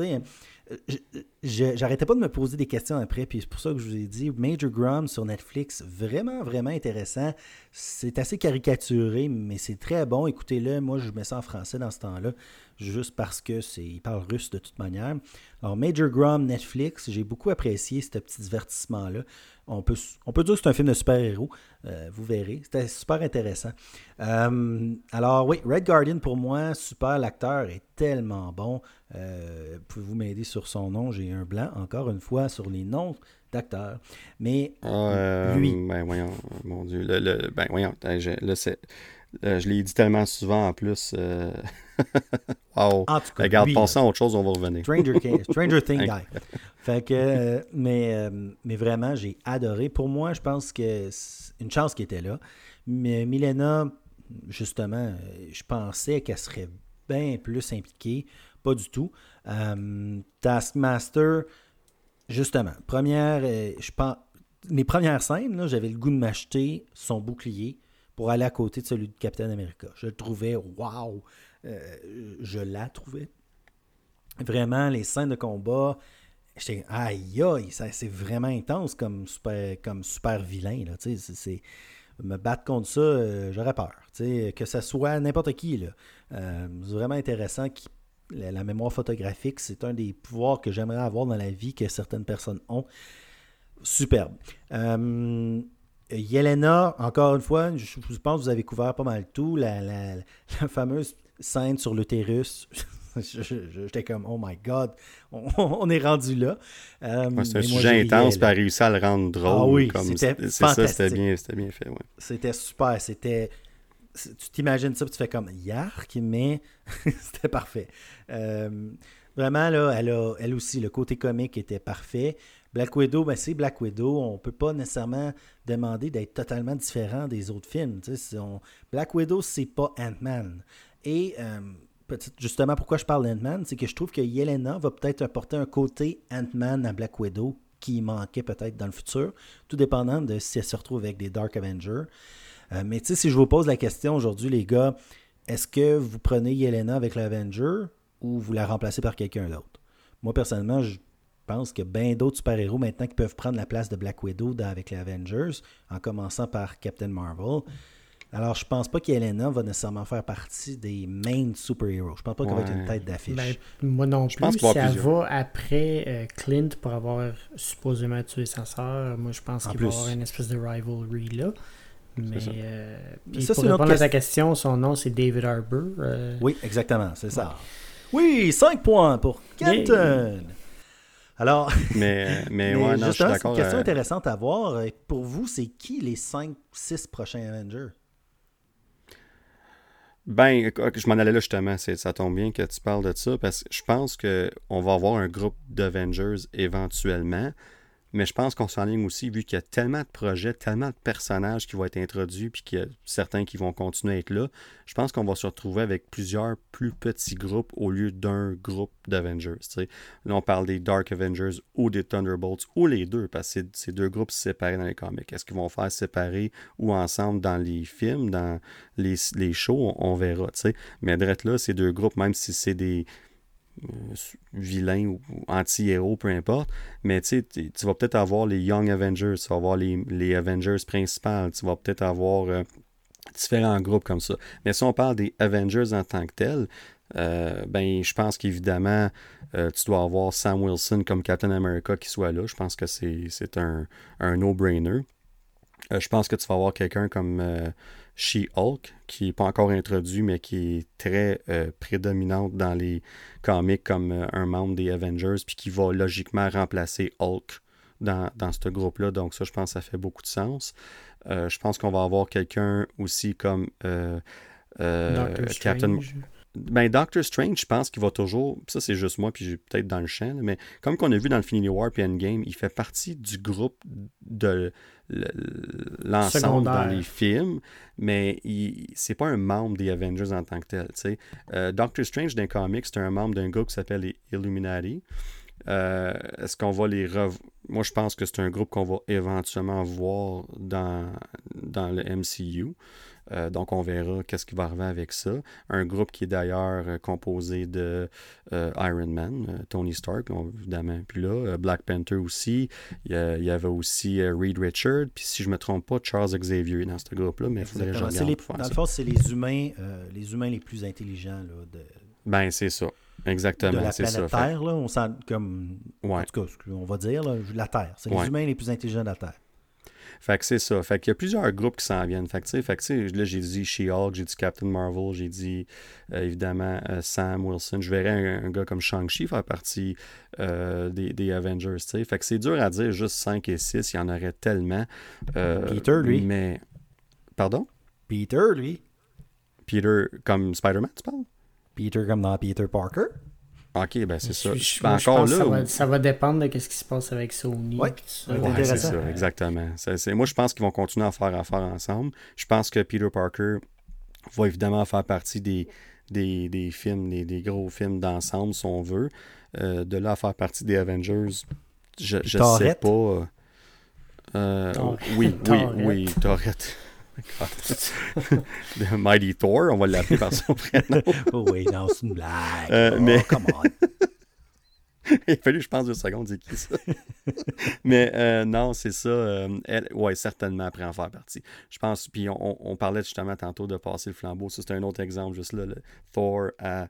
J'arrêtais pas de me poser des questions après, puis c'est pour ça que je vous ai dit Major Grom sur Netflix, vraiment, vraiment intéressant. C'est assez caricaturé, mais c'est très bon. Écoutez-le, moi je mets ça en français dans ce temps-là, juste parce que c'est il parle russe de toute manière. Alors, Major Grom Netflix, j'ai beaucoup apprécié ce petit divertissement-là. On peut, on peut dire que c'est un film de super-héros. Euh, vous verrez. C'était super intéressant. Euh, alors, oui, Red Guardian, pour moi, super. L'acteur est tellement bon. Euh, pouvez-vous m'aider sur son nom? J'ai un blanc, encore une fois, sur les noms d'acteurs. Mais lui. Ben, voyons, mon Dieu. Le, ben, voyons, là, c'est. Je l'ai dit tellement souvent en plus. wow. En tout cas, Regarde, pensons à autre chose, on va revenir. Stranger, Stranger Thing Guy. Fait que, euh, mais, euh, mais vraiment, j'ai adoré. Pour moi, je pense que c'est une chance qui était là. Mais Milena, justement, euh, je pensais qu'elle serait bien plus impliquée. Pas du tout. Taskmaster, justement, première, je pense, mes premières scènes, j'avais le goût de m'acheter son bouclier pour aller à côté de celui de Captain America. Je le trouvais, waouh, je la trouvais. Vraiment, les scènes de combat, J'étais, aïe, aïe, c'est vraiment intense comme super, comme super vilain. Là, me battre contre ça, euh, j'aurais peur. Que ce soit n'importe qui. Là. Euh, c'est vraiment intéressant. La, mémoire photographique, c'est un des pouvoirs que j'aimerais avoir dans la vie que certaines personnes ont. Superbe. Euh, Yelena, encore une fois, je, pense que vous avez couvert pas mal tout. La, la, la fameuse scène sur l'utérus. J'étais comme, oh my God, on, est rendu là. Euh, c'est un sujet intense, puis réussi à le rendre drôle. Ah oui, c'était c'était bien, bien, fait. Ouais. C'était super, c'était... Tu t'imagines ça, puis tu fais comme, yark, mais c'était parfait. Euh, vraiment, là, elle, a, elle aussi, le côté comique était parfait. Black Widow, ben c'est Black Widow. On peut pas nécessairement demander d'être totalement différent des autres films. Black Widow, c'est pas Ant-Man. Et euh, justement pourquoi je parle d'Ant-Man, c'est que je trouve que Yelena va peut-être apporter un côté Ant-Man à Black Widow qui manquait peut-être dans le futur, tout dépendant de si elle se retrouve avec des Dark Avengers. Euh, mais si je vous pose la question aujourd'hui, les gars, est-ce que vous prenez Yelena avec l'Avenger ou vous la remplacez par quelqu'un d'autre? Moi, personnellement, je pense qu'il y a bien d'autres super-héros maintenant qui peuvent prendre la place de Black Widow avec les Avengers, en commençant par Captain Marvel. Alors, je pense pas qu'Elena va nécessairement faire partie des main super-héros. Je pense pas qu'elle va être une tête d'affiche. Ben, moi non plus. Si elle va après euh, Clint pour avoir supposément tué sa sœur, moi je pense qu'il va y avoir une espèce de rivalry là. Mais euh, ça, pour répondre à ta question, son nom c'est David Harbour. Euh. Oui, exactement, c'est ça. Oui, 5 points pour Kenton. Alors, mais, mais, ouais, non, C'est une question intéressante à voir. Pour vous, c'est qui les 5-6 prochains Avengers? Ben, je m'en allais là justement. Ça tombe bien que tu parles de ça parce que je pense qu'on va avoir un groupe d'Avengers éventuellement. Mais je pense qu'on s'enligne aussi, vu qu'il y a tellement de projets, tellement de personnages qui vont être introduits, puis qu'il y a certains qui vont continuer à être là, je pense qu'on va se retrouver avec plusieurs plus petits groupes au lieu d'un groupe d'Avengers. Là, on parle des Dark Avengers ou des Thunderbolts, ou les deux, parce que c'est deux groupes séparés dans les comics. Est-ce qu'ils vont faire séparer ou ensemble dans les films, dans les, les shows, on, verra. Mais d'être là, ces deux groupes, même si c'est des vilain ou, anti-héros, peu importe. Mais tu vas peut-être avoir les Young Avengers, tu vas avoir les, Avengers principales, tu vas peut-être avoir différents groupes comme ça. Mais si on parle des Avengers en tant que tels, ben, je pense qu'évidemment, tu dois avoir Sam Wilson comme Captain America qui soit là. Je pense que c'est un, un no-brainer. je pense que tu vas avoir quelqu'un comme She-Hulk, qui n'est pas encore introduit, mais qui est très euh, prédominante dans les comics comme euh, un membre des Avengers, puis qui va logiquement remplacer Hulk dans, ce groupe-là. Donc ça, je pense que ça fait beaucoup de sens. Euh, je pense qu'on va avoir quelqu'un aussi comme Captain... Ben, Doctor Strange, je pense qu'il va toujours. Ça, c'est juste moi, puis peut-être dans le champ, mais comme qu'on a vu dans le Infinity War et Endgame, il fait partie du groupe de l'ensemble dans les films, mais c'est pas un membre des Avengers en tant que tel. Euh, Doctor Strange, dans les comics, c'est un membre d'un groupe qui s'appelle les Illuminati. Euh, est-ce qu'on va les Moi, je pense que c'est un groupe qu'on va éventuellement voir dans, dans le MCU. Euh, donc, on verra qu'est-ce qui va arriver avec ça. Un groupe qui est d'ailleurs euh, composé de euh, Iron Man, Tony Stark, évidemment, puis là, Black Panther aussi. Il y, avait aussi Reed Richard, puis si je ne me trompe pas, Charles Xavier dans ce groupe-là, mais faudrait que je regarde Dans le fond, c'est les humains, les humains les plus intelligents là, de... Ben, c'est ça. Exactement. De la planète Terre, là, on sent comme. En tout cas, on va dire, la Terre. C'est les humains les plus intelligents de la Terre. Fait que c'est ça. Fait qu'il y a plusieurs groupes qui s'en viennent. Fait que, fait que là, j'ai dit She-Hulk, j'ai dit Captain Marvel, j'ai dit euh, évidemment euh, Sam Wilson. Je verrais un, gars comme Shang-Chi faire partie euh, des, Avengers. T'sais. Fait que c'est dur à dire juste 5 et 6. Il y en aurait tellement. Peter, lui. Mais. Pardon? Peter, lui. Peter comme Spider-Man, tu parles? Peter comme dans Peter Parker. OK, ben c'est ça. Ben, encore là. Ça va, dépendre de ce qui se passe avec Sony. Oui, c'est ça, exactement. moi, je pense qu'ils vont continuer à faire affaire ensemble. Je pense que Peter Parker va évidemment faire partie des, des, films, des, gros films d'ensemble, si on veut. Euh, de là à faire partie des Avengers, je ne sais pas. Euh, oui, oui, oui, Torrette. The Mighty Thor, on va l'appeler par son prénom. oh oui, non, c'est une blague. Euh, oh, mais... come on. Il a fallu, je pense, deux secondes, c'est qui ça? mais euh, non, c'est ça. Euh, elle, ouais, certainement, après en faire partie. Je pense, puis on, on, parlait justement tantôt de passer le flambeau. Ça, c'est un autre exemple, juste là, le Thor à,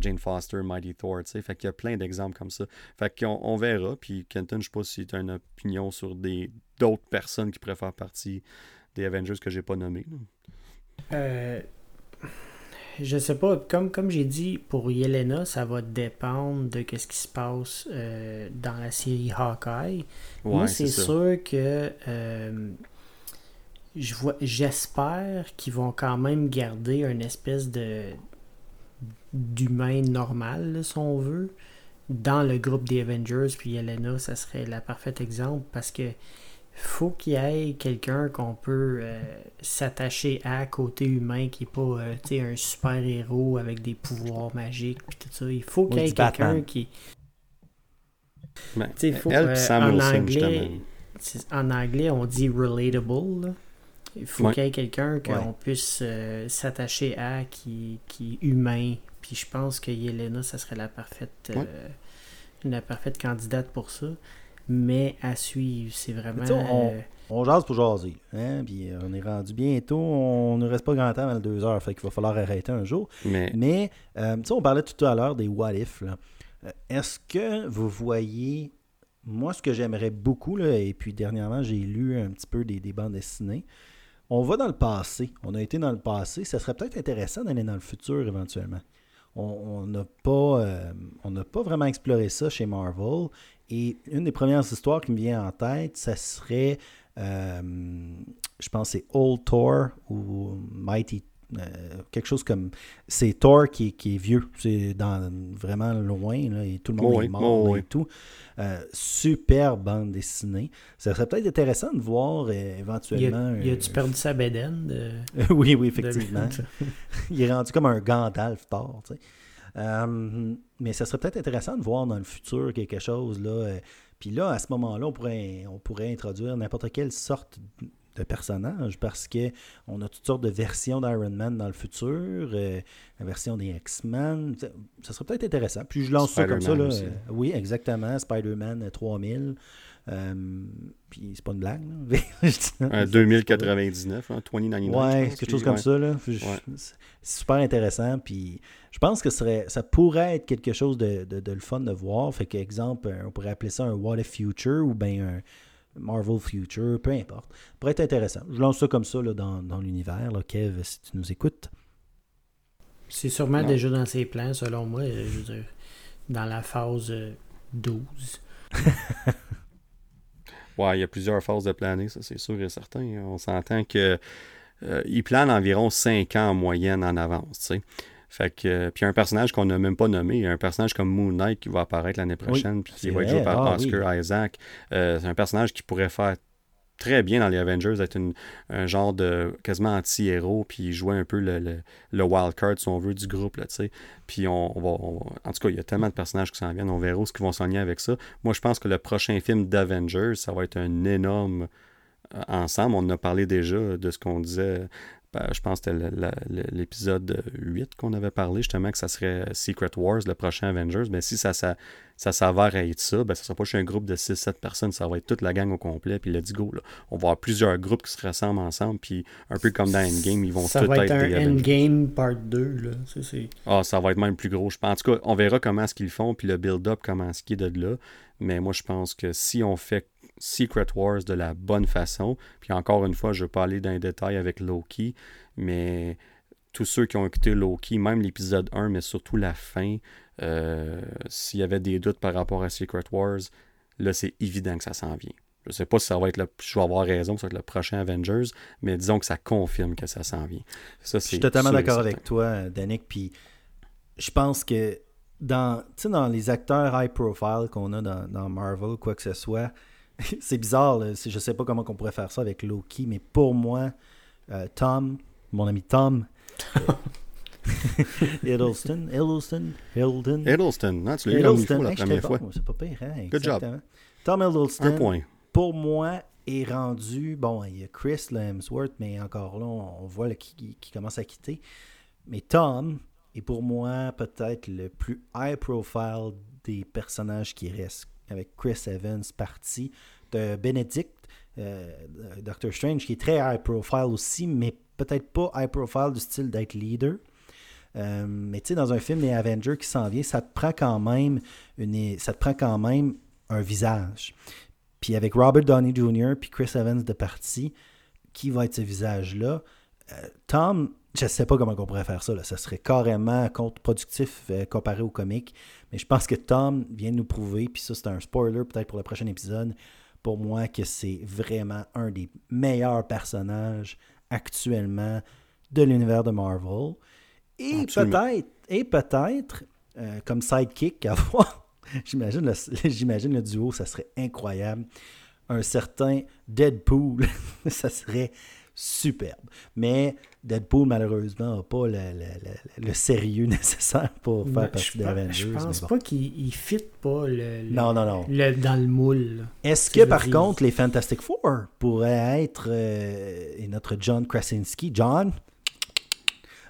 Jane Foster, Mighty Thor, tu sais. Fait qu'il y a plein d'exemples comme ça. Fait qu'on on verra. Puis Kenton, je sais pas si tu as une opinion sur des d'autres personnes qui pourraient faire partie des Avengers que j'ai pas nommés. Euh, je sais pas, comme, comme j'ai dit, pour Yelena, ça va dépendre de ce qui se passe euh, dans la série Hawkeye. Moi, c'est sûr que euh, je vois, j'espère qu'ils vont quand même garder une espèce de d'humain normal, si on veut, dans le groupe des Avengers. Puis Yelena, ça serait la parfaite exemple parce que faut qu'il y ait quelqu'un qu'on peut euh, s'attacher à côté humain qui n'est pas euh, un super héros avec des pouvoirs magiques tout ça. Il faut qu'il y ait quelqu'un qui. Ben, faut, elle, euh, en, anglais, en anglais, on dit relatable. Il faut qu'il y ait quelqu'un qu'on puisse s'attacher à qui, qui est humain. Puis je pense que Yelena, ça serait la parfaite, la parfaite candidate pour ça mais à suivre. C'est vraiment. On, euh, on, jase pour jaser. Hein? Puis euh, on est rendu bientôt. On ne reste pas grand temps les deux heures. Fait qu'il va falloir arrêter un jour. Mais, mais euh, on parlait tout à l'heure des what if. Est-ce que vous voyez. Moi, ce que j'aimerais beaucoup, là, et puis dernièrement, j'ai lu un petit peu des, des bandes dessinées. On va dans le passé. On a été dans le passé. Ça serait peut-être intéressant d'aller dans le futur éventuellement. On n'a pas, on pas vraiment exploré ça chez Marvel. Et une des premières histoires qui me vient en tête, ça serait, euh, je pense, c'est Old Thor ou Mighty euh, quelque chose comme. C'est Thor qui, est vieux. C'est dans vraiment loin, là, et tout le monde est mort et tout. Euh, super bande dessinée. Ça serait peut-être intéressant de voir éventuellement. Il a-tu perdu sa bédaine Oui, oui, effectivement. Il est rendu comme un Gandalf Thor, tu sais. Euh, mais ça serait peut-être intéressant de voir dans le futur quelque chose. Là. Euh, puis là, à ce moment-là, on pourrait, on pourrait introduire n'importe quelle sorte de personnages parce que on a toutes sortes de versions d'Iron Man dans le futur, euh, la version des X-Men. Ça serait peut-être intéressant. Puis je lance ça comme ça. Là. oui, exactement. Spider-Man 3000. Euh, puis c'est pas une blague. Là. 2099, hein, 2099. Ouais, quelque chose comme ça. Là. C'est super intéressant. Puis je pense que serait, ça pourrait être quelque chose de, de, le fun de voir. Fait qu'exemple, on pourrait appeler ça un What If Future ou bien un Marvel Future, peu importe. Ça pourrait être intéressant. Je lance ça comme ça là, dans, dans l'univers. Kev, si tu nous écoutes. C'est sûrement déjà dans ses plans, selon moi. Je veux dire, dans la phase 12. ouais, il y a plusieurs phases de planer, ça c'est sûr et certain. On s'entend que euh, il plane environ 5 ans en moyenne en avance. sais. Fait que, euh, puis un personnage qu'on n'a même pas nommé, un personnage comme Moon Knight qui va apparaître l'année prochaine, puis qui va être joué par ah Oscar Isaac. Euh, c'est un personnage qui pourrait faire très bien dans les Avengers, être un genre de quasiment anti-héros, puis jouer un peu le, le, wild card, si on veut, du groupe, là, tu sais. Puis on, va, En tout cas, il y a tellement de personnages qui s'en viennent, on verra ce qu'ils vont s'enligner avec ça. Moi, je pense que le prochain film d'Avengers, ça va être un énorme euh, ensemble. On en a parlé déjà de ce qu'on disait je pense que c'était l'épisode 8 qu'on avait parlé, justement, que ça serait Secret Wars, le prochain Avengers. Mais si ça, ça, ça s'avère être ça, ben, ça ne sera pas juste un groupe de 6-7 personnes, ça va être toute la gang au complet. Puis let's go. Là. On va avoir plusieurs groupes qui se ressemblent ensemble. Puis un peu comme dans Endgame, ils vont ça va être, un Endgame Part 2. Là. Ah, ça va être même plus gros. Je pense. En tout cas, on verra comment est-ce qu'ils font, puis le build-up, comment est-ce qu'il est de là. Mais moi, je pense que si on fait Secret Wars de la bonne façon. Puis encore une fois, je ne vais pas aller dans les détails avec Loki, mais tous ceux qui ont écouté Loki, même l'épisode 1, mais surtout la fin, euh, s'il y avait des doutes par rapport à Secret Wars, là, c'est évident que ça s'en vient. Je ne sais pas si ça va être le, je vais avoir raison, ça va être le prochain Avengers, mais disons que ça confirme que ça s'en vient. je suis totalement d'accord avec toi, Danick. Puis je pense que dans, dans les acteurs high profile qu'on a dans, dans Marvel, quoi que ce soit, c'est bizarre, là. je sais pas comment on pourrait faire ça avec Loki, mais pour moi, euh, Tom, mon ami Tom, Hiddleston, Hiddleston, Hiddleston. Hiddleston, non, tu l'as eu Hiddleston. la première fois. C'est pas pire, hein? Good job. Tom Hiddleston, pour moi, est rendu, bon, il y a Chris Hemsworth, mais encore là, on voit qu'il qui commence à quitter. Mais Tom est pour moi peut-être le plus high profile des personnages qui restent avec Chris Evans parti, de Benedict, euh, Doctor Strange, qui est très high profile aussi, mais peut-être pas high profile du style d'être leader. Euh, mais tu sais, dans un film des Avengers qui s'en vient, ça te prend quand même une, ça te prend quand même un visage. Puis avec Robert Downey Jr. puis Chris Evans de partie, qui va être ce visage-là? Tom, je ne sais pas comment on pourrait faire ça. Là. Ça serait carrément contre-productif euh, comparé au comique. Mais je pense que Tom vient de nous prouver, puis ça c'est un spoiler peut-être pour le prochain épisode, pour moi que c'est vraiment un des meilleurs personnages actuellement de l'univers de Marvel. Et peut-être, et peut-être, euh, comme sidekick à voir, j'imagine le, j'imagine le duo, ça serait incroyable. Un certain Deadpool, ça serait superbe. Mais Deadpool, malheureusement, n'a pas le, sérieux nécessaire pour faire ben, partie d'Avengers. Je pense pas qu'il fit pas le, non, non, non. dans le moule. Est-ce que, par contre, les Fantastic Four pourraient être euh, et notre John Krasinski, John,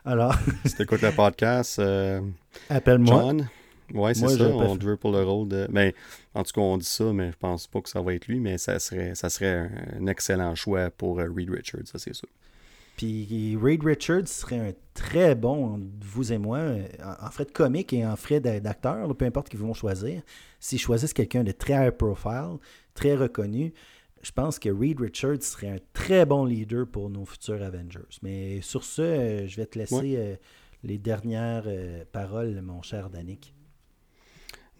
alors... si tu écoutes le podcast, euh, appelle-moi. John. Oui, c'est ça. On veut pour le rôle de. Ben, en tout cas, on dit ça, mais je pense pas que ça va être lui, mais ça serait, ça serait un excellent choix pour euh, Reed Richards, ça c'est sûr. Puis Reed Richards serait un très bon, vous et moi, en frais de comique et en frais d'acteur, peu importe qui vont choisir. S'ils choisissent quelqu'un de très high profile, très reconnu, je pense que Reed Richards serait un très bon leader pour nos futurs Avengers. Mais sur ce, euh, je vais te laisser euh, les dernières paroles, mon cher Danick.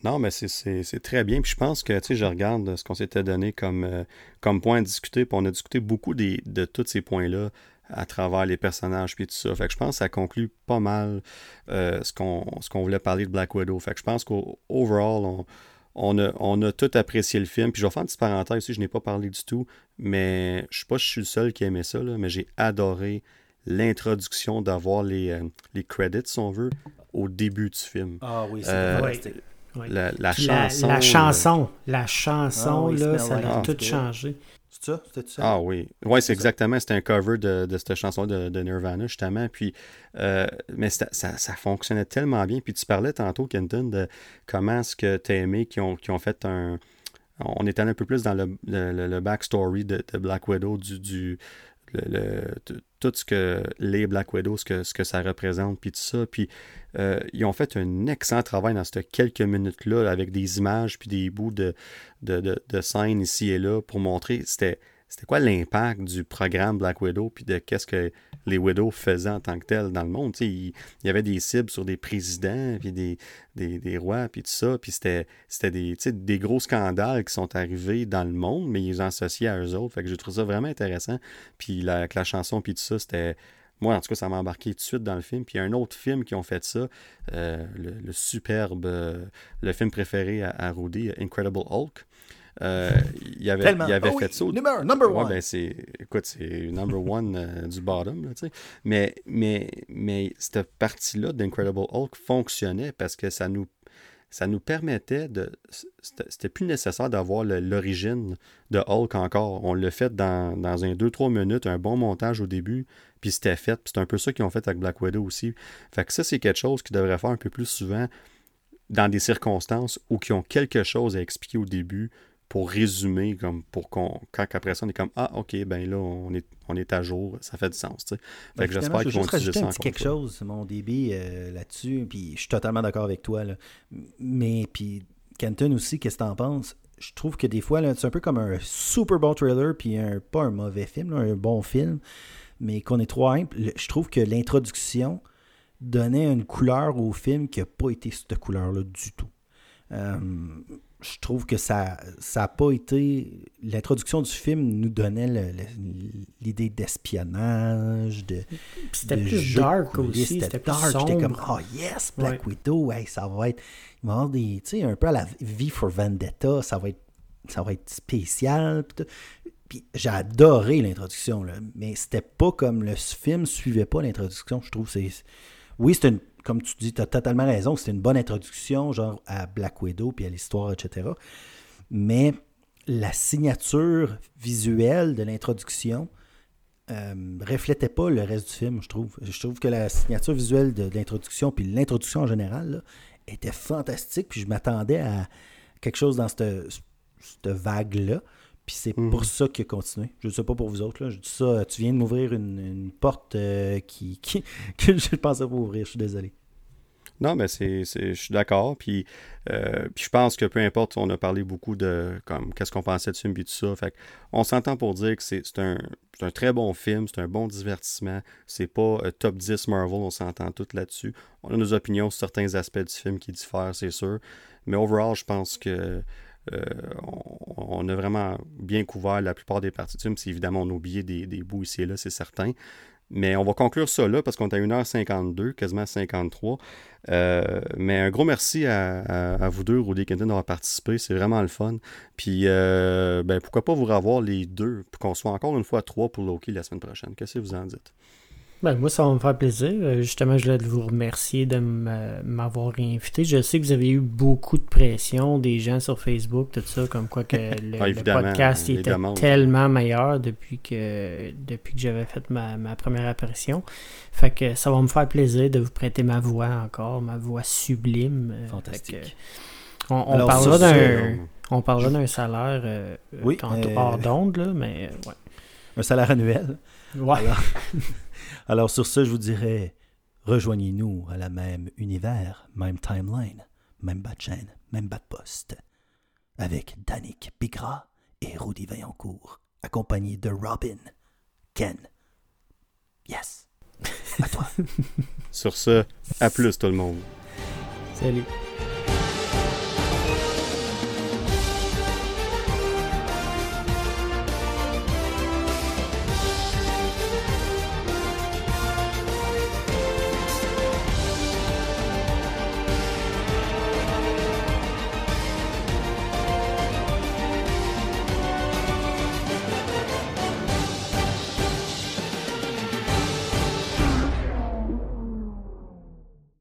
Non, mais c'est très bien. Puis je pense que, tu sais, je regarde ce qu'on s'était donné comme, euh, comme point à discuter. Puis on a discuté beaucoup des, de tous ces points-là à travers les personnages puis tout ça. Fait que je pense que ça conclut pas mal euh, ce qu'on voulait parler de Black Widow. Fait que je pense qu'overall, on, on, a, on a tout apprécié le film. Puis je vais faire une petite parenthèse aussi, je n'ai pas parlé du tout, mais je sais pas si je suis le seul qui aimait ça, là, mais j'ai adoré l'introduction d'avoir les, euh, les credits, si on veut, au début du film. Ah oui, c'est La, chanson. La, chanson, la chanson, ah là, ça a tout changé. C'est ça? C'était ça? Ah oui. Oui, c'est exactement. C'était un cover de, de cette chanson de, de Nirvana, justement. Puis, euh, mais ça, ça fonctionnait tellement bien. Puis tu parlais tantôt, Kenton, de comment est-ce que tu as aimé qui ont, qui ont fait un. On est allé un peu plus dans le, le, le- le backstory de, de Black Widow, du, du le, le- tout ce que les Black Widow, ce que, ce que ça représente, puis tout ça. Puis euh, ils ont fait un excellent travail dans ces quelques minutes-là, avec des images, puis des bouts de, de, de, de scènes ici et là, pour montrer c'était c'était quoi l'impact du programme Black Widow, puis de qu'est-ce que les Widows faisaient en tant que tels dans le monde? Il, y avait des cibles sur des présidents, puis des, rois, puis tout ça, puis c'était des, gros scandales qui sont arrivés dans le monde, mais ils les associaient à eux autres. Fait que j'ai trouvé ça vraiment intéressant. Puis la, la chanson, puis tout ça, c'était... Moi, en tout cas, ça m'a embarqué tout de suite dans le film. Puis il y a un autre film qui ont fait ça, euh, le, superbe, euh, le film préféré à Rudy, Incredible Hulk. Euh, il avait, il avait Ah oui, fait ça. au- Number, number Ouais, one. ben c'est. Écoute, c'est number one euh, du bottom, là. Mais, mais, mais cette partie-là d'Incredible Hulk fonctionnait parce que ça nous, ça nous permettait de. C'était c'était plus nécessaire d'avoir l'origine de Hulk encore. On l'a fait dans, dans un 2-3 minutes, un bon montage au début, puis c'était fait. Puis c'est un peu ça qu'ils ont fait avec Black Widow aussi. Fait que ça, c'est quelque chose qu'ils devraient faire un peu plus souvent dans des circonstances où qui ont quelque chose à expliquer au début pour résumer, comme pour qu'on. Quand après ça, on est comme Ah, ok, ben là, on est, on est à jour, ça fait du sens. tu sais. Fait Ben, que j'espère qu'ils vont juste utiliser ça un petit quelque fois. chose, mon débit euh, là-dessus, puis je suis totalement d'accord avec toi. Là. Mais, puis, Kenton aussi, qu'est-ce que t'en penses? Je trouve que des fois, là, c'est un peu comme un super bon trailer, puis un, pas un mauvais film, là, un bon film, mais qu'on est trop humble. Le- Je trouve que l'introduction donnait une couleur au film qui n'a pas été cette couleur-là du tout. Euh, je trouve que ça ça a pas été l'introduction du film nous donnait l'idée d'espionnage de C'était de plus dark aussi. C'était plus dark. J'étais comme oh yes Black Widow hey, ça va être il va y avoir des tu sais un peu à la V for Vendetta ça va être ça va être spécial puis j'ai adoré l'introduction mais c'était pas comme le film suivait pas l'introduction je trouve c'est oui c'est une comme tu dis tu as totalement raison c'était une bonne introduction genre à Black Widow puis à l'histoire etc mais la signature visuelle de l'introduction euh, reflétait pas le reste du film, je trouve. Je trouve que la signature visuelle de, l'introduction, puis l'introduction en général, était fantastique, puis je m'attendais à quelque chose dans cette vague-là. Puis c'est Mhm. pour ça qu'il a continué. Je ne sais pas pour vous autres. Là. Je dis ça, tu viens de m'ouvrir une, une porte euh, qui, qui- que je ne pensais pas ouvrir. Je suis désolé. Non, mais c'est, je suis d'accord. Puis, euh, puis je pense que peu importe, on a parlé beaucoup de comme qu'est-ce qu'on pensait de ce film et tout ça. Fait on s'entend pour dire que c'est, un, un très bon film, c'est un bon divertissement. C'est pas euh, top 10 Marvel, on s'entend tous là-dessus. On a nos opinions sur certains aspects du film qui diffèrent, c'est sûr. Mais overall, je pense que euh, on, a vraiment bien couvert la plupart des parties film. C'est évidemment, on a oublié des, bouts ici et là, c'est certain. Mais on va conclure ça là parce qu'on est à 1h52, quasiment 53. Euh, mais un gros merci à, vous deux, Rudy et d'avoir participé. C'est vraiment le fun. Puis, euh, ben, pourquoi pas vous revoir les deux pour qu'on soit encore une fois trois pour Loki la semaine prochaine. Qu'est-ce que vous en dites? Ben, moi, ça va me faire plaisir. Euh, Justement, je voulais vous remercier de m- m'avoir invité. Je sais que vous avez eu beaucoup de pression des gens sur Facebook, tout ça, comme quoi que le, Ah, le podcast était demandes. tellement meilleur depuis que depuis que j'avais fait ma, ma première apparition. Fait que ça va me faire plaisir de vous prêter ma voix encore, ma voix sublime. Euh, Fantastique. que, on, on Alors, parlera d'un on parlera d'un salaire euh, Oui, tantôt euh, hors d'onde, là, mais euh, Un salaire annuel. ouais. ouais. Alors, alors sur ce, je vous dirais, rejoignez-nous à la même univers, même timeline, même bas de chaîne, même bas de poste, avec Danick Bigra et Rudy Vaillancourt, accompagnés de Robin, Ken. Yes. À toi. Sur ce, à plus tout le monde. Salut.